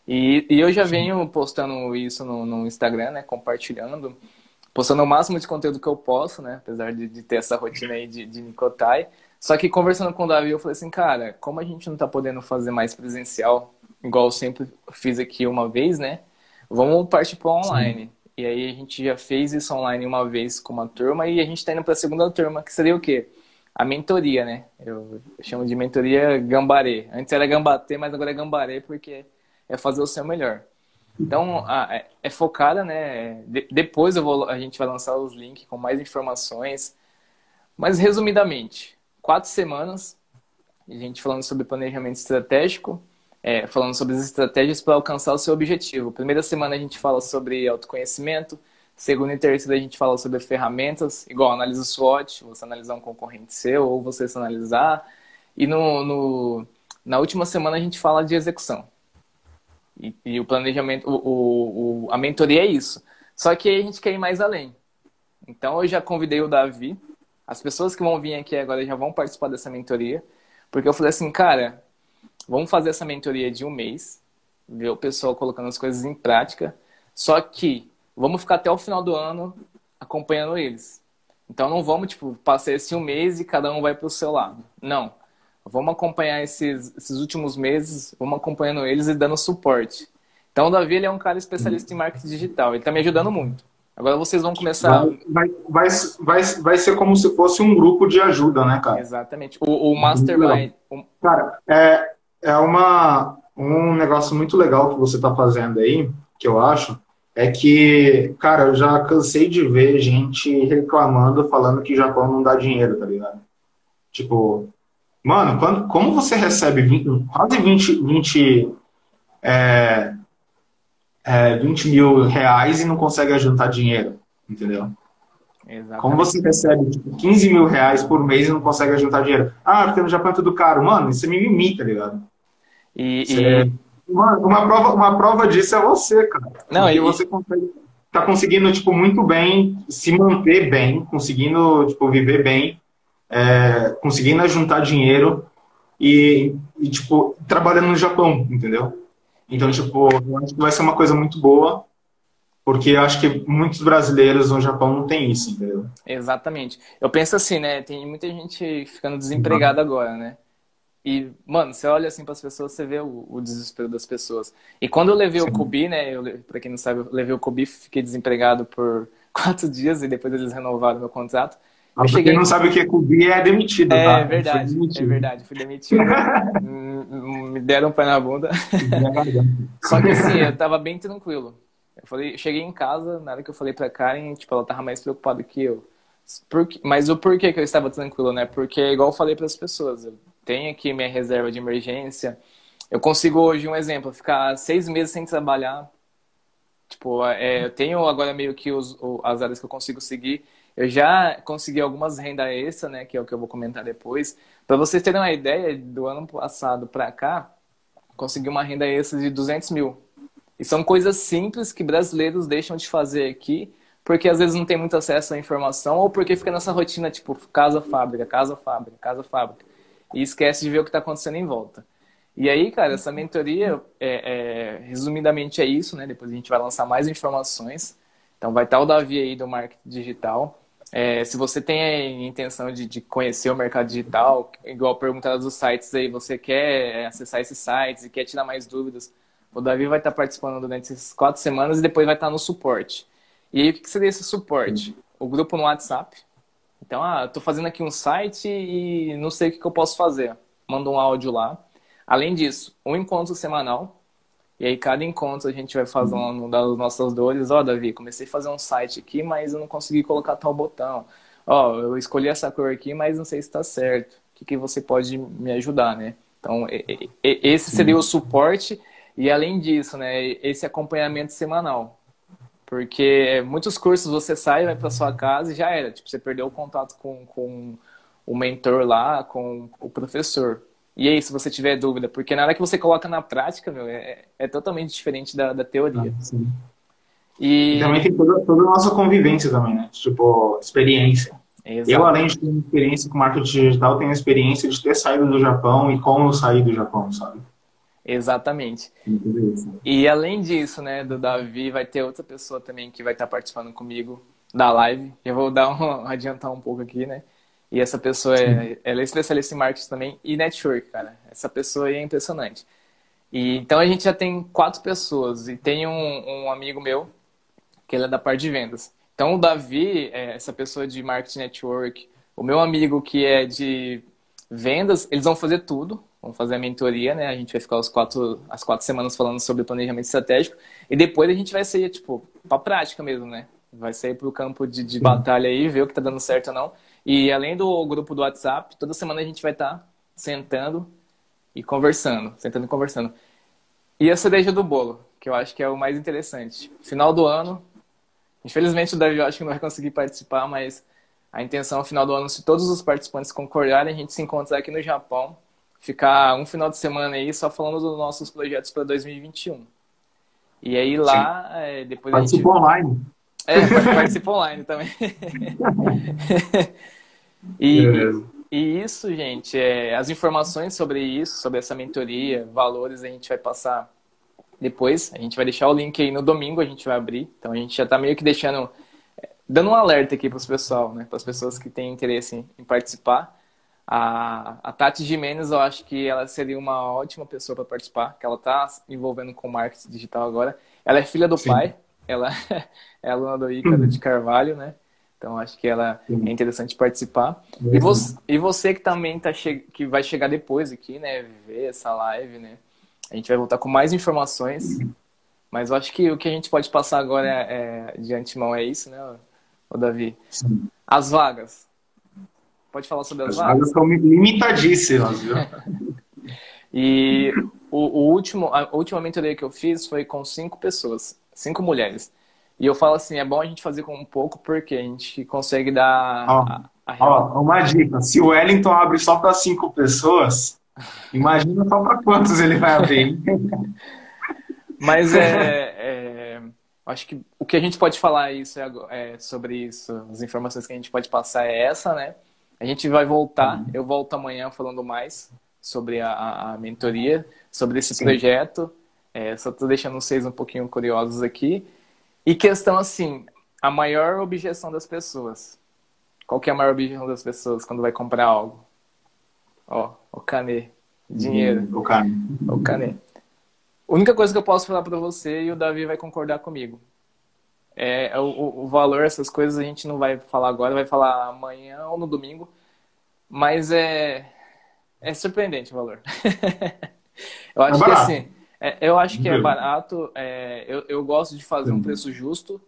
S1: E, e eu já venho postando isso no, no, Instagram, né? Compartilhando, postando o máximo de conteúdo que eu posso, né? Apesar de, de ter essa rotina aí de, de Nikotai. Só que conversando com o Davi, eu falei assim, cara, como a gente não tá podendo fazer mais presencial, igual eu sempre fiz aqui uma vez, né? Vamos partir para online. Sim. E aí a gente já fez isso online uma vez com uma turma e a gente está indo para a segunda turma, que seria o quê? A mentoria, né? Eu chamo de mentoria gambaré. Antes era gambatê, mas agora é gambaré porque é fazer o seu melhor. Então, a, é, é, focada, né? De, depois vou, a gente vai lançar os links com mais informações. Mas, resumidamente, quatro semanas, a gente falando sobre planejamento estratégico, é, falando sobre as estratégias para alcançar o seu objetivo. Primeira semana a gente fala sobre autoconhecimento, segunda e terceira a gente fala sobre ferramentas, igual análise SWOT, você analisar um concorrente seu ou você se analisar. E no, no, na última semana a gente fala de execução. E, e o planejamento, o, o, o, a mentoria é isso. Só que a gente quer ir mais além. Então eu já convidei o Davi, as pessoas que vão vir aqui agora já vão participar dessa mentoria, porque eu falei assim, cara, Vamos fazer essa mentoria de um mês, ver o pessoal colocando as coisas em prática. Só que vamos ficar até o final do ano acompanhando eles. Então não vamos, tipo, passar esse um mês e cada um vai para o seu lado. Não. Vamos acompanhar esses, esses últimos meses, vamos acompanhando eles e dando suporte. Então o Davi ele é um cara especialista em marketing digital. Ele está me ajudando muito. Agora vocês vão começar.
S2: Vai, vai, vai, vai ser como se fosse um grupo de ajuda, né, cara?
S1: Exatamente. O, o Mastermind.
S2: Cara, é, é uma, um negócio muito legal que você está fazendo aí, que eu acho, é que, cara, eu já cansei de ver gente reclamando, falando que Japão não dá dinheiro, tá ligado? Tipo, mano, quando, como você recebe 20, quase 20, 20, é, é, 20 mil reais e não consegue juntar dinheiro, entendeu? Exatamente. Como você recebe tipo, 15 mil reais por mês e não consegue juntar dinheiro? Ah, porque no Japão é tudo caro. Mano, isso é mimimi, tá ligado? E, e... Uma, uma, prova, uma prova disso é você, cara. Não, porque e... você consegue, tá conseguindo, tipo, muito bem se manter bem, conseguindo, tipo, viver bem, é, conseguindo juntar dinheiro e, e, tipo, trabalhando no Japão, entendeu? Então, tipo, eu acho que vai ser uma coisa muito boa porque eu acho que muitos brasileiros no Japão não tem isso, entendeu?
S1: Exatamente. Eu penso assim, né? Tem muita gente ficando desempregada agora, né? E, mano, você olha assim para as pessoas, você vê o, o, desespero das pessoas. E quando eu levei Sim. o Kobe, né? Pra quem não sabe, eu levei o Kobe, fiquei desempregado por quatro dias e depois eles renovaram meu contrato.
S2: Ah, eu cheguei... quem não sabe o que é Kobe, é demitido,
S1: é,
S2: tá?
S1: É verdade, é verdade. Fui demitido. Me deram um pé na bunda. Só que assim, eu tava bem tranquilo. Eu falei, cheguei em casa, na hora que eu falei pra Karen, tipo, ela tava mais preocupada que eu. Por, mas o porquê que eu estava tranquilo, né? Porque, igual eu falei para as pessoas, eu tenho aqui minha reserva de emergência. Eu consigo hoje, um exemplo, ficar seis meses sem trabalhar. Tipo, é, eu tenho agora meio que os, as áreas que eu consigo seguir. Eu já consegui algumas renda extra, né? Que é o que eu vou comentar depois. Para vocês terem uma ideia, do ano passado para cá, consegui uma renda extra de 200 mil. E são coisas simples que brasileiros deixam de fazer aqui, porque às vezes não tem muito acesso à informação, ou porque fica nessa rotina, tipo, casa-fábrica, casa-fábrica, casa-fábrica, e esquece de ver o que está acontecendo em volta. E aí, cara, essa mentoria, é, é, resumidamente é isso, né? Depois a gente vai lançar mais informações. Então vai estar o Davi aí do marketing digital. É, se você tem a intenção de, de, conhecer o mercado digital, igual perguntar dos sites aí, você quer acessar esses sites e quer tirar mais dúvidas, o Davi vai estar participando durante essas quatro semanas e depois vai estar no suporte. E aí, o que seria esse suporte? O grupo no WhatsApp. Então, ah, estou fazendo aqui um site e não sei o que, eu posso fazer. Manda um áudio lá. Além disso, um encontro semanal. E aí, cada encontro a gente vai falando das nossas dores. Ó, oh, Davi, comecei a fazer um site aqui, mas eu não consegui colocar tal botão. Ó, oh, eu escolhi essa cor aqui, mas não sei se está certo. O que, que você pode me ajudar, né? Então, esse seria o suporte e além disso, né, esse acompanhamento semanal. Porque muitos cursos você sai, vai para sua casa e já era. Tipo, você perdeu o contato com, com o mentor lá com o professor. E aí, se você tiver dúvida, porque na hora que você coloca na prática, meu, é, é totalmente diferente da, da teoria.
S2: Ah, sim.
S1: E
S2: E também tem toda, toda a nossa convivência também, né? Tipo, experiência.
S1: Exato.
S2: Eu, além de ter experiência com marketing digital, tenho a experiência de ter saído do Japão e como eu saí do Japão, sabe?
S1: Exatamente. E além disso, né, do Davi, vai ter outra pessoa também que vai estar participando comigo da live. Eu vou dar um, adiantar um pouco aqui, né? E essa pessoa é, ela é especialista em marketing também e network, cara. Essa pessoa aí é impressionante. E então a gente já tem quatro pessoas e tem um, um amigo meu que ele é da parte de vendas. Então o Davi, é essa pessoa de marketing network, o meu amigo que é de vendas, eles vão fazer tudo, vão fazer a mentoria, né? A gente vai ficar os quatro, as quatro semanas falando sobre planejamento estratégico e depois a gente vai sair, tipo, pra prática mesmo, né? Vai sair pro campo de, de batalha aí, ver o que tá dando certo ou não. E além do grupo do WhatsApp, toda semana a gente vai estar sentando e conversando, sentando e conversando. E a cereja do bolo, que eu acho que é o mais interessante. Final do ano, infelizmente o Davi eu acho que não vai conseguir participar, mas a intenção, no final do ano, se todos os participantes concordarem, a gente se encontrar aqui no Japão, ficar um final de semana aí só falando dos nossos projetos para 2021. E aí lá, é, depois a gente...
S2: Participa online.
S1: É, participa online também. e, e isso, gente, é, as informações sobre isso, sobre essa mentoria, valores, a gente vai passar depois. A gente vai deixar o link aí no domingo, a gente vai abrir. Então a gente já tá meio que deixando, dando um alerta aqui para os pessoal, né? Para as pessoas que têm interesse em, em participar. A, a Tati Jimenez, eu acho que ela seria uma ótima pessoa para participar, que ela está envolvendo com marketing digital agora. Ela é filha do
S2: Sim.
S1: pai, ela é aluna do Ícaro de Carvalho, né? Então acho que ela é interessante participar. E você, e você que também tá che que vai chegar depois aqui, né? Ver essa live, né? A gente vai voltar com mais informações. Mas eu acho que o que a gente pode passar agora é, é- de antemão é isso, né, o Davi?
S2: Sim.
S1: As vagas. Pode falar sobre as,
S2: As
S1: vagas?
S2: vagas são limitadíssimas, viu?
S1: E o, o último, a última mentoria que eu fiz foi com cinco pessoas, cinco mulheres. E eu falo assim, é bom a gente fazer com um pouco porque a gente consegue dar
S2: Ó,
S1: a, a real-
S2: Ó, uma dica: se o Wellington abre só para cinco pessoas, imagina só para quantos ele vai abrir.
S1: Mas é, é, acho que o que a gente pode falar isso é, é sobre isso, as informações que a gente pode passar é essa, né? A gente vai voltar, eu volto amanhã falando mais sobre a, a- mentoria, sobre esse
S2: Sim.
S1: projeto. É, só tô deixando vocês um pouquinho curiosos aqui. E questão assim, a maior objeção das pessoas. Qual que é a maior objeção das pessoas quando vai comprar algo? Ó, o canê, dinheiro.
S2: O cara.
S1: O Cané. A única coisa que eu posso falar pra você e o Davi vai concordar comigo. É, é o, o- valor, essas coisas a gente não vai falar agora, vai falar amanhã ou no domingo. Mas é, é surpreendente o valor. eu acho
S2: É
S1: que assim, é, eu acho que é barato. é, eu, eu gosto de fazer um preço justo,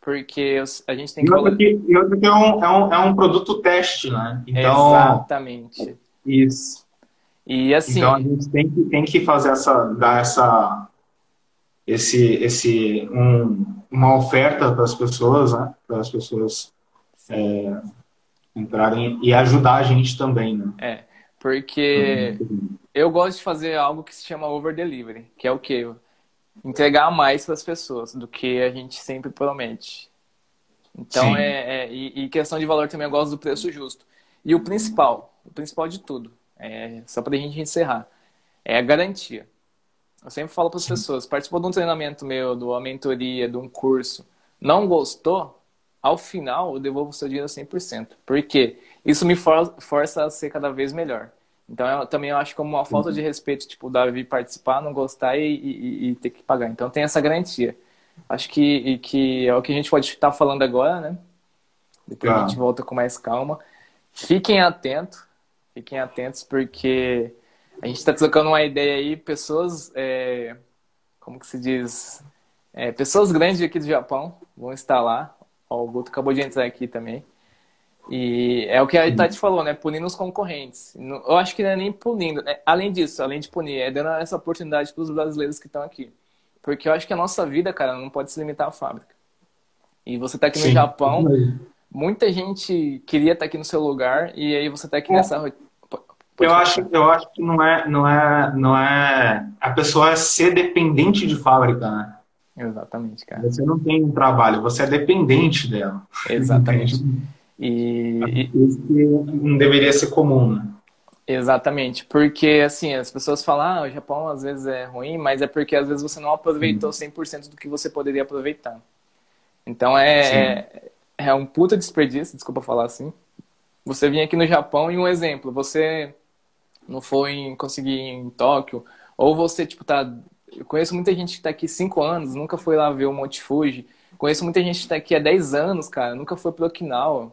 S1: porque a gente tem
S2: E
S1: que
S2: outra
S1: valorizar.
S2: que, e outra que é, um, é, um, é um produto teste, né? Então,
S1: Exatamente.
S2: isso.
S1: E assim,
S2: Então a gente tem que, tem que fazer essa, dar essa, esse, esse, um, uma oferta para as pessoas, né? Para as pessoas é, entrarem e ajudar a gente também, né?
S1: é, porque Eu gosto de fazer algo que se chama over delivery, que é o quê? Entregar mais para as pessoas do que a gente sempre promete. Então,
S2: Sim.
S1: é, é- e, e questão de valor também, eu gosto do preço justo. E o principal, o principal de tudo, é, só para a gente encerrar, é a garantia. Eu sempre falo para as pessoas, participou de um treinamento meu, de uma mentoria, de um curso, não gostou, ao final eu devolvo o seu dinheiro 100%. Por quê? Isso me for- força a ser cada vez melhor. Então, eu também acho como uma falta de respeito, tipo, o Davi participar, não gostar e, e- e ter que pagar. Então, tem essa garantia. Acho que, que é o que a gente pode estar falando agora, né? Depois a
S2: Tá.
S1: gente volta com mais calma. Fiquem atentos, fiquem atentos, porque a gente está trocando uma ideia aí, pessoas, é, como que se diz? É, pessoas grandes aqui do Japão vão estar lá. Ó, o Guto acabou de entrar aqui também. E é o que a Tati falou, né? Punindo os concorrentes. Não- Eu acho que não é nem punindo. né? Além disso, além de punir, é dando essa oportunidade para os brasileiros que estão aqui. Porque eu acho que a nossa vida, cara, não pode se limitar à fábrica. E você tá aqui no
S2: Sim.
S1: Japão, muita gente queria estar aqui no seu lugar e aí você está aqui nessa rotina.
S2: Eu acho, eu acho que não é, não é, não é a pessoa é ser dependente de fábrica, né?
S1: Exatamente, cara.
S2: Você não tem um trabalho, você é dependente dela.
S1: Exatamente. E.
S2: Isso não deveria ser comum, né?
S1: Exatamente, porque assim, as pessoas falam, ah, o Japão às vezes é ruim, mas é porque às vezes você não aproveitou 100% do que você poderia aproveitar. Então é, é, é, um puta desperdício, desculpa falar assim. Você vinha aqui no Japão e um exemplo, você não foi conseguir em Tóquio, ou você, tipo, tá. Eu conheço muita gente que tá aqui 5 anos, nunca foi lá ver o Monte Fuji. Conheço muita gente que tá aqui há 10 anos, cara, nunca foi pro Okinawa.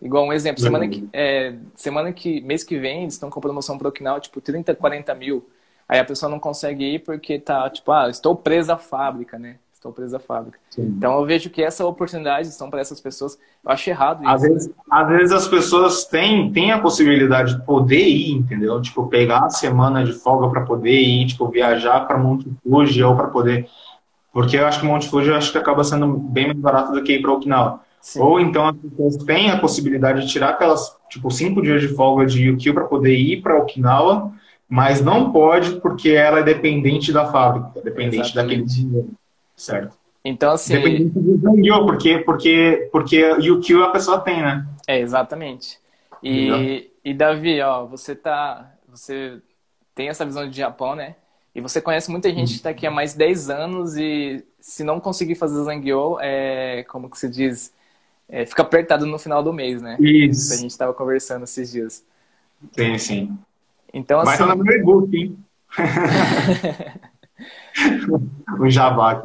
S1: Igual um exemplo, semana que, é, semana que, mês que vem, eles estão com promoção pro Okinawa, tipo, 30, 40 mil. Aí a pessoa não consegue ir porque tá, tipo, ah, estou presa à fábrica, né? Estou presa à fábrica. Sim. Então eu vejo que essa oportunidade são para essas pessoas. Eu acho errado isso.
S2: Às vezes, às vezes as pessoas têm, têm a possibilidade de poder ir, entendeu? Tipo, pegar a semana de folga para poder ir, tipo, viajar para Monte Fuji ou para poder. Porque eu acho que Monte Fuji eu acho que acaba sendo bem mais barato do que ir para Okinawa. Sim. Ou então as pessoas têm a possibilidade de tirar aquelas, tipo, cinco dias de folga de Yukio para poder ir para Okinawa, mas não pode porque ela é dependente da fábrica, dependente Exatamente. daquele dinheiro, certo?
S1: Então, assim...
S2: Dependente do Zangyo, porque, porque, porque Yukio a pessoa tem, né?
S1: É, exatamente. E, e Davi, ó, você tá... Você tem essa visão de Japão, né? E você conhece muita gente que está aqui há mais de 10 anos e se não conseguir fazer Zangyo, é, como que se diz, é, fica apertado no final do mês, né?
S2: Isso.
S1: A gente estava conversando esses dias.
S2: Sim, sim.
S1: Então,
S2: assim... Vai no meu e-book, hein? o jabá.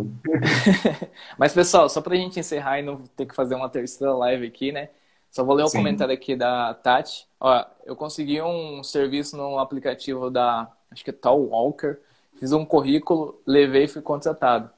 S1: Mas, pessoal, só para a gente encerrar e não ter que fazer uma terceira live aqui, né? Só vou ler o um comentário aqui da Tati. Ó, eu consegui um serviço no aplicativo da, acho que é Tal Walker. Fiz um currículo, levei e fui contratado.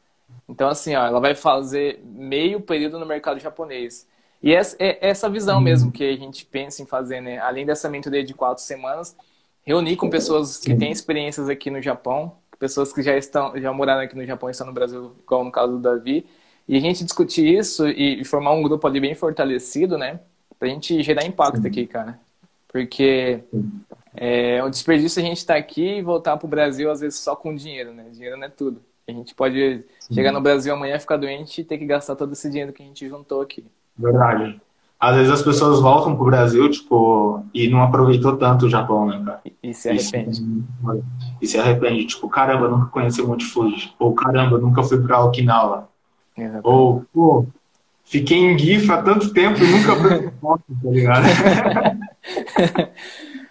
S1: Então, assim, ó, ela vai fazer meio período no mercado japonês. E essa, é essa visão mesmo que a gente pensa em fazer, né? Além dessa mentoria de quatro semanas, reunir com pessoas que têm experiências aqui no Japão, pessoas que já estão, já moraram aqui no Japão e estão no Brasil, como no caso do Davi, e a gente discutir isso e, formar um grupo ali bem fortalecido, né? Pra gente gerar impacto aqui, cara. Porque é um desperdício a gente estar tá aqui e voltar pro Brasil, às vezes, só com dinheiro, né? Dinheiro não é tudo. A gente pode Sim. chegar no Brasil amanhã, ficar doente e ter que gastar todo esse dinheiro que a gente juntou aqui.
S2: Verdade. Às vezes as pessoas voltam pro Brasil, tipo, e não aproveitou tanto o Japão, né, cara?
S1: E, se arrepende.
S2: E, se arrepende. Tipo, caramba, nunca conheci o Monte Fuji. Ou caramba, nunca fui pra Okinawa. Exatamente. Ou, pô, fiquei em GIF há tanto tempo e nunca fui foto, tá ligado?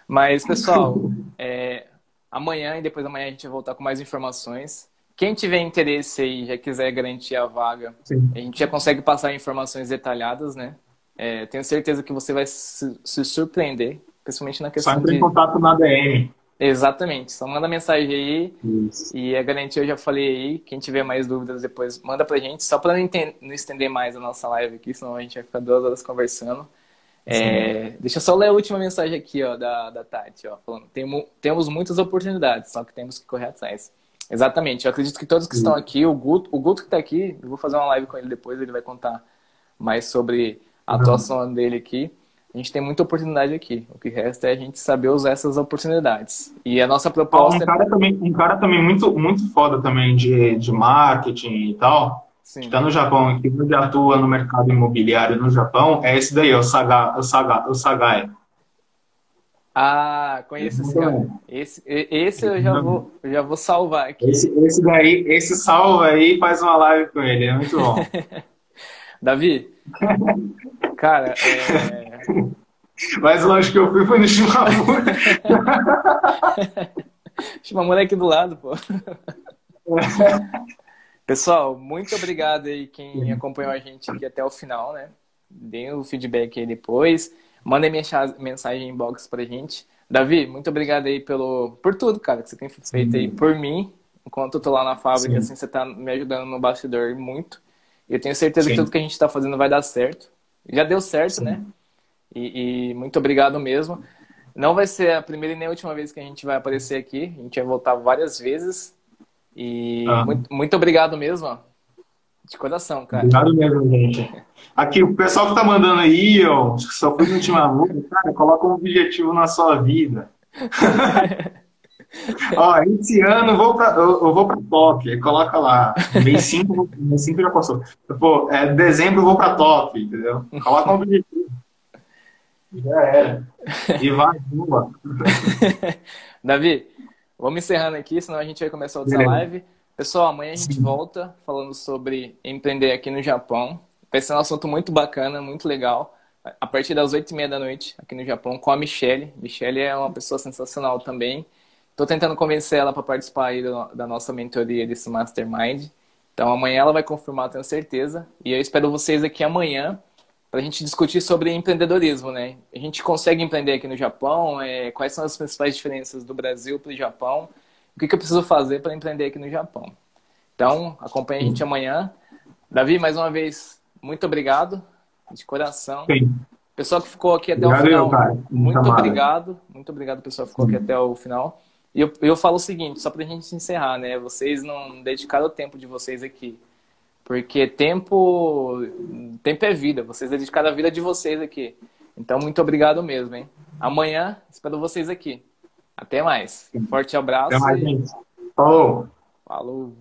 S1: Mas, pessoal, é, amanhã e depois da manhã a gente vai voltar com mais informações. Quem tiver interesse aí já quiser garantir a vaga, Sim. a gente já consegue passar informações detalhadas, né? É, tenho certeza que você vai se, se, surpreender, principalmente na questão
S2: Só entra de... em contato na DM.
S1: Exatamente, só manda mensagem aí Isso. e a garantia eu já falei aí. Quem tiver mais dúvidas depois manda pra gente, só para não, não, estender mais a nossa live aqui, senão a gente vai ficar duas horas conversando. É, deixa eu só ler a última mensagem aqui ó, da, da Tati, ó, falando: temos, temos muitas oportunidades, só que temos que correr atrás. Exatamente. Eu acredito que todos que estão aqui, o Guto, o Guto que está aqui, eu vou fazer uma live com ele depois, ele vai contar mais sobre a atuação dele aqui. A gente tem muita oportunidade aqui. O que resta é a gente saber usar essas oportunidades. E a nossa proposta.
S2: Um cara também, um cara também muito, muito foda também de, de marketing e tal. Sim. Que está no Japão, que atua no mercado imobiliário no Japão, é esse daí, é o Saga, o Saga, o Sagai.
S1: Ah, conheço esse cara. Esse, esse eu já vou, eu já vou salvar aqui.
S2: Esse, esse daí, esse salva aí faz uma live com ele, é muito bom.
S1: Davi, cara, é...
S2: Mais longe que eu fui foi no Shimamura.
S1: Shimamura é aqui do lado, pô. Pessoal, muito obrigado aí quem acompanhou a gente aqui até o final, né? Deem o feedback aí depois. Mandem mensagem inbox pra gente. Davi, muito obrigado aí pelo, por tudo, cara, que você tem feito Sim. aí por mim. Enquanto eu tô lá na fábrica, Sim. assim, você tá me ajudando no bastidor muito. Eu tenho certeza Sim. que tudo que a gente tá fazendo vai dar certo. Já deu certo, né? E, e, muito obrigado mesmo. Não vai ser a primeira e nem a última vez que a gente vai aparecer aqui. A gente vai voltar várias vezes. E ah. muito, muito obrigado mesmo. De coração, cara.
S2: Obrigado mesmo, gente. Aqui, o pessoal que tá mandando aí, ó, só fui no Timamura, cara, coloca um objetivo na sua vida. ó, esse ano eu vou pra, eu, eu vou pra aí coloca lá. Mês 5, mês 5 já passou. Pô, é, dezembro eu vou pra Tóquio, entendeu? Coloca um objetivo. Já era. E vai, boa.
S1: Davi, vamos encerrando aqui, senão a gente vai começar outra live. Pessoal, amanhã a gente volta falando sobre empreender aqui no Japão. Vai ser um assunto muito bacana, muito legal. A partir das oito e meia da noite, aqui no Japão, com a Michelle. Michelle é uma pessoa sensacional também. Estou tentando convencer ela para participar aí do- da nossa mentoria desse Mastermind. Então amanhã ela vai confirmar, tenho certeza. E eu espero vocês aqui amanhã para a gente discutir sobre empreendedorismo, né? A gente consegue empreender aqui no Japão? É, quais são as principais diferenças do Brasil para o Japão? O que, que eu preciso fazer para empreender aqui no Japão? Então, acompanhe a gente amanhã. Davi, mais uma vez, muito obrigado, de coração.
S2: Sim.
S1: Pessoal que ficou aqui até o
S2: Obrigado,
S1: final,
S2: eu, cara.
S1: muito
S2: amado.
S1: obrigado. Muito obrigado, pessoal que ficou aqui até o final. E eu, eu falo o seguinte, só pra gente encerrar, né? Vocês não dedicaram o tempo de vocês aqui. Porque tempo, tempo é vida. Vocês dedicaram a vida de vocês aqui. Então, muito obrigado mesmo, hein? Amanhã, espero vocês aqui. Até mais. Um forte abraço
S2: Até mais, gente. Falou.
S1: falou.